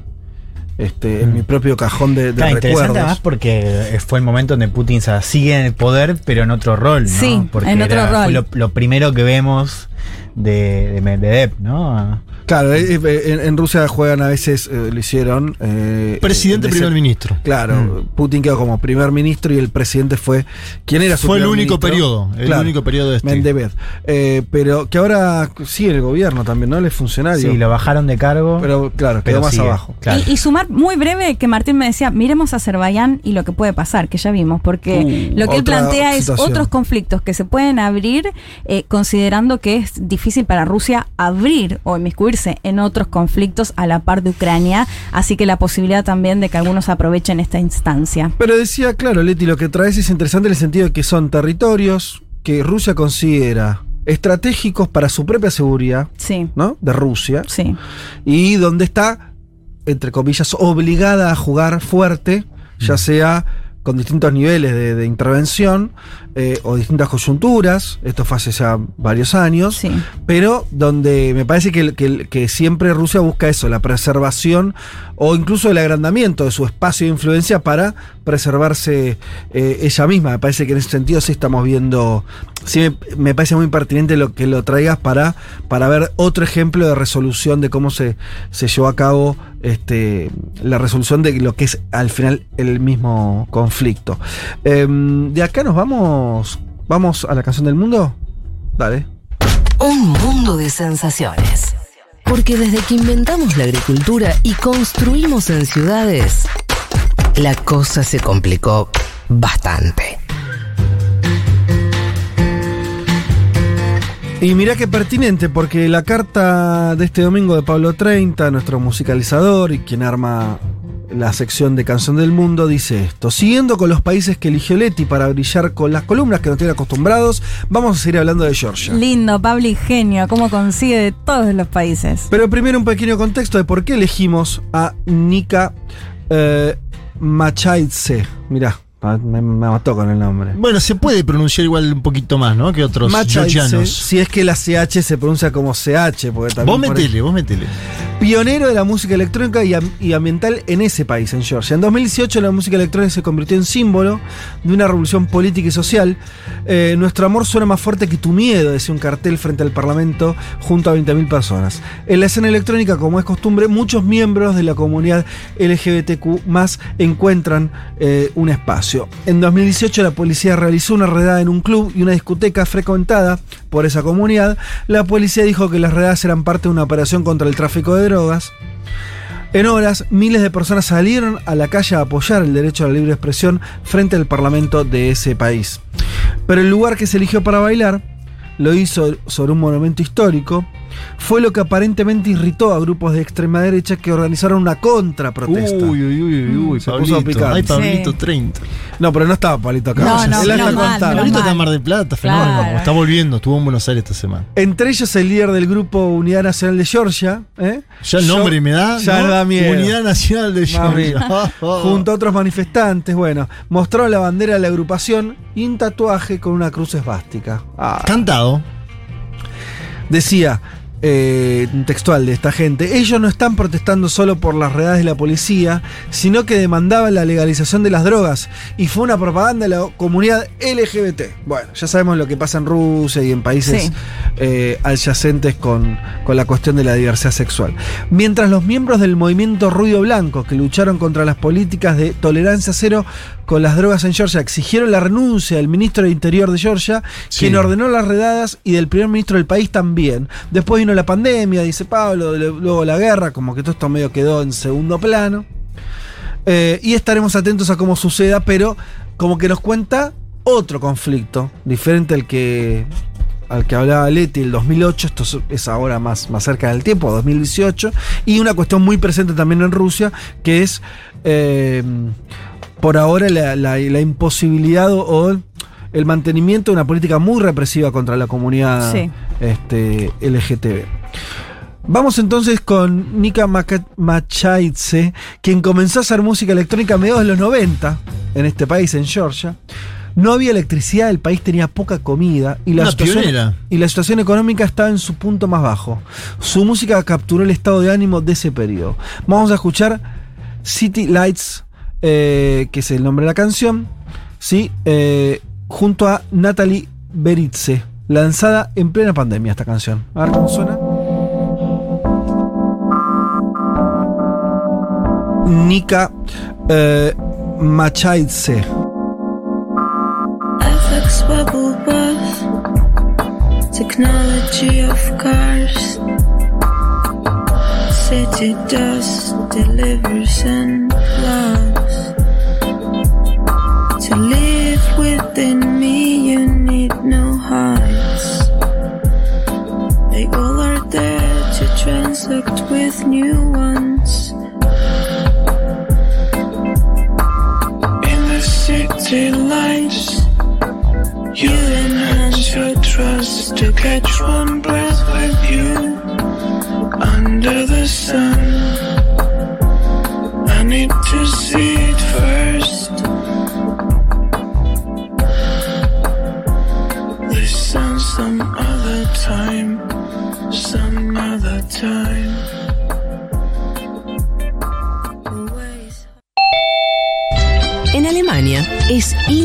este, en mi propio cajón de, de Claro, interesante recuerdos. además porque eh, fue el momento donde Putin sigue en el poder, pero en otro rol, ¿no? Sí, porque en otro era- rol. Fue lo, lo primero que vemos de, de Medvedev, ¿no? Claro, eh, eh, en, en Rusia juegan a veces, eh, lo hicieron. eh, Presidente, eh, de primer ministro. Claro, Putin quedó como primer ministro y el presidente fue. ¿Quién era su Fue el único ministro? periodo, el único periodo este. Mendebev. Eh, pero que ahora sigue en el gobierno también, ¿no? Él es funcionario. Sí, lo bajaron de cargo. Pero claro, quedó pero más sigue, abajo. claro. Y, y sumar muy breve que Martín me decía, miremos a Azerbaiyán y lo que puede pasar, que ya vimos, porque Uh, lo que él plantea es otros conflictos que se pueden abrir, eh, considerando que es difícil para Rusia abrir o en otros conflictos a la par de Ucrania, así que la posibilidad también de que algunos aprovechen esta instancia. Pero decía, claro, Leti, lo que traes es interesante en el sentido de que son territorios que Rusia considera estratégicos para su propia seguridad, Sí. ¿no? De Rusia. Sí. Y donde está, entre comillas, obligada a jugar fuerte, ya sea con distintos niveles de, de intervención eh, o distintas coyunturas, esto fue hace ya varios años, pero donde me parece que, que- que siempre Rusia busca eso, la preservación o incluso el agrandamiento de su espacio de influencia para preservarse eh, ella misma. Me parece que en ese sentido sí estamos viendo, sí me, me parece muy pertinente lo que lo traigas para, para ver otro ejemplo de resolución de cómo se, se llevó a cabo este, la resolución de lo que es al final el mismo conflicto. Em, de acá nos vamos, vamos, a la canción del mundo. Dale. Un mundo de sensaciones. Porque desde que inventamos la agricultura y construimos en ciudades, la cosa se complicó bastante. Y mirá qué pertinente, porque la carta de este domingo de Pablo 30, nuestro musicalizador y quien arma la sección de Canción del Mundo, dice esto. Siguiendo con los países que eligió Leti para brillar con las columnas que nos tienen acostumbrados, vamos a seguir hablando de Georgia. Lindo, Pablo y genio, cómo consigue de todos los países. Pero primero un pequeño contexto de por qué elegimos a Nika eh, Machaidze. Mirá, me, me mató con el nombre. Bueno, se puede pronunciar igual un poquito más, ¿no? Que otros georgianos. si es que la CH se pronuncia como CH, porque también Vos metele, vos metele. Pionero de la música electrónica y, am- y ambiental en ese país, en Georgia. En 2018 la música electrónica se convirtió en símbolo de una revolución política y social. Eh, Nuestro amor suena más fuerte que tu miedo, decía un cartel frente al Parlamento junto a 20.000 personas. En la escena electrónica, como es costumbre, muchos miembros de la comunidad LGBTQ más encuentran eh, un espacio. En 2018 la policía realizó una redada en un club y una discoteca frecuentada por esa comunidad. La policía dijo que las redadas eran parte de una operación contra el tráfico de drogas. En horas, miles de personas salieron a la calle a apoyar el derecho a la libre expresión frente al parlamento de ese país. Pero el lugar que se eligió para bailar lo hizo sobre un monumento histórico. Fue lo que aparentemente irritó a grupos de extrema derecha que organizaron una contraprotesta. Uy, uy, uy, uy, Se Pablito. puso picante. Ay, Pablito Sí. 30. No, pero no estaba Palito acá. No, no, Él anda menos mal, contando. menos Pablito está en. Mar del Plata, fenómeno. Claro. Está volviendo, estuvo en Buenos Aires esta semana. Entre ellos el líder del grupo Unidad Nacional de Georgia. ¿eh? Ya el Yo- nombre me da. Ya ¿no? da miedo. Unidad Nacional de Mami. Georgia. Junto a otros manifestantes, bueno, mostró la bandera de la agrupación y un tatuaje con una cruz esvástica. Ah. Cantado. Decía, eh, textual de esta gente, ellos no están protestando solo por las redadas de la policía, sino que demandaban la legalización de las drogas y fue una propaganda de la comunidad LGBT. Bueno, ya sabemos lo que pasa en Rusia y en países Sí. eh, adyacentes con, con la cuestión de la diversidad sexual. Mientras los miembros del movimiento Ruido Blanco, que lucharon contra las políticas de tolerancia cero con las drogas en Georgia, exigieron la renuncia del ministro de Interior de Georgia, Sí. quien ordenó las redadas y del primer ministro del país también. Después vino la pandemia, dice Pablo, luego la guerra, como que todo esto medio quedó en segundo plano. Eh, y estaremos atentos a cómo suceda, pero como que nos cuenta otro conflicto, diferente al que al que hablaba Leti el 2008, esto es- es ahora más, más cerca del tiempo, 2018, y una cuestión muy presente también en Rusia, que es eh, por ahora la, la- la imposibilidad o, el mantenimiento de una política muy represiva contra la comunidad Sí. este, LGTB. Vamos entonces con Nika Machaidze, quien comenzó a hacer música electrónica a mediados de los 90 en este país, en Georgia. No había electricidad, el país tenía poca comida y la, Una situación, pionera. y la situación económica estaba en su punto más bajo. Su música capturó el estado de ánimo de ese periodo. Vamos a escuchar City Lights, eh, que es el nombre de la canción, ¿sí? Eh, junto a Natalie Beritze, lanzada en plena pandemia esta canción. A ver cómo suena. Nika eh, bath, technology of cars, city dust delivers with new ones. In the city lights. You enhance your trust to catch one breath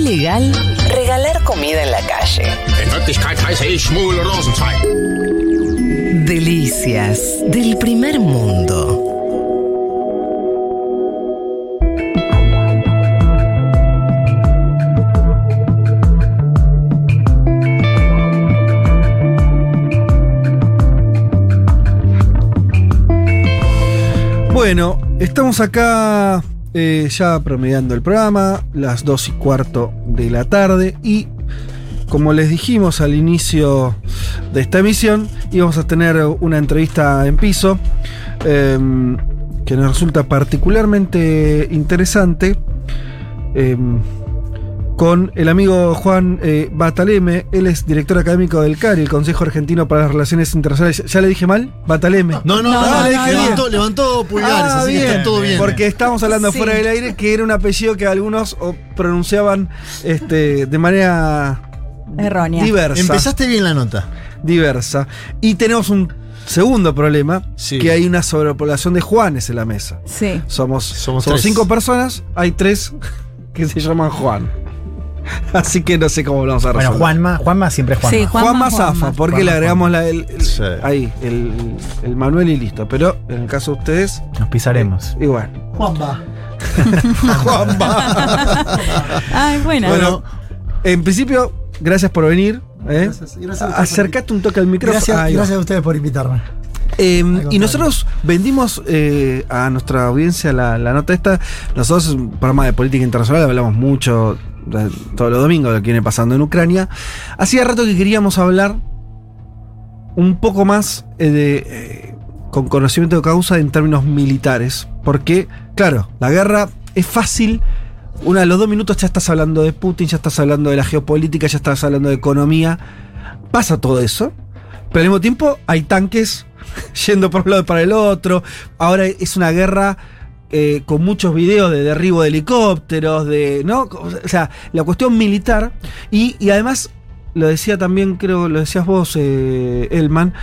ilegal regalar comida en la calle. In Wirklichkeit heiße ich Schmuel Rosenzweig. Delicias del primer mundo. Bueno, estamos acá eh, ya promediando el programa, las 2 y cuarto de la tarde, y como les dijimos al inicio de esta emisión, íbamos a tener una entrevista en piso em, que nos resulta particularmente interesante. Em, con el amigo Juan eh, Bataleme. Él es director académico del CARI, el Consejo Argentino para las Relaciones Internacionales. ¿Ya le dije mal? Bataleme. No, no, no, le dije levantó, levantó pulgares, Ah, así que bien, está todo bien. Porque estábamos hablando Sí. fuera del aire que era un apellido que algunos pronunciaban este, de manera Errónea. diversa. Empezaste bien la nota. Diversa. Y tenemos un segundo problema, Sí. que hay una sobrepoblación de Juanes en la mesa. Sí. Somos, Somos somos, cinco personas, hay tres que se llaman Juan. Así que no sé cómo lo vamos a resolver. Bueno, Juanma, Juanma siempre es Juanma. Sí, Juan Juanma, Juanma. porque Juanma, le agregamos la- el, el- Sí. ahí, el, el Manuel y listo. Pero en el caso de ustedes, Nos pisaremos. igual. Juanba. Juanma. Ay, bueno. bueno, en principio, gracias por venir. ¿eh? Gracias, gracias a ustedes por Acercate un toque al micrófono. Gracias, a ustedes por invitarme. Eh, contrario. y nosotros vendimos eh, a nuestra audiencia la, la nota esta. Nosotros, es un programa de política internacional, hablamos mucho todos los domingos lo que viene pasando en Ucrania. Hacía rato que queríamos hablar un poco más eh, de, eh, con conocimiento de causa en términos militares. Porque, claro, la guerra es fácil. Una de los dos minutos ya estás hablando de Putin, ya estás hablando de la geopolítica, ya estás hablando de economía. Pasa todo eso. Pero al mismo tiempo hay tanques yendo por un lado y para el otro. Ahora es una guerra eh, con muchos videos de derribo de helicópteros, de. ¿No? O sea, la cuestión militar. Y, y además, lo decía también, creo, lo decías vos, eh, Elman.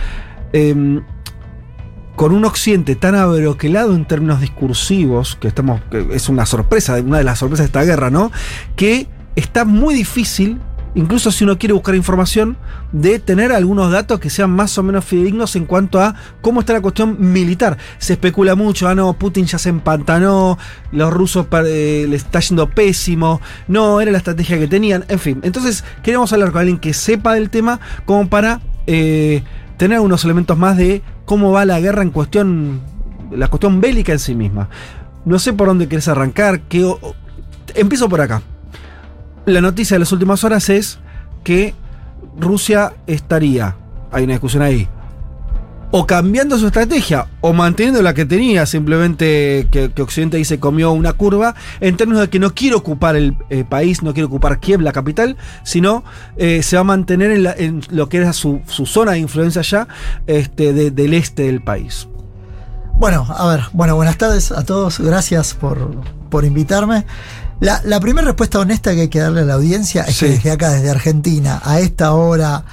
em, con un occidente tan abroquelado en términos discursivos, que estamos. que es una sorpresa, una de las sorpresas de esta guerra, ¿no? Que está muy difícil, incluso si uno quiere buscar información, de tener algunos datos que sean más o menos fidedignos en cuanto a cómo está la cuestión militar. Se especula mucho, ah, no, Putin ya se empantanó, los rusos eh, le está yendo pésimo, no, era la estrategia que tenían, en fin. Entonces, queremos hablar con alguien que sepa del tema como para eh, tener unos elementos más de cómo va la guerra en cuestión, la cuestión bélica en sí misma. No sé por dónde querés arrancar, que, empiezo por acá. La noticia de las últimas horas es que Rusia estaría, hay una discusión ahí, o cambiando su estrategia, o manteniendo la que tenía, simplemente que, que Occidente se comió una curva, en términos de que no quiere ocupar el eh, país, no quiere ocupar Kiev, la capital, sino eh, se va a mantener en, lo que era su, zona de influencia ya este, de- del este del país. Bueno, a ver, bueno, buenas tardes a todos, gracias por, por invitarme. La, la primera respuesta honesta que hay que darle a la audiencia es que desde acá, desde Argentina, a esta hora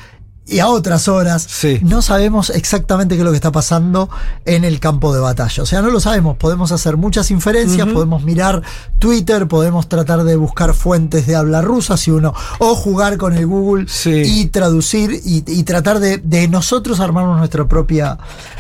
y a otras horas, Sí. no sabemos exactamente qué es lo que está pasando en el campo de batalla. O sea, no lo sabemos. Podemos hacer muchas inferencias, podemos mirar Twitter, podemos tratar de buscar fuentes de habla rusa, si uno, o jugar con el Google Sí. y traducir y, y tratar de, de nosotros armarnos nuestra propia,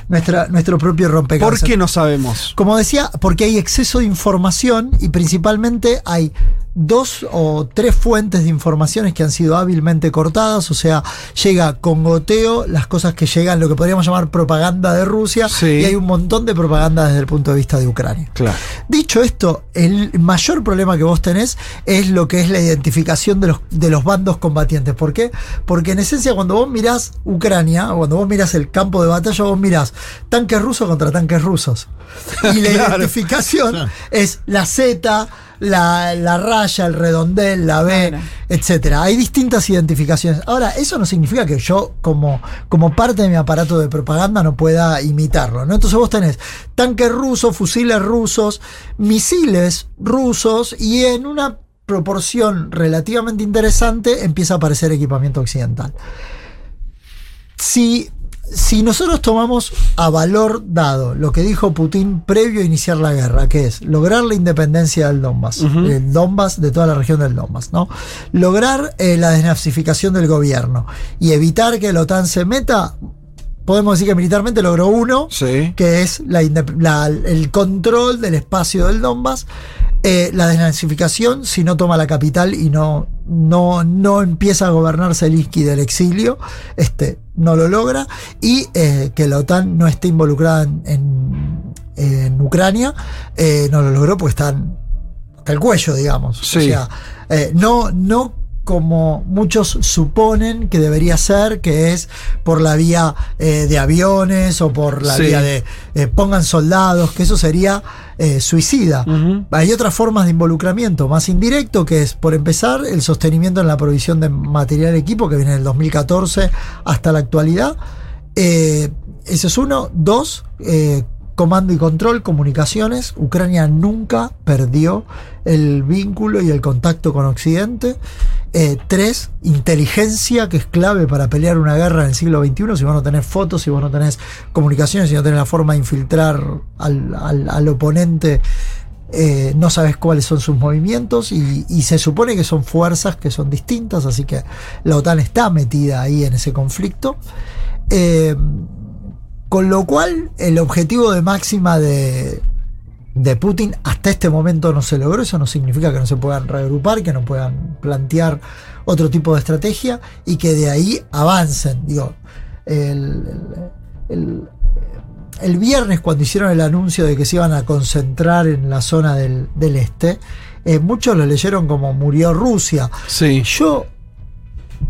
nuestra, nuestro propio ¿Por rompecabezas. qué no sabemos? Como decía, porque hay exceso de información y principalmente hay dos o tres fuentes de informaciones que han sido hábilmente cortadas, o sea, llega con goteo las cosas que llegan, lo que podríamos llamar propaganda de Rusia, Sí. y hay un montón de propaganda desde el punto de vista de Ucrania. Claro. Dicho esto, el mayor problema que vos tenés es lo que es la identificación de los, de los bandos combatientes. ¿Por qué? Porque en esencia cuando vos mirás Ucrania, cuando vos mirás el campo de batalla, vos mirás tanques rusos contra tanques rusos. Y la Claro. identificación Claro. es la Z, la, la raya, el redondel, la B, Claro. etcétera. Hay distintas identificaciones. Ahora, eso no significa que yo, como, como parte de mi aparato de propaganda, no pueda imitarlo. ¿no? Entonces vos tenés tanques rusos, fusiles rusos, misiles rusos y en una proporción relativamente interesante empieza a aparecer equipamiento occidental. Si, si nosotros tomamos a valor dado lo que dijo Putin previo a iniciar la guerra, que es lograr la independencia del Donbass, el Donbass, de toda la región del Donbass, ¿no? Lograr eh, la desnazificación del gobierno y evitar que la OTAN se meta, podemos decir que militarmente logró uno, Sí. que es la la- el control del espacio del Donbass. Eh, la desnazificación, si no toma la capital y no, no, no empieza a gobernar Zelensky del exilio, este, no lo logra. Y eh, que la OTAN no esté involucrada en, en- en Ucrania, eh, no lo logró porque están hasta el cuello, digamos. Sí. O sea, no, no como muchos suponen que debería ser, que es por la vía eh, de aviones o por la Sí. vía de eh, pongan soldados, que eso sería eh, suicida. Hay otras formas de involucramiento más indirecto, que es, por empezar, el sostenimiento en la provisión de material equipo, que viene del 2014 hasta la actualidad. Eh, ese es uno. Dos, eh, comando y control, comunicaciones. Ucrania nunca perdió el vínculo y el contacto con Occidente. Eh, tres, inteligencia, que es clave para pelear una guerra en el siglo XXI. Si vos no tenés fotos, si vos no tenés comunicaciones, si no tenés la forma de infiltrar al, al- oponente, eh, no sabes cuáles son sus movimientos y, y se supone que son fuerzas que son distintas, así que la OTAN está metida ahí en ese conflicto. Eh, con lo cual, el objetivo de máxima de, de Putin hasta este momento no se logró. Eso no significa que no se puedan reagrupar, que no puedan plantear otro tipo de estrategia y que de ahí avancen. Digo, el, el- el- viernes cuando hicieron el anuncio de que se iban a concentrar en la zona del, del este, eh, muchos lo leyeron como murió Rusia. Sí. Yo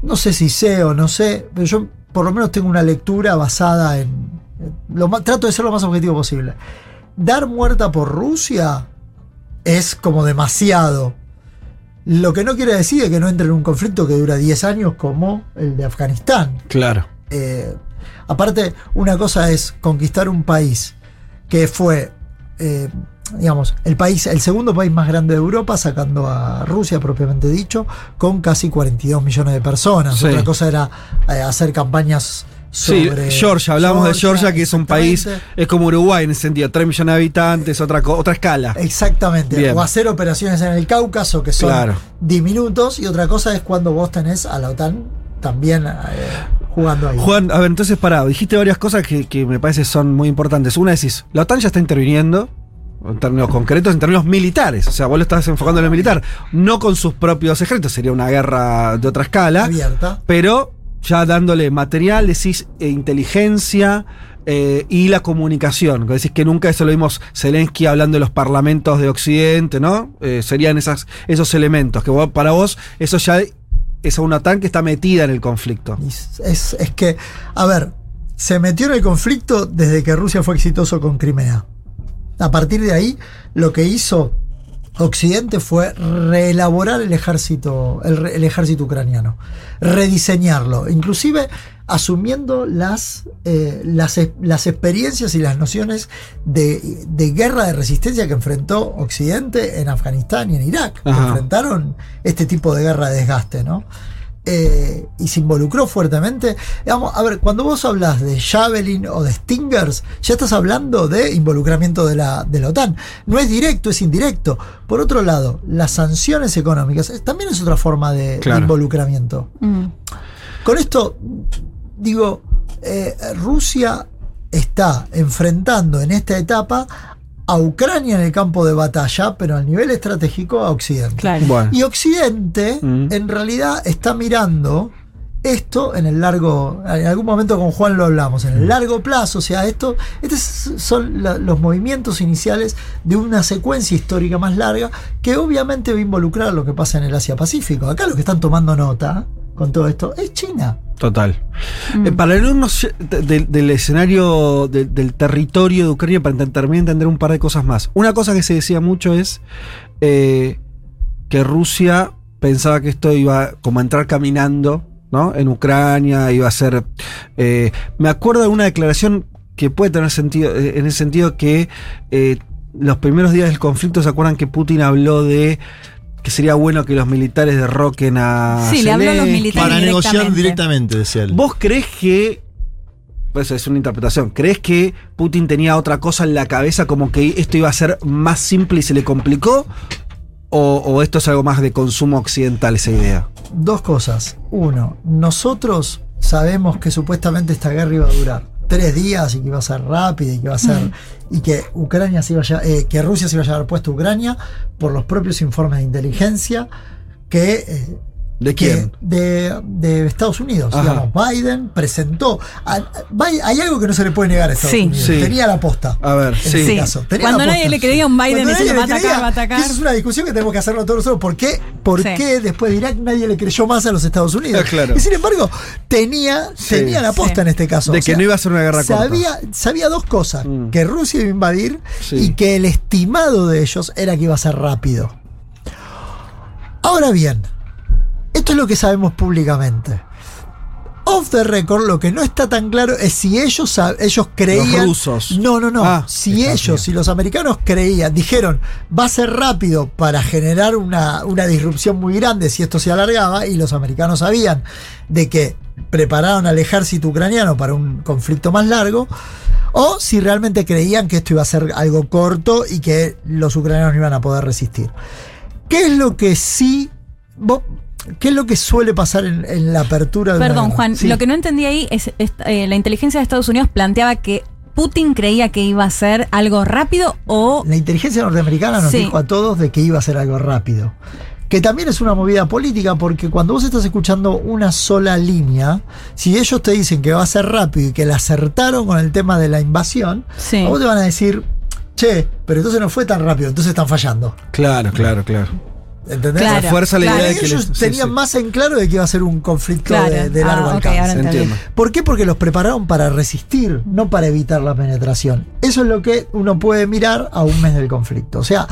no sé si sé o no sé, pero yo por lo menos tengo una lectura basada en... lo más- trato de ser lo más objetivo posible. Dar muerta por Rusia es como demasiado. Lo que no quiere decir es que no entre en un conflicto que dura 10 años como el de Afganistán. Claro. Eh, aparte, una cosa es conquistar un país que fue, eh, digamos, el país, el segundo país más grande de Europa, sacando a Rusia propiamente dicho, con casi 42 millones de personas. Sí. Otra cosa era eh, hacer campañas Sí, Georgia, hablamos de Georgia, que es un país, es como Uruguay en ese sentido, 3 millones de habitantes, otra, otra escala. Exactamente. Bien. O hacer operaciones en el Cáucaso que son Claro. diminutos. Y otra cosa es cuando vos tenés a la OTAN también eh, jugando ahí. Juan, a ver, entonces pará, dijiste varias cosas que, que me parece son muy importantes. Una decís, la OTAN ya está interviniendo, en términos concretos, en términos militares. O sea, vos lo estás enfocando en lo militar, no con sus propios ejércitos, sería una guerra de otra escala. Abierta. Pero ya dándole material, decís eh, inteligencia eh, y la comunicación. Decís que nunca eso lo vimos Zelensky hablando de los parlamentos de Occidente, ¿no? Eh, serían esas, esos elementos, que para vos eso ya es una OTAN que está metida en el conflicto. Es, es que, a ver, se metió en el conflicto desde que Rusia fue exitoso con Crimea. A partir de ahí, lo que hizo Occidente fue reelaborar el ejército, el, ejército ucraniano, rediseñarlo, inclusive asumiendo las, eh, las, las experiencias y las nociones de, de guerra de resistencia que enfrentó Occidente en Afganistán y en Irak. que. Enfrentaron este tipo de guerra de desgaste, ¿no? Eh, y se involucró fuertemente. Digamos, a ver, cuando vos hablas de Javelin o de Stingers, ya estás hablando de involucramiento de la, de la OTAN. No es directo, es indirecto. Por otro lado, las sanciones económicas eh, también es otra forma de, involucramiento. Con esto, digo, eh, Rusia está enfrentando en esta etapa a Ucrania en el campo de batalla, pero a nivel estratégico a Occidente. Bueno. Y Occidente, Mm. en realidad, está mirando esto en el largo, en algún momento con Juan lo hablamos, en el largo plazo, o sea, esto, estos son la- los movimientos iniciales de una secuencia histórica más larga que obviamente va a involucrar lo que pasa en el Asia-Pacífico. Acá los que están tomando nota con todo esto es China. Total. Eh, para irnos de- de- del escenario, de- del territorio de Ucrania, para también entender un par de cosas más. Una cosa que se decía mucho es eh, que Rusia pensaba que esto iba como a entrar caminando, ¿no? En Ucrania, iba a ser. eh, me acuerdo de una declaración que puede tener sentido, en el sentido que los primeros días del conflicto se acuerdan que Putin habló de que sería bueno que los militares derroquen a Sí, le habló a los militares Para negociar directamente. directamente, decía él. ¿Vos crees que pues es una interpretación. ¿Crees que Putin tenía otra cosa en la cabeza, como que esto iba a ser más simple y se le complicó? ¿O, o esto es algo más de consumo occidental, esa idea? Dos cosas. Uno, nosotros sabemos que supuestamente esta guerra iba a durar tres días y que iba a ser rápida y que iba a ser. y que Ucrania se iba a eh, que Rusia se iba a llevar puesto a Ucrania por los propios informes de inteligencia que eh, ¿De quién? de, de Estados Unidos. Digamos, Biden presentó. a- a- Bi- hay algo que no se le puede negar a Estados Sí. Unidos. Sí. Tenía la posta. A ver, en sí. este Sí. caso. Tenía Cuando nadie le creía a un Biden diciendo, nadie "Va a atacar, va a atacar". Esa es una discusión que tenemos que hacerlo todos nosotros. ¿Por qué, por Sí. qué después de Irak nadie le creyó más a los Estados Unidos? Ah, claro. Y sin embargo, tenía, Sí. tenía la posta Sí. en este caso. De O que no iba a ser una guerra corta. sabía, sabía dos cosas: Mm. que Rusia iba a invadir Sí. y que el estimado de ellos era que iba a ser rápido. Ahora bien, esto es lo que sabemos públicamente. Off the record, lo que no está tan claro es si ellos, ellos creían. rusos. No, no, no. Ah, si ellos, si los americanos creían, dijeron, va a ser rápido para generar una, una disrupción muy grande si esto se alargaba, y los americanos sabían de que prepararon al ejército ucraniano para un conflicto más largo, o si realmente creían que esto iba a ser algo corto y que los ucranianos no iban a poder resistir. ¿Qué es lo que sí... vos- ¿Qué es lo que suele pasar en, en la apertura de Perdón? Juan, Sí. lo que no entendí ahí es, es, eh, la inteligencia de Estados Unidos planteaba que Putin creía que iba a ser algo rápido o La inteligencia norteamericana nos Sí. dijo a todos de que iba a ser algo rápido. Que también es una movida política porque cuando vos estás escuchando una sola línea, si ellos te dicen que va a ser rápido y que la acertaron con el tema de la invasión, Sí. a vos te van a decir, che, pero entonces no fue tan rápido, entonces están fallando. Claro, claro, claro. ¿Entendés? Claro, Refuerza la claro. idea de que ellos les- tenían sí. más en claro de que iba a ser un conflicto Claro. de, de Ah, largo alcance. Entiendo. ¿Por qué? Porque los prepararon para resistir, no para evitar la penetración. Eso es lo que uno puede mirar a un mes del conflicto. O sea,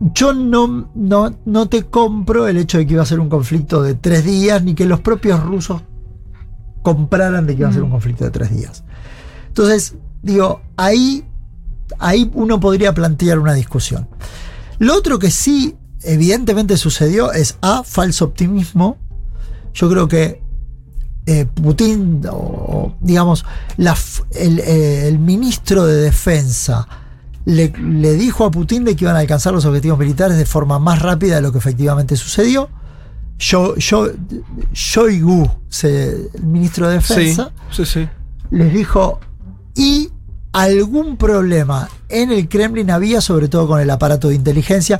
yo no, no, no te compro el hecho de que iba a ser un conflicto de tres días, ni que los propios rusos compraran de que iba a ser un conflicto de tres días. Entonces, digo, ahí, ahí uno podría plantear una discusión. Lo otro que sí, evidentemente sucedió es A, falso optimismo. Yo creo que eh, Putin, o, o, digamos, la el, eh, el ministro de Defensa le, le dijo a Putin de que iban a alcanzar los objetivos militares de forma más rápida de lo que efectivamente sucedió. Yo, yo, Shoigu, el ministro de Sí, Defensa, sí, sí. les dijo, y algún problema en el Kremlin había, sobre todo con el aparato de inteligencia,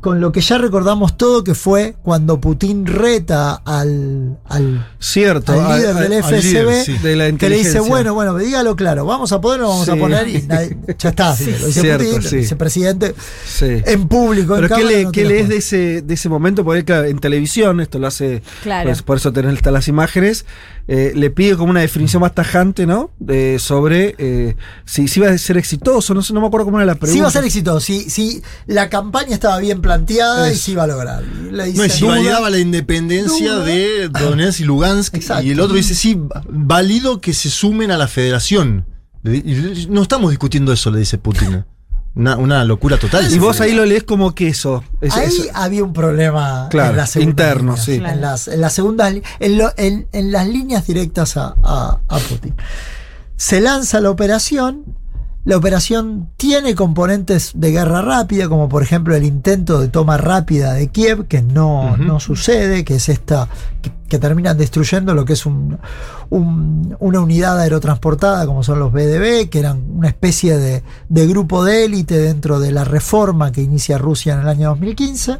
con lo que ya recordamos todo, que fue cuando Putin reta al, al, Cierto. al líder al- del al FSB, líder, sí, de la que le dice, bueno, bueno, dígalo claro, vamos a poder o vamos a poner, y nadie- ya está, Sí, lo dice cierto, Putin, vicepresidente, Sí. en público, en Pero ¿qué cámara, le, no qué lees de ese, de ese momento? Porque claro, en televisión, esto lo hace, Claro. por, por eso tenés las imágenes, eh, le pide como una definición más tajante, ¿no? De- sobre eh, si, si iba a ser exitoso, no sé, no me acuerdo cómo era la pregunta. Si iba a ser exitoso, si, si la campaña estaba bien planteada y si iba a lograr. Le No, y dice, si "Duda". validaba la independencia duda. de Donetsk y Lugansk. Exacto. Y el otro dice, sí, válido que se sumen a la federación. No estamos discutiendo eso, le dice Putin. Una, una locura total. Y vos ahí lo lees como queso. Es- Ahí había un problema Claro, en la segunda interno, línea, sí. En las, en las segundas en, lo- en- en las líneas directas a, a- a Putin. Se lanza la operación. La operación tiene componentes de guerra rápida, como por ejemplo el intento de toma rápida de Kiev, que no, no sucede, que es esta, que, que terminan destruyendo lo que es un- un- una unidad aerotransportada, como son los BDB, que eran una especie de, de grupo de élite dentro de la reforma que inicia Rusia en el año 2015.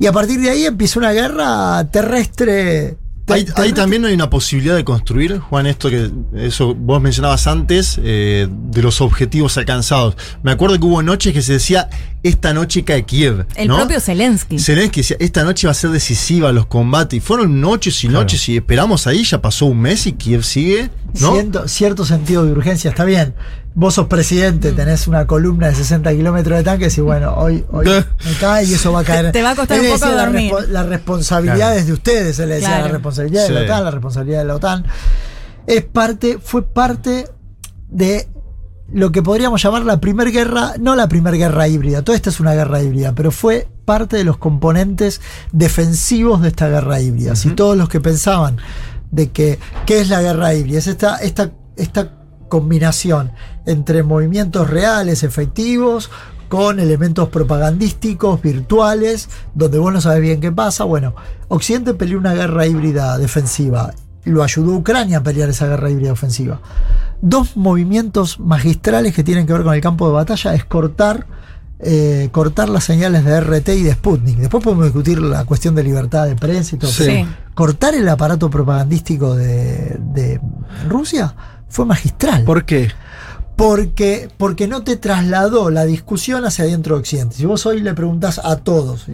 Y a partir de ahí empieza una guerra terrestre. Ahí, ahí también hay una posibilidad de construir, Juan, esto que eso vos mencionabas antes, eh, de los objetivos alcanzados. Me acuerdo que hubo noches que se decía, esta noche cae Kiev. el ¿no? propio Zelensky. Zelensky decía, esta noche va a ser decisiva los combates. Y fueron noches y noches y esperamos ahí, ya pasó un mes y Kiev sigue, ¿no? Siento- cierto sentido de urgencia, está bien. Vos sos presidente, tenés una columna de 60 kilómetros de tanques y bueno, hoy, hoy me cae y eso va a caer. Te va a costar un poco decía la dormir. respo- Las responsabilidades de ustedes, él le decía Claro. la responsabilidad de la Sí. OTAN, la responsabilidad de la OTAN. Es parte, fue parte de lo que podríamos llamar la primera guerra, no la primera guerra híbrida, toda esta es una guerra híbrida, pero fue parte de los componentes defensivos de esta guerra híbrida. Si todos los que pensaban de que qué es la guerra híbrida, es esta, esta, esta combinación entre movimientos reales, efectivos, con elementos propagandísticos, virtuales, donde vos no sabés bien qué pasa. Bueno, Occidente peleó una guerra híbrida defensiva. Lo ayudó Ucrania a pelear esa guerra híbrida ofensiva. Dos movimientos magistrales que tienen que ver con el campo de batalla es cortar eh, cortar las señales de RT y de Sputnik. Después podemos discutir la cuestión de libertad de prensa y todo. Sí. pero Cortar el aparato propagandístico de, de Rusia fue magistral. ¿Por qué? Porque, porque no te trasladó la discusión hacia adentro de Occidente. Si vos hoy le preguntás a todos,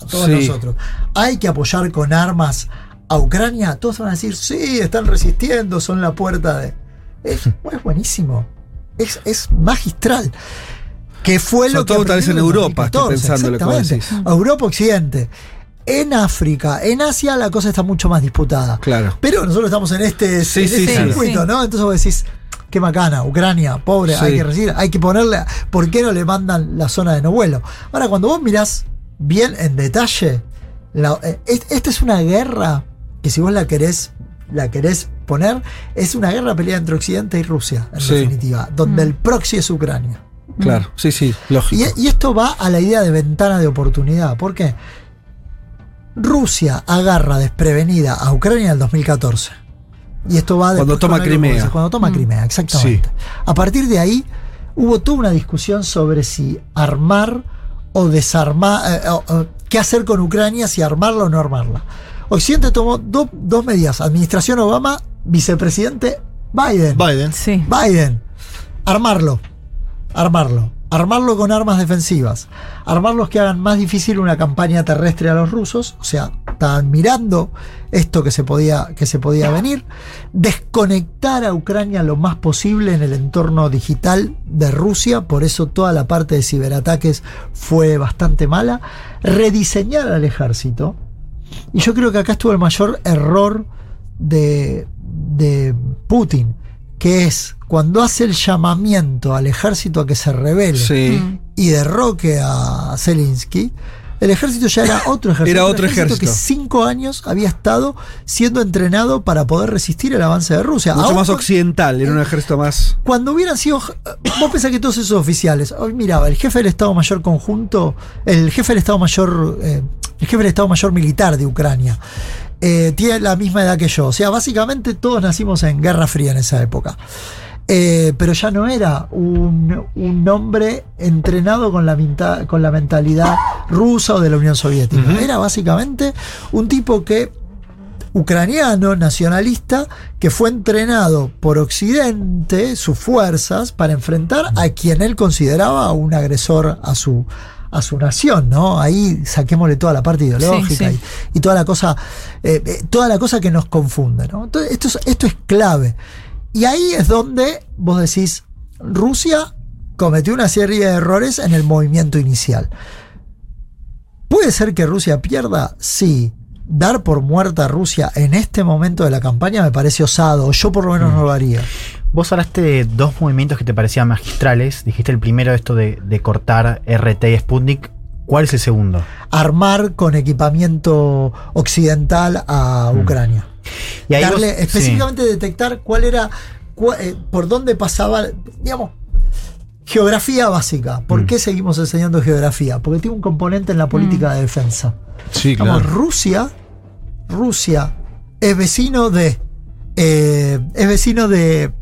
a todos Sí. nosotros, ¿hay que apoyar con armas a Ucrania? Todos van a decir, sí, están resistiendo, son la puerta de... Es, es buenísimo. Es, es magistral. Que fue Sobre lo que... todo tal vez en Europa, estoy 2014, pensando lo que exactamente. decís. Europa Occidente. En África, en Asia la cosa está mucho más disputada. Claro. Pero nosotros estamos en este, Sí, en sí, este sí. circuito, Sí. ¿no? Entonces vos decís, qué macana, Ucrania, pobre, Sí. hay que recibir, hay que ponerle, ¿por qué no le mandan la zona de no vuelo? Ahora, cuando vos mirás bien en detalle, la- eh, es- esta es una guerra que si vos la querés, la querés poner, es una guerra peleada entre Occidente y Rusia, en Sí. definitiva, donde el proxy es Ucrania. Claro, sí, sí, lógico. Y, y esto va a la idea de ventana de oportunidad. ¿Por qué? Rusia agarra desprevenida a Ucrania en el 2014. Y esto va Cuando después toma Crimea. Cuando toma Crimea, exactamente. A partir de ahí hubo toda una discusión sobre si armar o desarmar, eh, o- o qué hacer con Ucrania, si armarla o no armarla. Occidente tomó do- dos medidas. Administración Obama, vicepresidente Biden. Biden. Sí. Biden, armarlo, armarlo, armarlo con armas defensivas, armarlos que hagan más difícil una campaña terrestre a los rusos, o sea, estaban mirando esto que se podía, que se podía venir, desconectar a Ucrania lo más posible en el entorno digital de Rusia, por eso toda la parte de ciberataques fue bastante mala, rediseñar al ejército, y yo creo que acá estuvo el mayor error de, de Putin, que es cuando hace el llamamiento al ejército a que se rebele Sí. y derroque a Zelensky, el ejército ya era otro ejército. Era otro ejército. que cinco años había estado siendo entrenado para poder resistir el avance de Rusia. Mucho Aún más occidental, era un ejército más. cuando hubieran sido. Vos pensás que todos esos oficiales. Hoy miraba, el jefe del Estado Mayor Conjunto, el jefe del Estado Mayor. eh, el jefe del Estado Mayor Militar de Ucrania. eh, tiene la misma edad que yo. O sea, básicamente todos nacimos en Guerra Fría en esa época. Eh, pero ya no era un, un hombre entrenado con la, minta- con la mentalidad rusa o de la Unión Soviética. Era básicamente un tipo que ucraniano nacionalista que fue entrenado por Occidente, sus fuerzas, para enfrentar a quien él consideraba un agresor a su, a su nación, ¿no? Ahí saquémosle toda la parte ideológica Sí, sí. Y, y toda la cosa, eh, eh, toda la cosa que nos confunde, ¿no? Entonces, esto es, esto es clave. Y ahí es donde vos decís, Rusia cometió una serie de errores en el movimiento inicial. ¿Puede ser que Rusia pierda? Sí. Dar por muerta a Rusia en este momento de la campaña me parece osado. Yo por lo menos no lo haría. Vos hablaste de dos movimientos que te parecían magistrales. Dijiste el primero, esto de, de cortar RT y Sputnik. ¿Cuál es el segundo? Armar con equipamiento occidental a Ucrania. Y ahí Darle, vos- específicamente detectar cuál era, eh, por dónde pasaba, digamos, geografía básica. ¿Por Mm. qué seguimos enseñando geografía? Porque tiene un componente en la política de defensa. Sí, claro. Rusia, Rusia es vecino de, eh, es vecino de,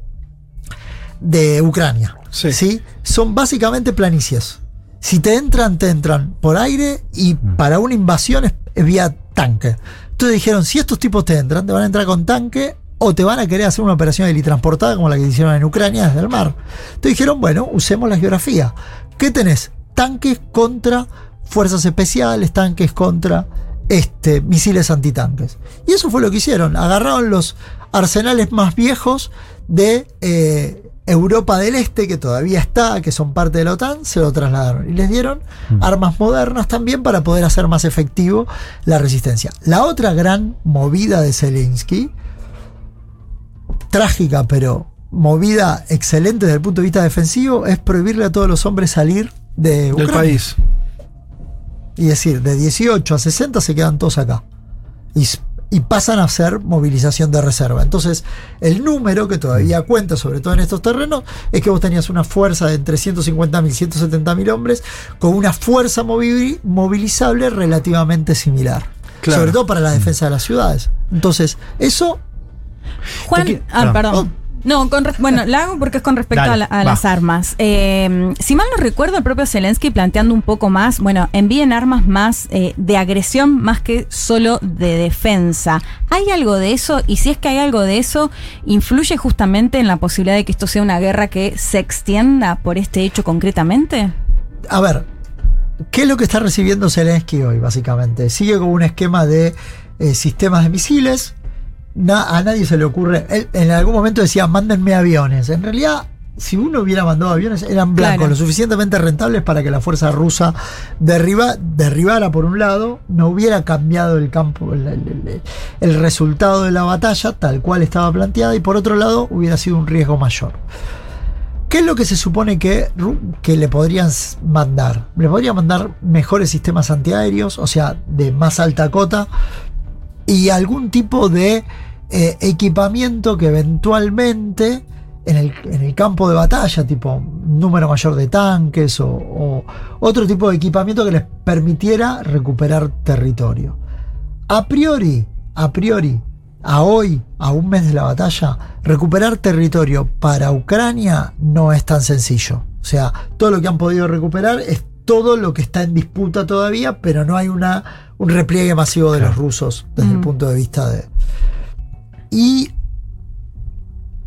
de Ucrania. Sí. Son básicamente planicies. Si te entran, te entran por aire y para una invasión es, es vía tanque. Entonces dijeron, si estos tipos te entran, te van a entrar con tanque o te van a querer hacer una operación helitransportada como la que hicieron en Ucrania desde el mar. Entonces dijeron, bueno, usemos la geografía. ¿Qué tenés? Tanques contra fuerzas especiales, tanques contra este, misiles antitanques. Y eso fue lo que hicieron. Agarraron los arsenales más viejos de eh, Europa del Este, que todavía está, que son parte de la OTAN, se lo trasladaron. Y les dieron armas modernas también para poder hacer más efectivo la resistencia. La otra gran movida de Zelensky, trágica, pero movida excelente desde el punto de vista defensivo, es prohibirle a todos los hombres salir de Del Ucrania. país. Y decir, de 18 a 60 se quedan todos acá. Y, y pasan a hacer movilización de reserva. Entonces, el número que todavía cuenta, sobre todo en estos terrenos, es que vos tenías una fuerza de entre 150.000 y 170.000 hombres con una fuerza movi- movilizable relativamente similar. Claro. Sobre todo para la defensa de las ciudades. Entonces, eso Juan, ah, ah. perdón. Oh, No, con bueno, la hago porque es con respecto Dale, a, la- a va. las armas. Eh, si mal no recuerdo, el propio Zelensky planteando un poco más, bueno, envíen armas más eh, de agresión más que solo de defensa. ¿Hay algo de eso? Y si es que hay algo de eso, ¿influye justamente en la posibilidad de que esto sea una guerra que se extienda por este hecho concretamente? A ver, ¿qué es lo que está recibiendo Zelensky hoy, básicamente? Sigue con un esquema de eh, sistemas de misiles. Na- a nadie se le ocurre. Él en algún momento decía, mándenme aviones. En realidad, si uno hubiera mandado aviones, eran blancos, Claro. lo suficientemente rentables para que la fuerza rusa derriba, derribara por un lado, no hubiera cambiado el campo, el, el- resultado de la batalla, tal cual estaba planteada, y por otro lado, hubiera sido un riesgo mayor. ¿Qué es lo que se supone que, que le podrían mandar? Le podrían mandar mejores sistemas antiaéreos, o sea, de más alta cota, y algún tipo de eh, equipamiento que eventualmente en el, en el campo de batalla, tipo número mayor de tanques o, o otro tipo de equipamiento que les permitiera recuperar territorio. A priori, a priori, a hoy, a un mes de la batalla, recuperar territorio para Ucrania no es tan sencillo. O sea, todo lo que han podido recuperar es todo lo que está en disputa todavía, pero no hay una, un repliegue masivo de los rusos desde el Mm. punto de vista de... Y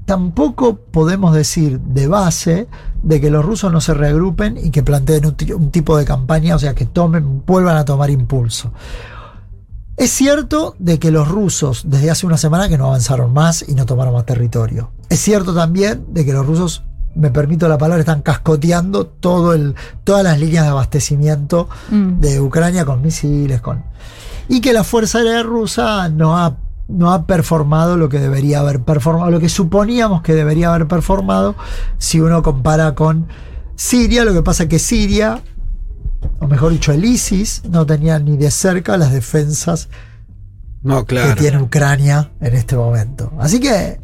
tampoco podemos decir de base de que los rusos no se reagrupen y que planteen un, un tipo de campaña, o sea, que tomen, vuelvan a tomar impulso. Es cierto de que los rusos desde hace una semana que no avanzaron más y no tomaron más territorio. Es cierto también de que los rusos, me permito la palabra, están cascoteando todo el, todas las líneas de abastecimiento Mm. de Ucrania con misiles, con y que la Fuerza Aérea Rusa no ha, no ha performado lo que debería haber performado, lo que suponíamos que debería haber performado si uno compara con Siria. Lo que pasa es que Siria, o mejor dicho, el ISIS, no tenía ni de cerca las defensas No, claro. que tiene Ucrania en este momento. Así que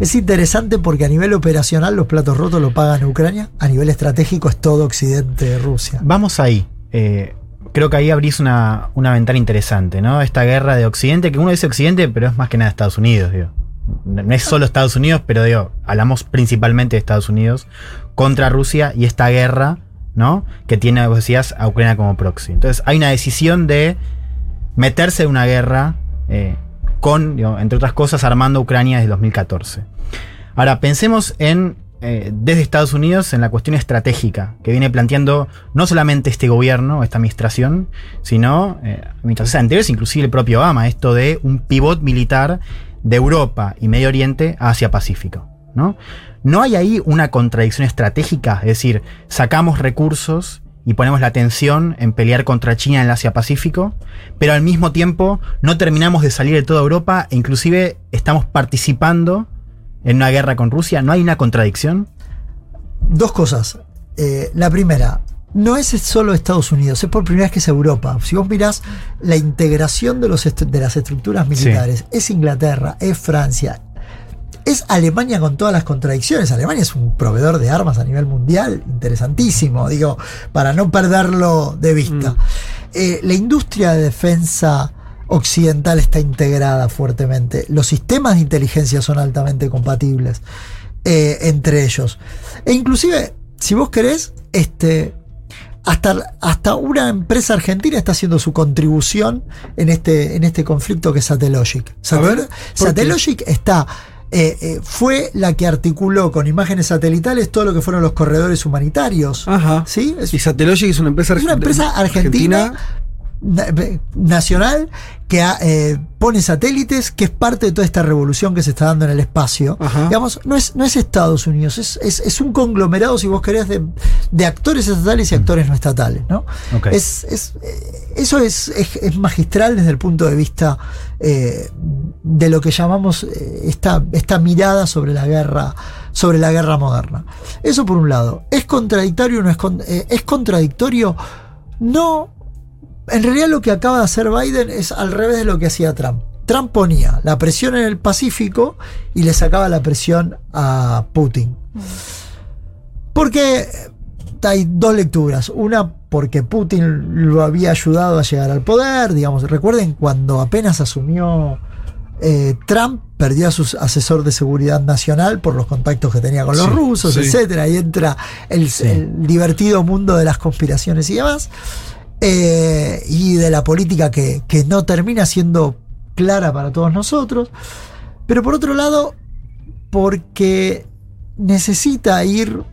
es interesante porque a nivel operacional los platos rotos lo pagan Ucrania, a nivel estratégico es todo Occidente de Rusia. Vamos ahí. Eh, creo que ahí abrís una, una ventana interesante, ¿no? Esta guerra de Occidente, que uno dice Occidente, pero es más que nada Estados Unidos, digo. No no es solo Estados Unidos, pero digo, hablamos principalmente de Estados Unidos contra Rusia y esta guerra, ¿no? Que tiene, vos decías, a Ucrania como proxy. Entonces hay una decisión de meterse en una guerra eh, con, entre otras cosas, armando Ucrania desde 2014. Ahora, pensemos en, eh, desde Estados Unidos, en la cuestión estratégica que viene planteando no solamente este gobierno, esta administración, sino eh, administraciones anteriores, inclusive el propio Obama, esto de un pivot militar de Europa y Medio Oriente hacia Pacífico. ¿no? ¿No hay ahí una contradicción estratégica? Es decir, sacamos recursos y ponemos la atención en pelear contra China en el Asia-Pacífico, pero al mismo tiempo no terminamos de salir de toda Europa e inclusive estamos participando en una guerra con Rusia. ¿No hay una contradicción? Dos cosas. Eh, la primera, no es solo Estados Unidos, es por primera vez que es Europa. Si vos mirás la integración de, los est- de las estructuras militares, es Inglaterra, es Francia, es Alemania con todas las contradicciones. Alemania es un proveedor de armas a nivel mundial interesantísimo, digo, para no perderlo de vista. Eh, la industria de defensa occidental está integrada fuertemente. Los sistemas de inteligencia son altamente compatibles eh, entre ellos. E inclusive, si vos querés, este, hasta, hasta una empresa argentina está haciendo su contribución en este, en este conflicto que es Satellogic. Satel- ¿por qué? Satellogic está. Eh, eh, fue la que articuló con imágenes satelitales todo lo que fueron los corredores humanitarios. Ajá. ¿Sí? Es, Y Satellogic es una empresa, es una empresa argentina, na- nacional que ha, eh, pone satélites, que es parte de toda esta revolución que se está dando en el espacio. Digamos, no es, no es Estados Unidos, es, es, es un conglomerado, si vos querés, de, de actores estatales y actores no estatales. ¿no? Es, es, eh, eso es, es- magistral desde el punto de vista eh, de lo que llamamos eh, esta, esta mirada sobre la guerra sobre la guerra moderna. Eso por un lado. ¿Es contradictorio o no es, con- eh, es contradictorio? No. En realidad lo que acaba de hacer Biden es al revés de lo que hacía Trump. Trump ponía la presión en el Pacífico y le sacaba la presión a Putin. Porque hay dos lecturas. Una porque Putin lo había ayudado a llegar al poder. Digamos, recuerden cuando apenas asumió eh, Trump perdió a su asesor de seguridad nacional por los contactos que tenía con los Sí, rusos, sí. etcétera. Ahí entra el, el divertido mundo de las conspiraciones y demás. Eh, y de la política que, que no termina siendo clara para todos nosotros. Pero por otro lado, porque necesita ir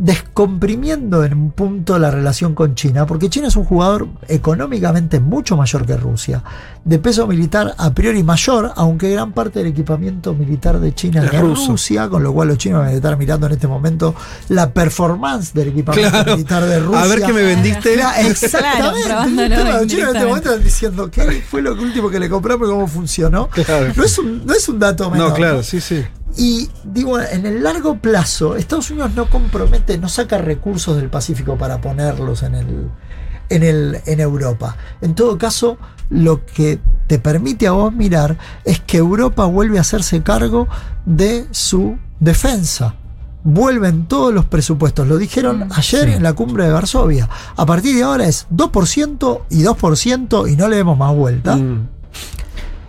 descomprimiendo en un punto la relación con China, porque China es un jugador económicamente mucho mayor que Rusia, de peso militar a priori mayor, aunque gran parte del equipamiento militar de China es. Rusia, con lo cual los chinos van a estar mirando en este momento la performance del equipamiento Claro. militar de Rusia. A ver qué me vendiste. Claro, exactamente. Claro, los chinos en este momento están diciendo qué fue lo último que le compramos y cómo funcionó. Claro. No, es un, no es un dato menor. No, claro, sí, sí. Y digo, en el largo plazo, Estados Unidos no compromete, no saca recursos del Pacífico para ponerlos en el, en el, en Europa. En todo caso, lo que te permite a vos mirar es que Europa vuelve a hacerse cargo de su defensa. Vuelven todos los presupuestos. Lo dijeron ayer en la cumbre de Varsovia. A partir de ahora es 2% y 2% y no le demos más vuelta Mm.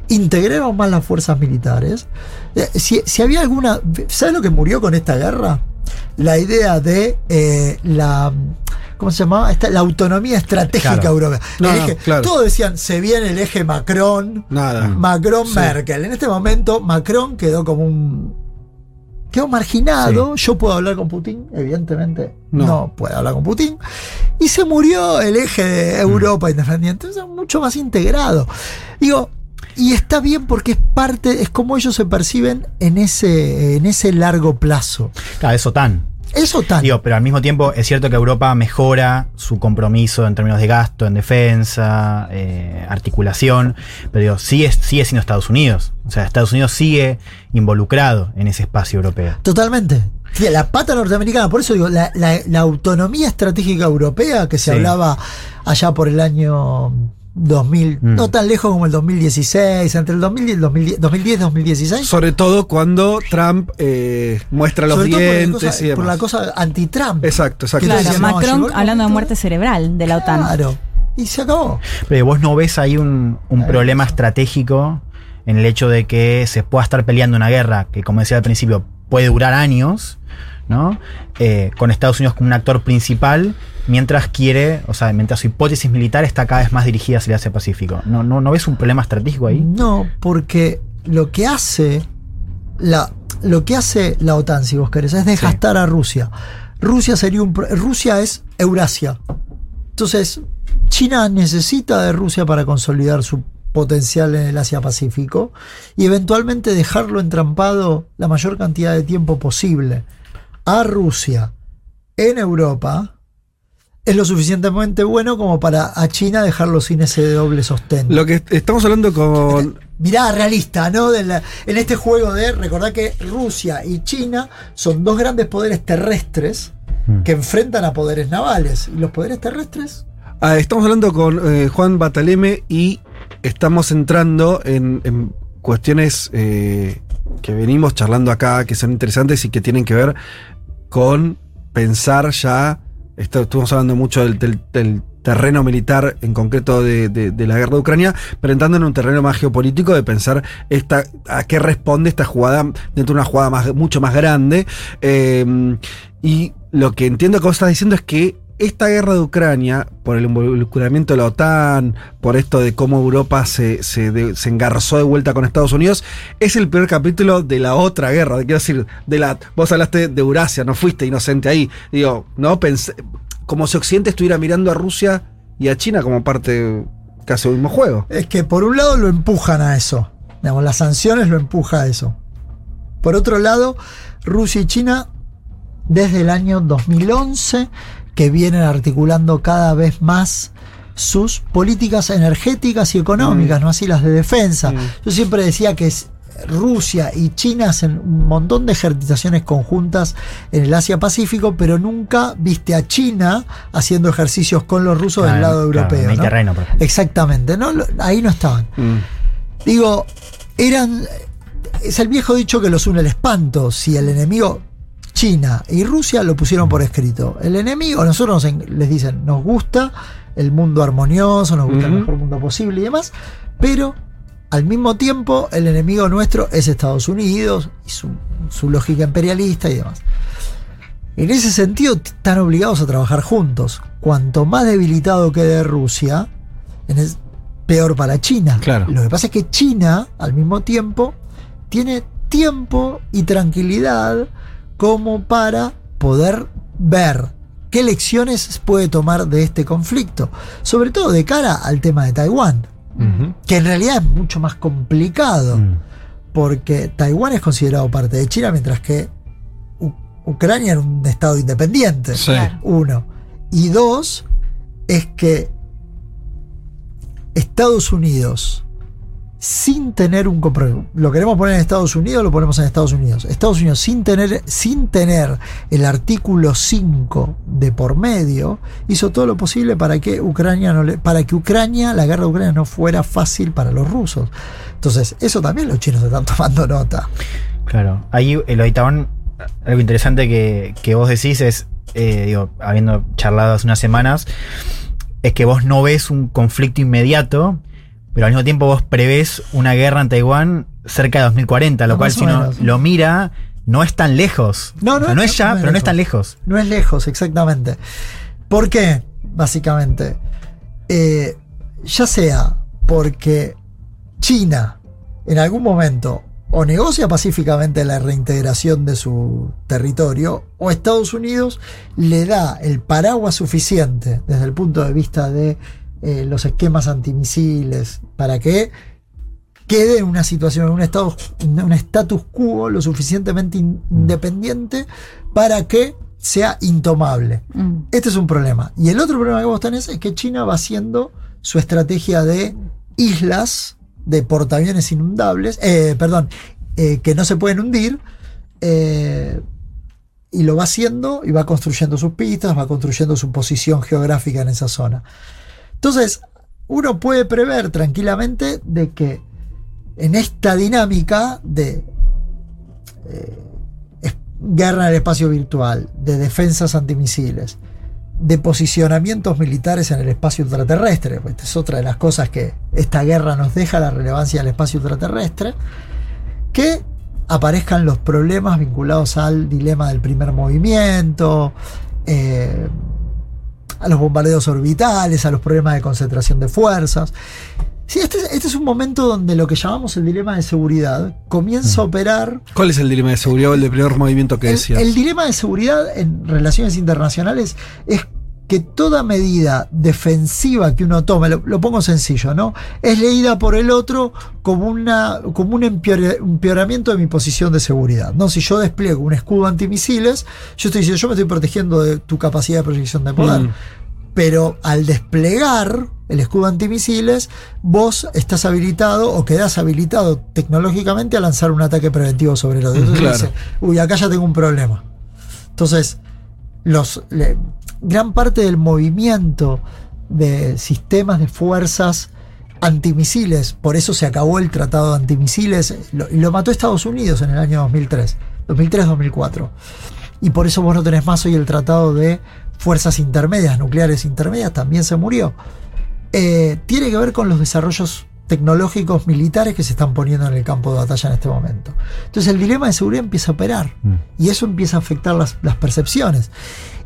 integremos más las fuerzas militares. Eh, Si, si había alguna. ¿Sabes lo que murió con esta guerra? La idea de la. la ¿Cómo se llamaba? Esta- la autonomía estratégica Claro. europea. No, El no, eje- claro. Todos decían, se viene el eje Macron, Nada. Macron-Merkel. En este momento, Macron quedó como un. Quedó marginado. Yo puedo hablar con Putin, evidentemente. No. No. puedo hablar con Putin. Y se murió el eje de Europa independiente. Es mucho más integrado. Digo, y está bien porque es parte, es como ellos se perciben en ese, en ese largo plazo. Claro, es OTAN. Eso tan. Digo, pero al mismo tiempo es cierto que Europa mejora su compromiso en términos de gasto, en defensa, eh, articulación, pero digo, sigue, sigue siendo Estados Unidos. O sea, Estados Unidos sigue involucrado en ese espacio europeo. Totalmente. Sí, La pata norteamericana, por eso digo, la, la- la autonomía estratégica europea que se Sí. hablaba allá por el año 2000, Mm. no tan lejos como el 2016, entre el 2010 y el 2010 2010 y 2016. Sobre todo cuando Trump eh, muestra los Sobre todo por la dientes cosa- y demás. por la cosa anti-Trump. Exacto, exacto. Claro, Macron hablando de muerte cerebral de la OTAN. Claro. Y se acabó. Pero vos no ves ahí un, un problema estratégico en el hecho de que se pueda estar peleando una guerra que, como decía al principio, puede durar años, ¿no? Eh, con Estados Unidos como un actor principal, mientras quiere, o sea, mientras su hipótesis militar está cada vez más dirigida hacia el Asia Pacífico. ¿No, no, ¿No ves un problema estratégico ahí? No, porque lo que hace la, lo que hace la OTAN, si vos querés, es desgastar a Rusia. Rusia sería un Rusia es Eurasia. Entonces, China necesita de Rusia para consolidar su potencial en el Asia Pacífico y eventualmente dejarlo entrampado la mayor cantidad de tiempo posible a Rusia en Europa es lo suficientemente bueno como para a China dejarlo sin ese doble sostén. Lo que estamos hablando con. Mirada realista, ¿no? De la- en este juego de recordar que Rusia y China son dos grandes poderes terrestres que enfrentan a poderes navales. Y los poderes terrestres Ah, estamos hablando con eh, Juan Bataleme y estamos entrando en, en cuestiones eh, que venimos charlando acá, que son interesantes y que tienen que ver con pensar ya. Estuvimos hablando mucho del, terreno militar, en concreto de la guerra de Ucrania, pero entrando en un terreno más geopolítico de pensar esta, a qué responde esta jugada dentro de una jugada más, mucho más grande. Eh, y lo que entiendo que vos estás diciendo es que esta guerra de Ucrania, por el involucramiento de la OTAN, por esto de cómo Europa se, se, de- engarzó de vuelta con Estados Unidos, es el primer capítulo de la otra guerra. Quiero decir, de la, vos hablaste de Eurasia, no fuiste inocente ahí. Digo, no pensé, como si Occidente estuviera mirando a Rusia y a China como parte casi del mismo juego. es que por un lado lo empujan a eso. Las sanciones lo empuja a eso. Por otro lado, Rusia y China, desde el año 2011, que vienen articulando cada vez más sus políticas energéticas y económicas, no así las de defensa. Yo siempre decía que Rusia y China hacen un montón de ejercitaciones conjuntas en el Asia Pacífico, pero nunca viste a China haciendo ejercicios con los rusos del Claro, lado claro, europeo. ¿no? Mediterráneo, por ejemplo. Exactamente, ¿no? Ahí no estaban. Digo, eran. Es el viejo dicho que los une el espanto. Si el enemigo, China y Rusia, lo pusieron por escrito. El enemigo, nosotros nos les dicen, nos gusta el mundo armonioso, nos gusta el mejor mundo posible y demás, pero Al mismo tiempo, el enemigo nuestro es Estados Unidos y su, su lógica imperialista y demás. En ese sentido, están obligados a trabajar juntos. Cuanto más debilitado quede Rusia, en es peor para China. Claro. Lo que pasa es que China, al mismo tiempo, tiene tiempo y tranquilidad como para poder ver qué lecciones puede tomar de este conflicto. Sobre todo de cara al tema de Taiwán, que en realidad es mucho más complicado, porque Taiwán es considerado parte de China, mientras que U- Ucrania era un estado independiente. Sí. Uno. Y dos, es que Estados Unidos, sin tener un compromiso, lo queremos poner en Estados Unidos, lo ponemos en Estados Unidos. Estados Unidos, sin tener, sin tener el artículo 5 de por medio, hizo todo lo posible para que Ucrania no le- para que Ucrania, la guerra de Ucrania no fuera fácil para los rusos. Entonces, eso también los chinos están tomando nota. Claro. Ahí de Taiwán, algo interesante que, que vos decís es, eh, digo, habiendo charlado hace unas semanas, es que vos no ves un conflicto inmediato, pero al mismo tiempo vos prevés una guerra en Taiwán cerca de 2040, lo No, cual si uno lo mira, no es tan lejos. No, O no sea, no es- ya, no es pero no es lejos. tan lejos. No es lejos, exactamente. ¿Por qué? Básicamente. Eh, ya sea porque China en algún momento o negocia pacíficamente la reintegración de su territorio o Estados Unidos le da el paraguas suficiente desde el punto de vista de eh, los esquemas antimisiles para que quede en una situación, en un, estado, un status quo lo suficientemente in- independiente para que sea intomable. Mm. Este es un problema. Y el otro problema que vos tenés es que China va haciendo su estrategia de islas, de portaaviones inundables, eh, perdón, eh, que no se pueden hundir, eh, y lo va haciendo y va construyendo sus pistas, va construyendo su posición geográfica en esa zona. Entonces, uno puede prever tranquilamente de que en esta dinámica de eh, guerra en el espacio virtual, de defensas antimisiles, de posicionamientos militares en el espacio ultraterrestre, pues esta es otra de las cosas que esta guerra nos deja, la relevancia del espacio ultraterrestre, que aparezcan los problemas vinculados al dilema del primer movimiento, eh, a los bombardeos orbitales, a los problemas de concentración de fuerzas. Sí, este, es- este es un momento donde lo que llamamos el dilema de seguridad comienza a operar. ¿Cuál es el dilema de seguridad o el de primer movimiento que El, decías? el dilema de seguridad en relaciones internacionales es que toda medida defensiva que uno tome, lo, lo pongo sencillo, ¿no? Es leída por el otro como, una, como un empeoramiento de mi posición de seguridad. ¿no? Si yo despliego un escudo antimisiles, yo estoy diciendo, yo me estoy protegiendo de tu capacidad de proyección de poder. Mm. Pero al desplegar el escudo antimisiles, vos estás habilitado o quedás habilitado tecnológicamente a lanzar un ataque preventivo sobre el otro. Entonces Claro. dice, uy, acá ya tengo un problema. Entonces, los, le- gran parte del movimiento de sistemas de fuerzas antimisiles, por eso se acabó el tratado de antimisiles, lo, mató Estados Unidos en el año 2003, 2003-2004. Y por eso vos no tenés más hoy el tratado de fuerzas intermedias, nucleares intermedias, también se murió. Eh, tiene que ver con los desarrollos tecnológicos militares que se están poniendo en el campo de batalla en este momento. Entonces el dilema de seguridad empieza a operar y eso empieza a afectar las, las percepciones.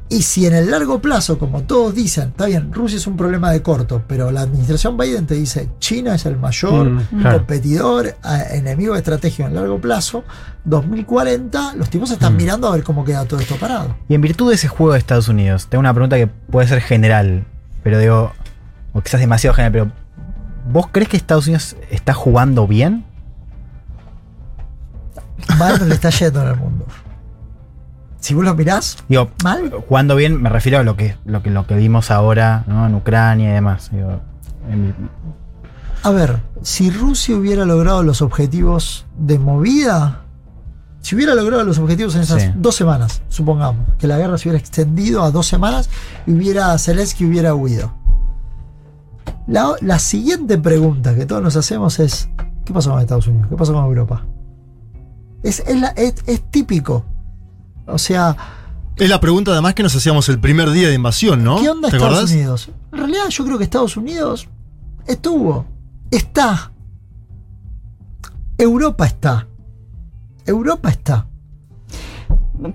Y si en el largo plazo, como todos dicen, está bien, Rusia es un problema de corto, pero la administración Biden te dice, China es el mayor Mm, claro. competidor, eh, enemigo estratégico en largo plazo, 2040, los tipos están Mm. mirando a ver cómo queda todo esto parado. Y en virtud de ese juego de Estados Unidos, tengo una pregunta que puede ser general, pero digo, o quizás demasiado general, pero ¿vos crees que Estados Unidos está jugando bien? Mal le está yendo en el mundo. Si vos lo mirás, Digo, mal. jugando bien me refiero a lo que, lo que, lo que vimos ahora ¿no? en Ucrania y demás. Digo, en- A ver, si Rusia hubiera logrado los objetivos de movida, si hubiera logrado los objetivos en esas Sí. dos semanas, supongamos, que la guerra se hubiera extendido a dos semanas y hubiera Zelensky hubiera huido. La, la siguiente pregunta que todos nos hacemos es: ¿qué pasó con Estados Unidos? ¿Qué pasó con Europa? Es, es, la- es- es típico. O sea, Es la pregunta además que nos hacíamos el primer día de invasión, ¿no? ¿Qué onda ¿Te Estados acordás? Unidos? En realidad yo creo que Estados Unidos estuvo, está Europa está. Europa está.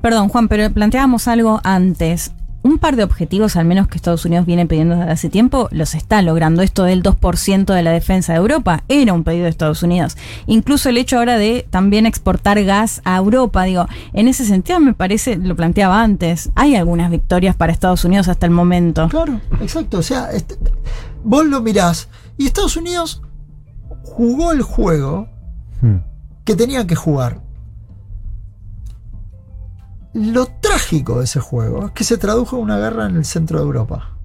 Perdón, Juan, pero planteábamos algo antes. Un par de objetivos, al menos que Estados Unidos viene pidiendo desde hace tiempo, los está logrando. Esto del 2% de la defensa de Europa era un pedido de Estados Unidos. Incluso el hecho ahora de también exportar gas a Europa, digo, en ese sentido me parece, lo planteaba antes, hay algunas victorias para Estados Unidos hasta el momento. Claro, exacto. O sea, este- vos lo mirás y Estados Unidos jugó el juego que tenía que jugar. Lo trágico de ese juego es que se tradujo en una guerra en el centro de Europa.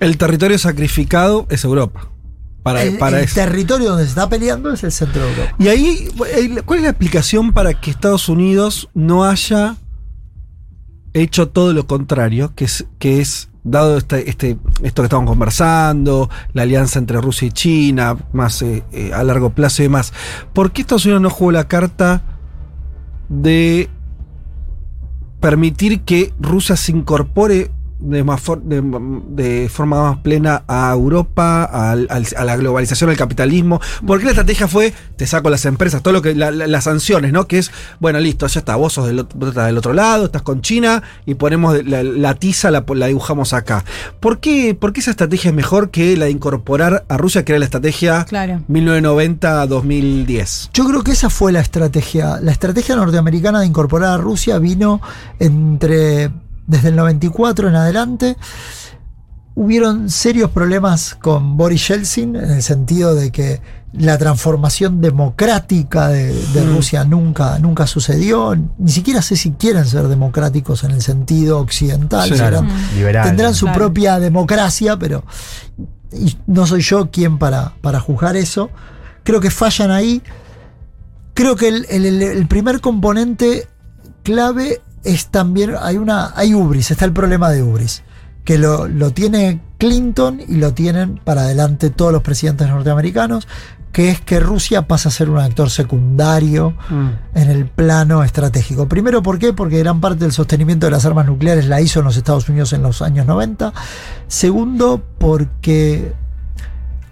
El territorio sacrificado es Europa. Para, el para el eso. territorio donde se está peleando es el centro de Europa. Y ahí, ¿cuál es la explicación para que Estados Unidos no haya hecho todo lo contrario? Que es, que es dado este, este, esto que estamos conversando, la alianza entre Rusia y China, más eh, eh, a largo plazo y demás. ¿Por qué Estados Unidos no jugó la carta de permitir que Rusia se incorpore de, más for- de, de forma más plena a Europa, al- al- a la globalización, al capitalismo. Porque la estrategia fue, te saco las empresas, todo lo que, la- la- las sanciones, ¿no? Que es, bueno, listo, ya está, vos sos del, estás del otro lado, estás con China y ponemos la, la tiza, la, la dibujamos acá. ¿Por qué, ¿Por qué esa estrategia es mejor que la de incorporar a Rusia, que era la estrategia Claro. 1990-2010? Yo creo que esa fue la estrategia. La estrategia norteamericana de incorporar a Rusia vino entre desde el 94 en adelante. Hubieron serios problemas con Boris Yeltsin en el sentido de que la transformación democrática de, de Mm. Rusia nunca, nunca sucedió. Ni siquiera sé si quieren ser democráticos en el sentido occidental. Sí, serán- claro. Liberal. tendrán su Claro. propia democracia, pero y no soy yo quien para, para juzgar eso. Creo que fallan ahí. Creo que el- el primer componente clave es también, hay una, hay ubris, está el problema de ubris, que lo, lo tiene Clinton y lo tienen para adelante todos los presidentes norteamericanos, que es que Rusia pasa a ser un actor secundario en el plano estratégico. Primero, ¿por qué? Porque gran parte del sostenimiento de las armas nucleares la hizo en los Estados Unidos en los años 90. Segundo, porque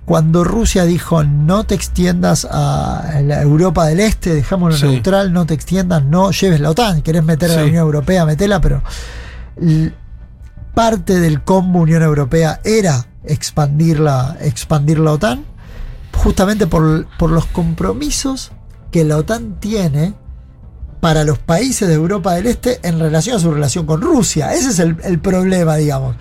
cuando Rusia dijo no te extiendas a la Europa del Este, dejámoslo Sí. neutral, no te extiendas, no lleves la OTAN, querés meter a la. Unión Europea, metela, pero parte del combo Unión Europea era expandir la, expandir la OTAN, justamente por, por los compromisos que la OTAN tiene para los países de Europa del Este en relación a su relación con Rusia. Ese es el, el problema, digamos.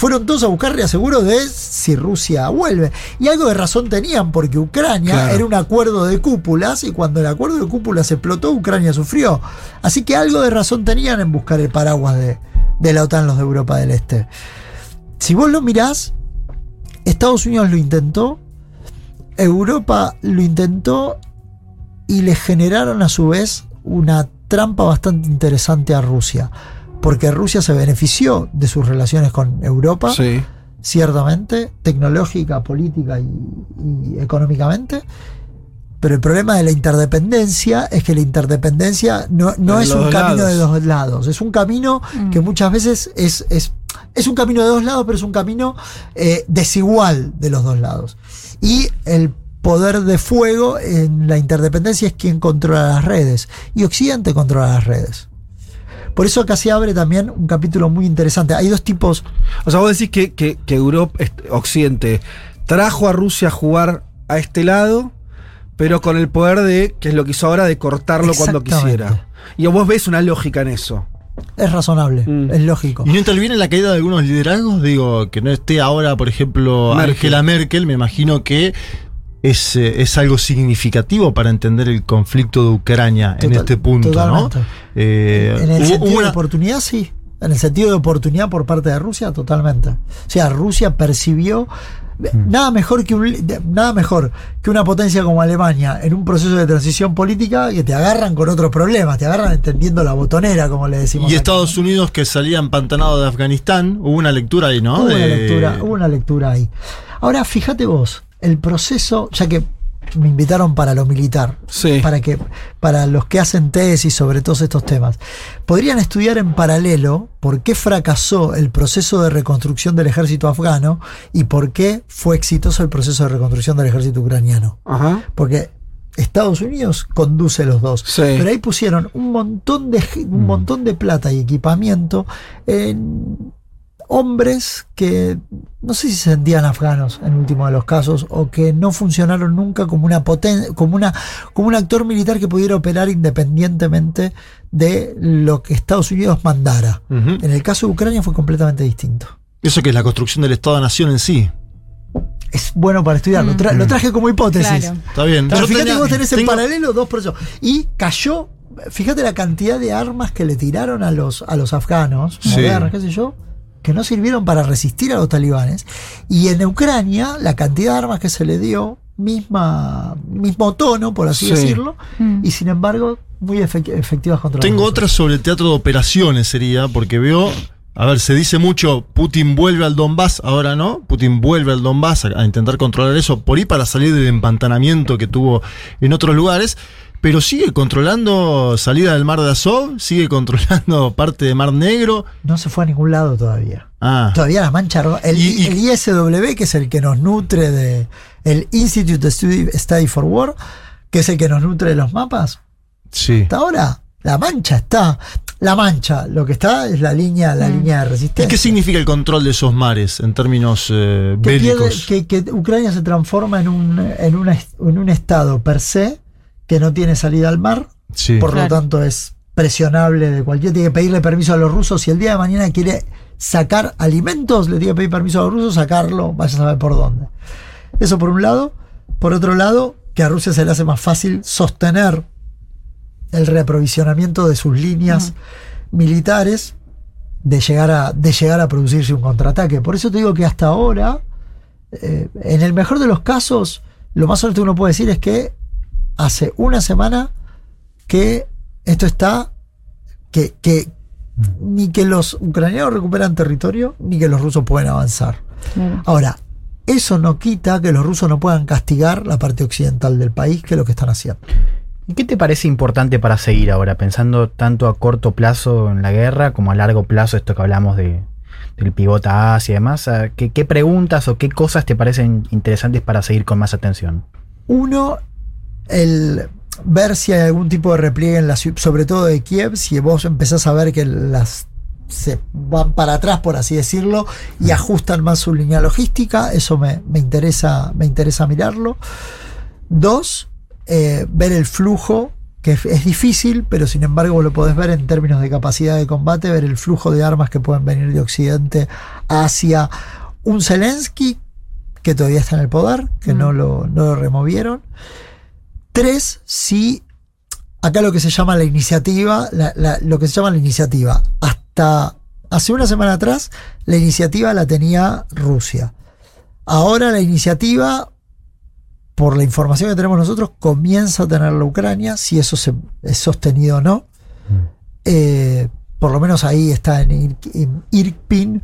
Fueron todos a buscar reaseguro de si Rusia vuelve. Y algo de razón tenían, porque Ucrania Claro. era un acuerdo de cúpulas y cuando el acuerdo de cúpulas explotó, Ucrania sufrió. Así que algo de razón tenían en buscar el paraguas de, de la OTAN los de Europa del Este. Si vos lo mirás, Estados Unidos lo intentó, Europa lo intentó y le generaron a su vez una trampa bastante interesante a Rusia. Porque Rusia se benefició de sus relaciones con Europa, Sí. ciertamente, tecnológica, política y, y económicamente. Pero el problema de la interdependencia es que la interdependencia no, es un camino de dos lados. Es un camino que muchas veces es, es, es un camino de dos lados, pero es un camino eh, desigual de los dos lados. Y el poder de fuego en la interdependencia es quien controla las redes. Y Occidente controla las redes. Por eso acá se abre también un capítulo muy interesante. Hay dos tipos. O sea, vos decís que, que, que Europa, Occidente, trajo a Rusia a jugar a este lado, pero con el poder de, que es lo que hizo ahora, de cortarlo cuando quisiera. Y vos ves una lógica en eso. Es razonable, Mm. es lógico. ¿Y no interviene en la caída de algunos liderazgos? Digo, que no esté ahora, por ejemplo, Merkel. Angela Merkel, me imagino que es, eh, es algo significativo para entender el conflicto de Ucrania en este punto, totalmente. ¿no? Eh, En el sentido una- de oportunidad, sí. En el sentido de oportunidad por parte de Rusia, totalmente. O sea, Rusia percibió Mm. nada mejor que un, nada mejor que una potencia como Alemania en un proceso de transición política que te agarran con otros problemas, te agarran entendiendo la botonera, como le decimos. y acá. Estados Unidos que salía empantanado de Afganistán, hubo una lectura ahí, ¿no? Hubo una lectura, hubo una lectura ahí. Ahora, fíjate vos, el proceso, ya que me invitaron para lo militar, Sí. para que, para los que hacen tesis sobre todos estos temas, podrían estudiar en paralelo por qué fracasó el proceso de reconstrucción del ejército afgano y por qué fue exitoso el proceso de reconstrucción del ejército ucraniano. Ajá. Porque Estados Unidos conduce los dos. Sí. Pero ahí pusieron un montón de un montón de plata y equipamiento en hombres que no sé si se sentían afganos en último de los casos o que no funcionaron nunca como una poten como una como un actor militar que pudiera operar independientemente de lo que Estados Unidos mandara. En el caso de Ucrania fue completamente distinto. Eso que es la construcción del Estado-Nación en sí. Es bueno para estudiarlo. Mm. Tra- Lo traje como hipótesis. Claro. Está bien. Pero Yo fíjate tenía- que vos tenés en tengo- paralelo dos procesos. Y cayó, fíjate la cantidad de armas que le tiraron a los, a los afganos, Sí. modernas, qué sé yo, que no sirvieron para resistir a los talibanes. Y en Ucrania, la cantidad de armas que se le dio, misma, mismo tono, por así Sí. decirlo, Mm. y sin embargo, muy efec- efectivas contra Tengo otra sobre el teatro de operaciones, sería, porque veo. A ver, se dice mucho, Putin vuelve al Donbass, ahora no, Putin vuelve al Donbass a, a intentar controlar eso, por ahí para salir del empantanamiento que tuvo en otros lugares, pero sigue controlando salida del mar de Azov, sigue controlando parte de Mar Negro. No se fue a ningún lado todavía. Ah, Todavía la mancha roja. El, Y- y- el ISW, que es el que nos nutre de. El Institute of Study, Study for War, que es el que nos nutre de los mapas. sí. Hasta ahora, la mancha está. La mancha, lo que está es la línea, la línea de ¿Y resistencia. qué significa el control de esos mares en términos eh, que, pierde- bélicos? que, que Ucrania se transforma en un, en, una, en un estado per se que no tiene salida al mar, Sí. por Claro. lo tanto es presionable de cualquier. Tiene que pedirle permiso a los rusos. Si el día de mañana quiere sacar alimentos, le tiene que pedir permiso a los rusos, sacarlo, vaya a saber por dónde. Eso por un lado. Por otro lado, que a Rusia se le hace más fácil sostener el reaprovisionamiento de sus líneas militares de llegar, a, de llegar a producirse un contraataque. Por eso te digo que hasta ahora, eh, en el mejor de los casos, lo más honesto que uno puede decir es que hace una semana que esto está, que, que ni que los ucranianos recuperan territorio, ni que los rusos pueden avanzar. Claro. Ahora, eso no quita que los rusos no puedan castigar la parte occidental del país, que es lo que están haciendo. ¿Y qué te parece importante para seguir ahora, pensando tanto a corto plazo en la guerra como a largo plazo, esto que hablamos de, del pivota Asia y demás? ¿a ¿Qué, ¿Qué preguntas o qué cosas te parecen interesantes para seguir con más atención? Uno, el ver si hay algún tipo de repliegue en la sobre todo de Kiev, si vos empezás a ver que las se van para atrás, por así decirlo, y ajustan más su línea logística, eso me, me interesa, me interesa mirarlo. Dos, eh, ver el flujo, que es, es difícil, pero sin embargo lo podés ver en términos de capacidad de combate, ver el flujo de armas que pueden venir de Occidente hacia un Zelensky que todavía está en el poder, que no, lo, no lo removieron. Tres, si acá lo que se llama la iniciativa, la- la- lo que se llama la iniciativa, hasta hace una semana atrás, la iniciativa la tenía Rusia. Ahora la iniciativa, por la información que tenemos nosotros, comienza a tener la Ucrania, si eso se, es sostenido o no. Eh, por lo menos ahí está en, Ir- en Irpin.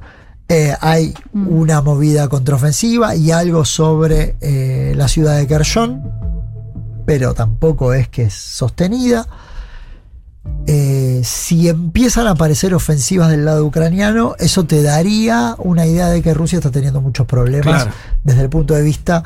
eh, hay una movida contraofensiva y algo sobre eh, la ciudad de Kherson, pero tampoco es que es sostenida. Eh, si empiezan a aparecer ofensivas del lado ucraniano, eso te daría una idea de que Rusia está teniendo muchos problemas Claro. desde el punto de vista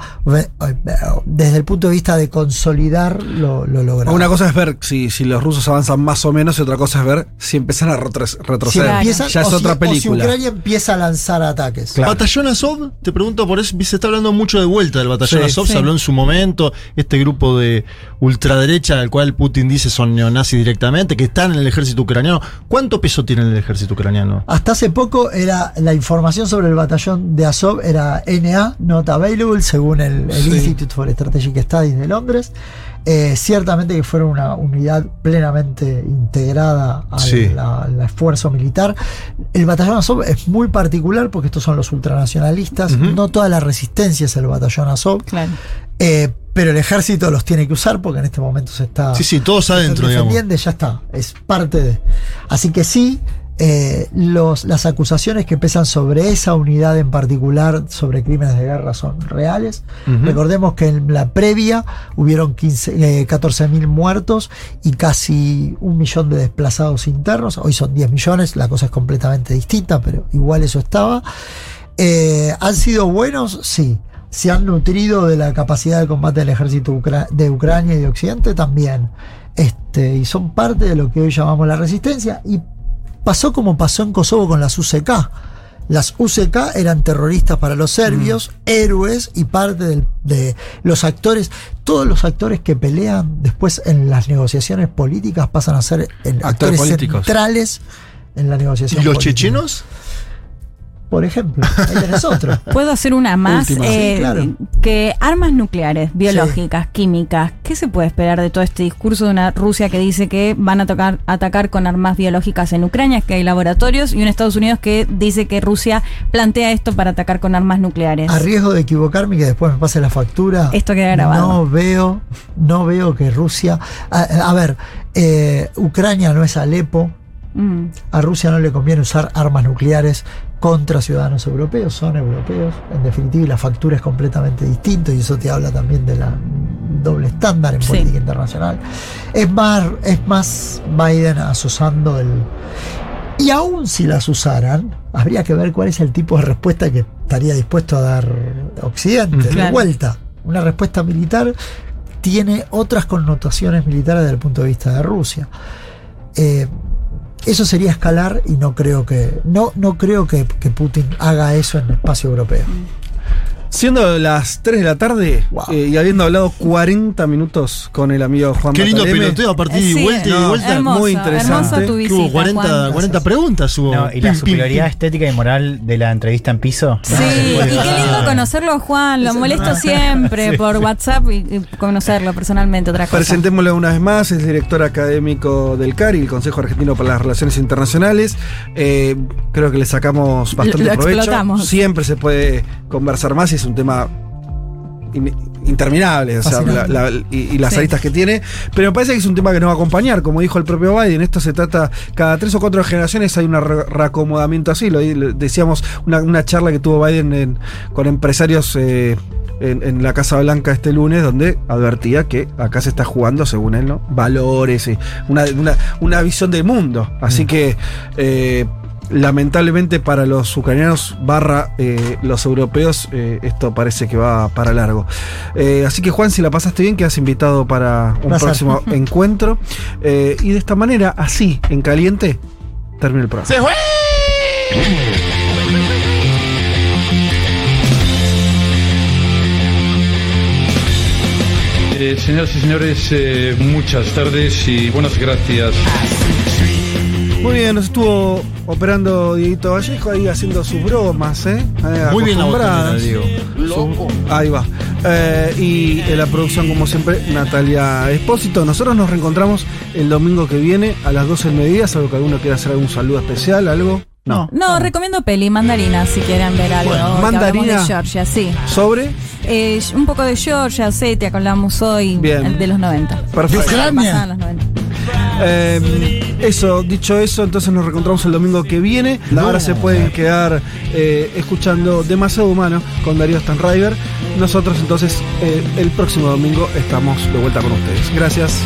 desde el punto de vista de consolidar lo, lo logrado. Una cosa es ver si, si los rusos avanzan más o menos y otra cosa es ver si empiezan a si retroceder. empiezan, ya es o si- otra o si película. Ucrania empieza a lanzar ataques. Batallón Azov, te pregunto por eso, se está hablando mucho de vuelta del Batallón Sí, Azov, sí. se habló en su momento, este grupo de ultraderecha al cual Putin dice son neonazis directamente, que están en el ejército ucraniano. ¿Cuánto peso tiene el ejército ucraniano? Hasta hace poco era la información sobre el batallón de Azov era NA, not available, según el, el Sí. Institute for Strategic Studies de Londres. Eh, ciertamente que fueron una unidad plenamente integrada al, Sí. a- al esfuerzo militar. El batallón Azov es muy particular porque estos son los ultranacionalistas. No toda la resistencia es el batallón Azov. Claro. Eh, pero el ejército los tiene que usar porque en este momento se está Sí, sí, todos adentro, digamos. ya está, es parte de. Así que sí, eh, los, las acusaciones que pesan sobre esa unidad en particular, sobre crímenes de guerra, son reales. Recordemos que en la previa hubieron 15, eh, 14.000 muertos y casi un millón de desplazados internos. Hoy son 10 millones, la cosa es completamente distinta, pero igual eso estaba. Eh, ¿Han sido buenos? Sí. se han nutrido de la capacidad de combate del ejército ucra- de Ucrania y de Occidente también. Este, y son parte de lo que hoy llamamos la resistencia. Y pasó como pasó en Kosovo con las UCK. Las UCK eran terroristas para los serbios, héroes y parte del- de los actores. Todos los actores que pelean después en las negociaciones políticas pasan a ser en- actores políticos. centrales en la negociación. ¿Y los política. chechenos? Por ejemplo, ahí tenés otro. Puedo hacer una más. Eh, Sí, claro. Que armas nucleares, biológicas, químicas. ¿Qué se puede esperar de todo este discurso de una Rusia que dice que van a tocar, atacar con armas biológicas en Ucrania, que hay laboratorios, y un Estados Unidos que dice que Rusia plantea esto para atacar con armas nucleares? A riesgo de equivocarme y que después me pase la factura. Esto queda grabado. No veo, no veo que Rusia. A, a ver, eh, Ucrania no es Alepo. Mm. A Rusia no le conviene usar armas nucleares contra ciudadanos europeos, son europeos, en definitiva, y la factura es completamente distinta, y eso te habla también de la doble estándar en Sí. política internacional. Es más, es más Biden asosando el. Y aún si las usaran, habría que ver cuál es el tipo de respuesta que estaría dispuesto a dar Occidente. De vuelta, una respuesta militar tiene otras connotaciones militares desde el punto de vista de Rusia. Eh, eso sería escalar y no creo que no, no creo que, que Putin haga eso en el espacio europeo. Siendo las 3 de la tarde eh, y habiendo hablado 40 minutos con el amigo Juan Qué lindo Bataleme. peloteo a partir de Sí, vuelta y no, vuelta. hermoso, muy interesante. tu visita, hubo 40, Juan. 40 preguntas. Hubo. No, y Pim, la superioridad pim. estética y moral de la entrevista en piso. Sí, y qué lindo conocerlo a Juan, lo molesto siempre Sí. por WhatsApp y, y conocerlo personalmente, otra cosa. Presentémosle una vez más, es director académico del CARI, el Consejo Argentino para las Relaciones Internacionales. Eh, creo que le sacamos bastante Lo provecho. explotamos. Siempre se puede conversar más y es un tema in- interminable, o sea, Fascinante. la- la- y, y las Sí. aristas que tiene. Pero me parece que es un tema que nos va a acompañar, como dijo el propio Biden. Esto se trata, cada tres o cuatro generaciones hay un re- reacomodamiento así. Lo, lo decíamos, una, una charla que tuvo Biden en- con empresarios. eh, en, en la Casa Blanca este lunes, donde advertía que acá se está jugando, según él, ¿no? Valores, y una, una, una visión del mundo. Así que eh, lamentablemente para los ucranianos barra eh, los europeos eh, esto parece que va para largo. Eh, así que Juan, si la pasaste bien, quedas invitado para un próximo encuentro. Eh, y de esta manera, así, en caliente, termina el programa. ¡Se fue! Eh, señoras y señores, eh, muchas tardes y buenas gracias. Muy bien, nos estuvo operando Dieguito Vallejo ahí haciendo sus bromas, ¿eh? Eh, Muy bien la acostumbradas. botonera, Diego. Su- ahí va. Eh, y en la producción, como siempre, Natalia Espósito. Nosotros nos reencontramos el domingo que viene a las 12 del mediodía, salvo que alguno quiera hacer algún saludo especial, algo. No. No, recomiendo peli, Mandarina, si quieren ver algo. Bueno, Mandarina. de Georgia, sí. ¿Sobre? Eh, un poco de Georgia, Osetia, que hablamos hoy, Bien. el de los 90. Perfecto. Basada en los 90. Eh, eso, dicho eso, entonces nos reencontramos el domingo que viene. Ahora se pueden quedar eh, escuchando Demasiado Humano con Darío Stanriver. Nosotros entonces eh, el próximo domingo estamos de vuelta con ustedes. Gracias.